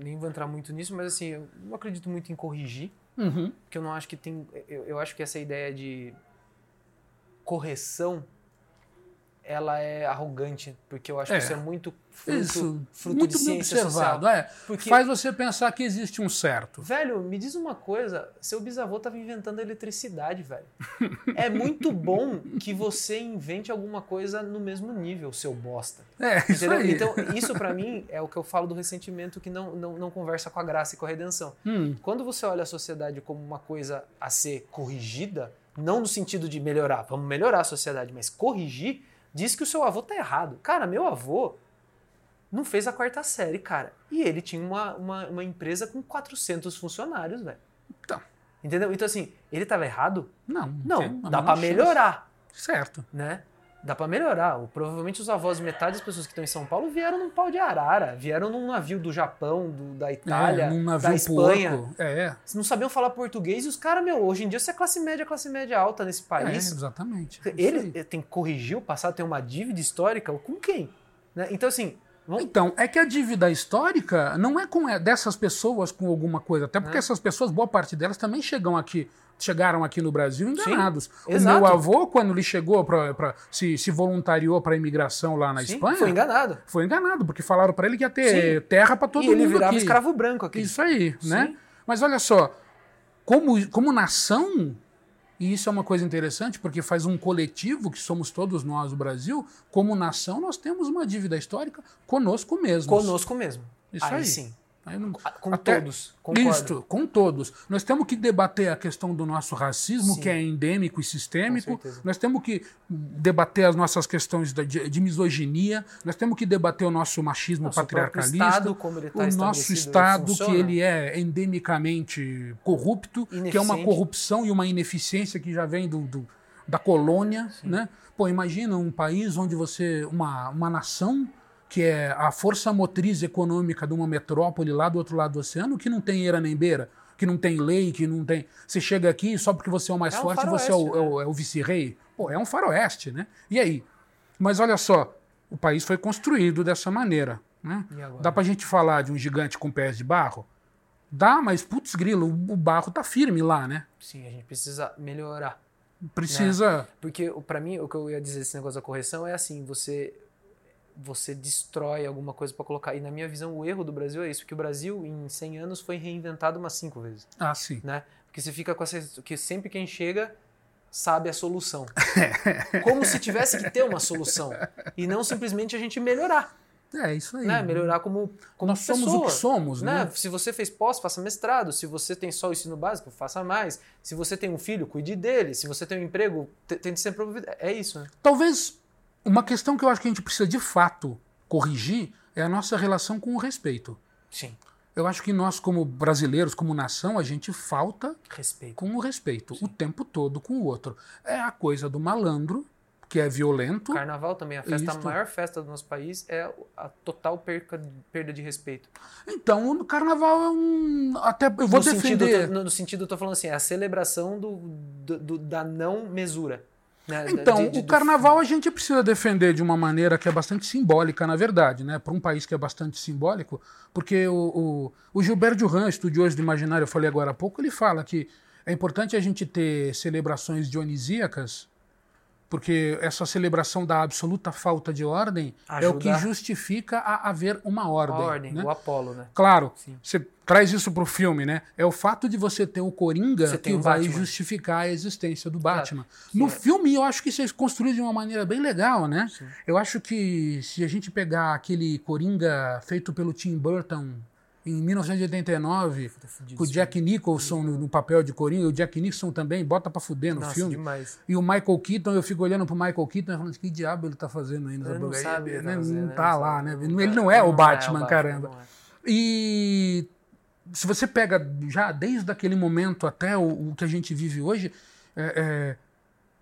nem vou entrar muito nisso, mas assim, eu não acredito muito em corrigir, Uhum. porque eu não acho que tem, eu, eu acho que essa ideia de correção, ela é arrogante, porque eu acho É. que isso é muito fruto, Isso, fruto muito de ciência observado. social. É. Porque- Faz você pensar que existe um certo. Velho, me diz uma coisa, seu bisavô estava inventando eletricidade, velho. É muito bom que você invente alguma coisa no mesmo nível, seu bosta. É, isso Entendeu? aí. Então, isso pra mim é o que eu falo do ressentimento que não, não, não conversa com a graça e com a redenção. Hum, Quando você olha a sociedade como uma coisa a ser corrigida, não no sentido de melhorar, vamos melhorar a sociedade, mas corrigir, diz que o seu avô tá errado. Cara, meu avô não fez a quarta série, cara. E ele tinha uma, uma, uma empresa com 400 funcionários, velho. Então. Entendeu? Então, assim, ele tava errado? Não, Não, a dá chance. melhorar, Certo. né? Dá pra melhorar. Provavelmente os avós, metade das pessoas que estão em São Paulo vieram num pau de arara, vieram num navio do Japão, do- da Itália, é, num navio da Espanha. porco. É, não sabiam falar português e os caras, meu, hoje em dia você é classe média, classe média alta nesse é, país. exatamente. Isso ele tem que corrigir o passado, tem uma dívida histórica com quem? Né? Então, assim, Então, é que a dívida histórica não é com é, dessas pessoas com alguma coisa, até porque É. essas pessoas, boa parte delas também chegam aqui, chegaram aqui no Brasil enganados. o exato. meu avô, quando ele chegou para se, se voluntariou para a imigração lá na sim, Espanha, foi enganado. foi enganado, porque falaram para ele que ia ter terra para todo e ele mundo virava aqui. escravo branco aqui. Isso aí, né? Sim. Mas olha só, como, como nação, e isso é uma coisa interessante, porque faz um coletivo, que somos todos nós, o Brasil, como nação, nós temos uma dívida histórica conosco mesmos. Conosco mesmo. Isso aí, aí. sim. Não- Com Até- todos. Concordo. Isto, com todos. Nós temos que debater a questão do nosso racismo, Sim. que é endêmico e sistêmico. Nós temos que debater as nossas questões de, de misoginia. Nós temos que debater o nosso machismo Nosso patriarcalista. Estado, como ele tá o nosso Estado, que funciona. ele é endemicamente corrupto, que é uma corrupção e uma ineficiência que já vem do, do- da colônia. Né? Pô, imagina um país onde você. Uma, uma nação que é a força motriz econômica de uma metrópole lá do outro lado do oceano, que não tem eira nem beira, que não tem lei, que não tem. Você chega aqui só porque você é o mais É um forte, você é o, é o- é o vice-rei. Pô, é um faroeste, né? E aí? Mas olha só, o país foi construído dessa maneira. Né? Dá pra gente falar de um gigante com pés de barro? Dá, mas putz grilo, o barro tá firme lá, né? Sim, a gente precisa melhorar. Precisa. Porque, o- pra mim, o que eu ia dizer desse negócio da correção é assim, você você destrói alguma coisa pra colocar. E na minha visão, o erro do Brasil é isso, que o Brasil, em 100 anos, foi reinventado umas cinco vezes, Ah, sim. né? Porque você fica com essa... que sempre quem chega sabe a solução. Como se tivesse que ter uma solução. E não simplesmente a gente melhorar, É isso aí. né? Melhorar como, como Nós somos pessoa. o que somos, né? né? Se você fez pós, faça mestrado. Se você tem só o ensino básico, faça mais. Se você tem um filho, cuide dele. Se você tem um emprego, te- tente ser promovido. É isso, né? Talvez uma questão que eu acho que a gente precisa de fato corrigir é a nossa relação com o respeito. Sim. Eu acho que nós, como brasileiros, como nação, a gente falta Respeito. com o respeito o tempo todo com o outro. É a coisa do malandro, que é violento. Carnaval também, a festa, a maior festa do nosso país é a total perca, perda de respeito. Então, o carnaval é um. Até eu vou no sentido, defender. no, no sentido, eu tô falando assim, é a celebração do, do- do- da não mesura. Né? Então, o carnaval a gente precisa defender de uma maneira que é bastante simbólica, na verdade, né? Para um país que é bastante simbólico, porque o, o, o Gilberto Duran, estudioso do imaginário, eu falei agora há pouco, ele fala que é importante a gente ter celebrações dionisíacas, porque essa celebração da absoluta falta de ordem é o que Ajuda. justifica a haver uma a ordem. ordem, né? o Apolo, né? Claro, Sim. você traz isso pro filme, né? É o fato de você ter o Coringa que o vai Batman. justificar a existência do Batman. que No é- filme, eu acho que isso é construído de uma maneira bem legal, né? Sim. Eu acho que se a gente pegar aquele Coringa feito pelo Tim Burton em 1989, com o Jack Nicholson no, no papel de Coringa, o Jack Nicholson também bota pra fuder no Nossa, filme. demais. E o Michael Keaton, eu fico olhando pro Michael Keaton e falando, que diabo ele tá fazendo aí nessa não porcaria? sabe o que Ele tá não tá lá, sabe, né? não Ele tá- não é o não Batman, Batman, caramba. não é. E se você pega já desde aquele momento até o, o que a gente vive hoje, é, é,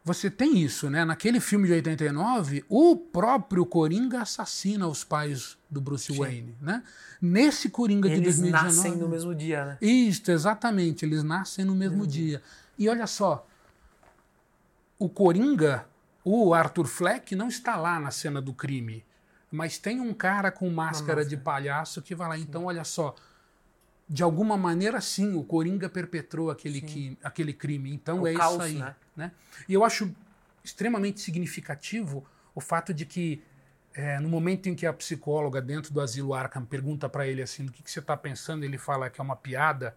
você tem isso, né? Naquele filme de 89, o próprio Coringa assassina os pais do Bruce Sim. Wayne, né? Nesse Coringa de Eles 2019. nascem no mesmo dia, né? Isso, exatamente. Eles nascem no mesmo dia. E olha só, o Coringa, o Arthur Fleck, não está lá na cena do crime. Mas tem um cara com máscara de palhaço que vai lá. Então, olha só. De alguma maneira, sim, o Coringa perpetrou aquele, que, aquele crime. Então O é caos, isso aí. né? né? E eu acho extremamente significativo o fato de que, é, no momento em que a psicóloga dentro do asilo Arkham pergunta para ele assim, o que, que você está pensando, ele fala que é uma piada.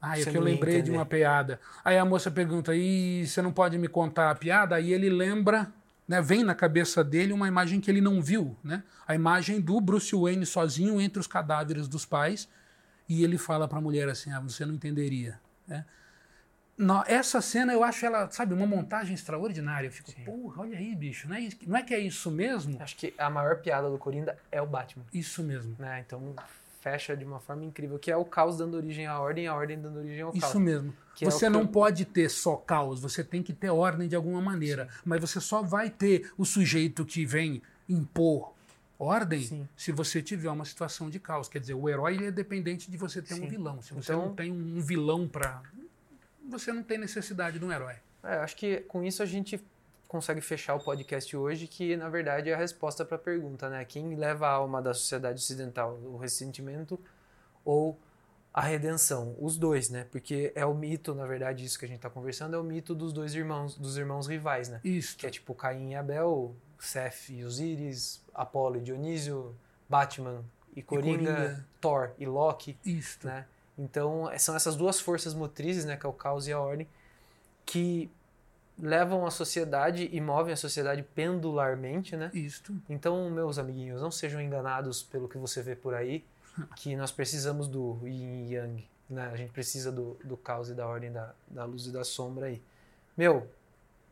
Ah, é Você que eu lembrei de entender. uma piada. Aí a moça pergunta, e você não pode me contar a piada? Aí ele lembra, né, vem na cabeça dele uma imagem que ele não viu, né? A imagem do Bruce Wayne sozinho entre os cadáveres dos pais. E ele fala para a mulher assim, ah, você não entenderia. Né? Não, essa cena eu acho ela, sabe, uma montagem extraordinária. Eu fico, porra, olha aí, bicho, não é, não é que é isso mesmo? Acho que a maior piada do Coringa é o Batman. Isso mesmo. Né? Então fecha de uma forma incrível, que é o caos dando origem à ordem, a ordem dando origem ao caos. Isso mesmo. Que é você que não eu- pode ter só caos, você tem que ter ordem de alguma maneira. Mas você só vai ter o sujeito que vem impor ordem Sim. se você tiver uma situação de caos. Quer dizer, o herói é dependente de você ter um Sim. vilão. Se você Então- não tem um vilão para. Você não tem necessidade de um herói. É, acho que com isso a gente consegue fechar o podcast hoje, que na verdade é a resposta para a pergunta, né? Quem leva a alma da sociedade ocidental? O ressentimento ou a redenção? Os dois, né? Porque é o mito, na verdade, isso que a gente está conversando, é o mito dos dois irmãos, dos irmãos rivais, né? Isso. Que é tipo Caim e Abel, Seth e Osíris, Apolo e Dionísio, Batman e Coringa, Coringa. Thor e Loki Isto. né? Então, são essas duas forças motrizes, né, que é o caos e a ordem, que levam a sociedade e movem a sociedade pendularmente, né? Isto. Então, meus amiguinhos, não sejam enganados pelo que você vê por aí, que nós precisamos do yin e yang, né? A gente precisa do, do caos e da ordem, da, da luz e da sombra aí. Meu,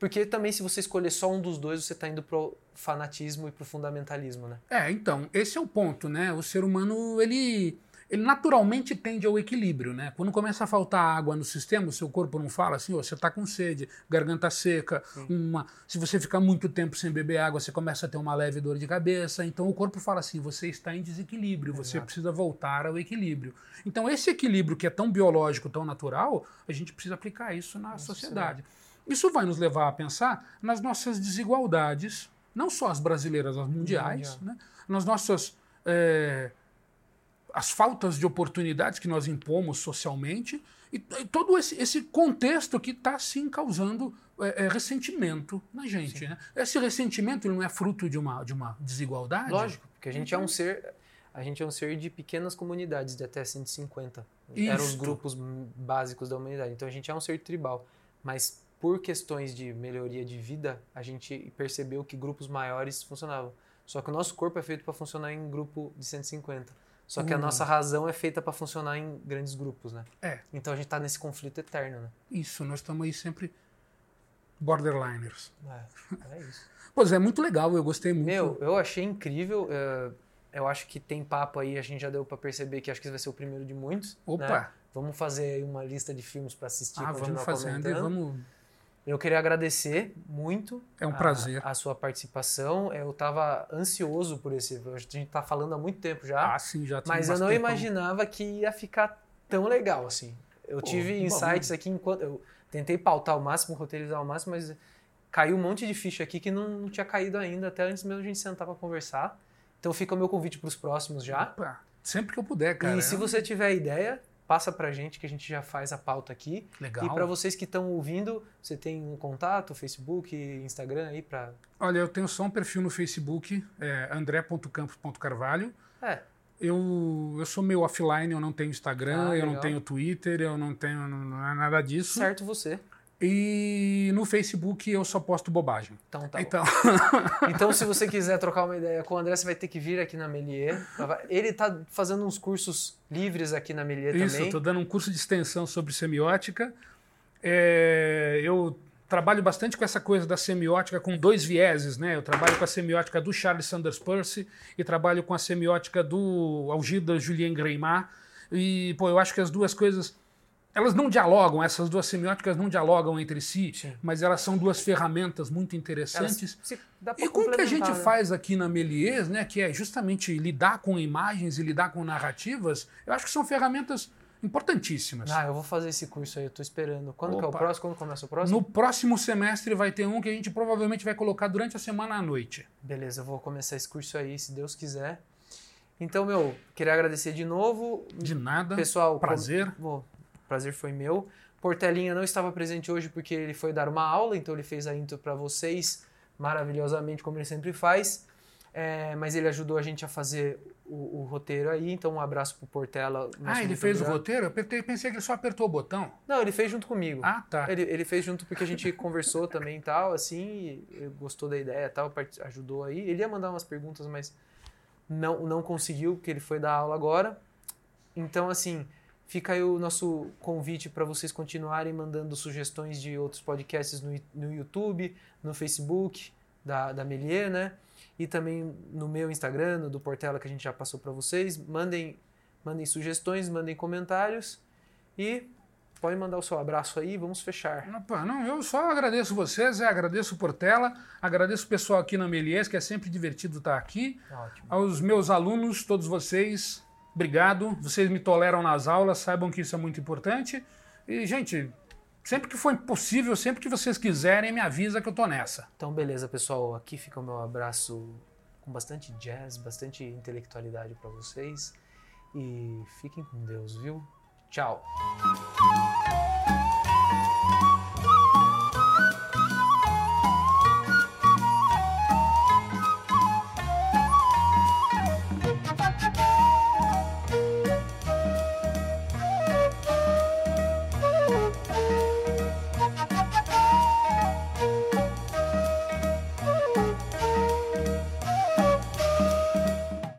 porque também se você escolher só um dos dois, você está indo pro fanatismo e pro fundamentalismo, né? É, então, esse é o ponto, né? O ser humano, ele, ele naturalmente tende ao equilíbrio, né? Quando começa a faltar água no sistema, o seu corpo não fala assim, "Ô, você está com sede, garganta seca, uma, se você ficar muito tempo sem beber água, você começa a ter uma leve dor de cabeça. Então o corpo fala assim, você está em desequilíbrio, você Exato. precisa voltar ao equilíbrio. Então esse equilíbrio que é tão biológico, tão natural, a gente precisa aplicar isso na sociedade. Isso vai nos levar a pensar nas nossas desigualdades, não só as brasileiras, as mundiais, né? nas nossas é, as faltas de oportunidades que nós impomos socialmente e, e todo esse, esse contexto que está sim causando é, é, ressentimento na gente. Né? Esse ressentimento não é fruto de uma, de uma desigualdade? Lógico, porque a gente é um ser, a gente é um ser de pequenas comunidades de até 150. Eram os Isto. grupos básicos da humanidade. Então a gente é um ser tribal, mas por questões de melhoria de vida, a gente percebeu que grupos maiores funcionavam. Só que o nosso corpo é feito para funcionar em grupo de 150. Só que a Hum. nossa razão é feita para funcionar em grandes grupos, né? É. Então a gente tá nesse conflito eterno, né? Isso, nós estamos aí sempre borderliners. É, é isso. Pois é, muito legal, eu gostei muito. Meu, eu achei incrível. eh, eu acho que tem papo aí, a gente já deu pra perceber que acho que vai ser o primeiro de muitos. Opa, né? Vamos fazer aí uma lista de filmes pra assistir e ah, vamos fazendo e comentando. vamos. Eu queria agradecer muito É um a- prazer. A, sua participação. Eu tava ansioso por esse. A gente tá falando há muito tempo já, Ah, sim, já mas eu não imaginava que ia ficar tão legal assim. Eu Pô, tive bom. insights aqui enquanto. Eu tentei pautar ao máximo, roteirizar ao máximo, mas caiu um monte de ficha aqui que não, não tinha caído ainda, até antes mesmo a gente sentar pra conversar. Então fica o meu convite pros próximos já. Opa, sempre que eu puder, cara. e se você tiver ideia, passa pra gente que a gente já faz a pauta aqui. Legal. E pra vocês que estão ouvindo, você tem um contato, Facebook, Instagram aí pra. Olha, eu tenho só um perfil no Facebook, é andré.campos.carvalho. É, Eu, eu sou meio offline, eu não tenho Instagram, Ah, eu não legal. tenho Twitter, eu não tenho não é nada disso. certo você. E no Facebook eu só posto bobagem. Então tá. então, Então, se você quiser trocar uma ideia com o André, você vai ter que vir aqui na Melier. Ele tá fazendo uns cursos livres aqui na Melier isso, também. estou dando um curso de extensão sobre semiótica. É, eu trabalho bastante com essa coisa da semiótica com dois vieses, né? Eu trabalho com a semiótica do Charles Sanders Peirce e trabalho com a semiótica do Algida Julien Greimar. E, pô, eu acho que as duas coisas elas não dialogam, essas duas semióticas não dialogam entre si, Sim. mas elas são duas ferramentas muito interessantes. E com o que a gente né? faz aqui na Melies, né, que é justamente lidar com imagens e lidar com narrativas, eu acho que são ferramentas importantíssimas. Ah, eu vou fazer esse curso aí, eu tô esperando. Quando que é o próximo? Quando começa o próximo? No próximo semestre vai ter um que a gente provavelmente vai colocar durante a semana à noite. Beleza, eu vou começar esse curso aí, se Deus quiser. Então, meu, queria agradecer de novo. De nada. Pessoal, prazer. com- Bom, prazer foi meu. Portelinha não estava presente hoje porque ele foi dar uma aula, então ele fez a intro para vocês maravilhosamente, como ele sempre faz. É, mas ele ajudou a gente a fazer o, o roteiro aí, então um abraço pro Portela. Ah, ele fez o roteiro? Eu pensei que ele só apertou o botão. Não, ele fez junto comigo. Ah, tá. Ele, ele fez junto porque a gente conversou também e tal, assim, e gostou da ideia e tal, ajudou aí. Ele ia mandar umas perguntas, mas não, não conseguiu, porque ele foi dar aula agora. Então, assim, Fica aí o nosso convite para vocês continuarem mandando sugestões de outros podcasts no, no YouTube, no Facebook da, da Melier, né? E também no meu Instagram, no do Portela, que a gente já passou para vocês. Mandem, mandem sugestões, mandem comentários e podem mandar o seu abraço aí, vamos fechar. Opa, não, eu só agradeço vocês, é, agradeço o Portela, agradeço o pessoal aqui na Melies, que é sempre divertido estar aqui. Ótimo. Aos meus alunos, todos vocês, obrigado. Vocês me toleram nas aulas, saibam que isso é muito importante. E, gente, sempre que for possível, sempre que vocês quiserem, me avisa que eu tô nessa. Então, beleza, pessoal. Aqui fica o meu abraço com bastante jazz, bastante intelectualidade para vocês. E fiquem com Deus, viu? Tchau.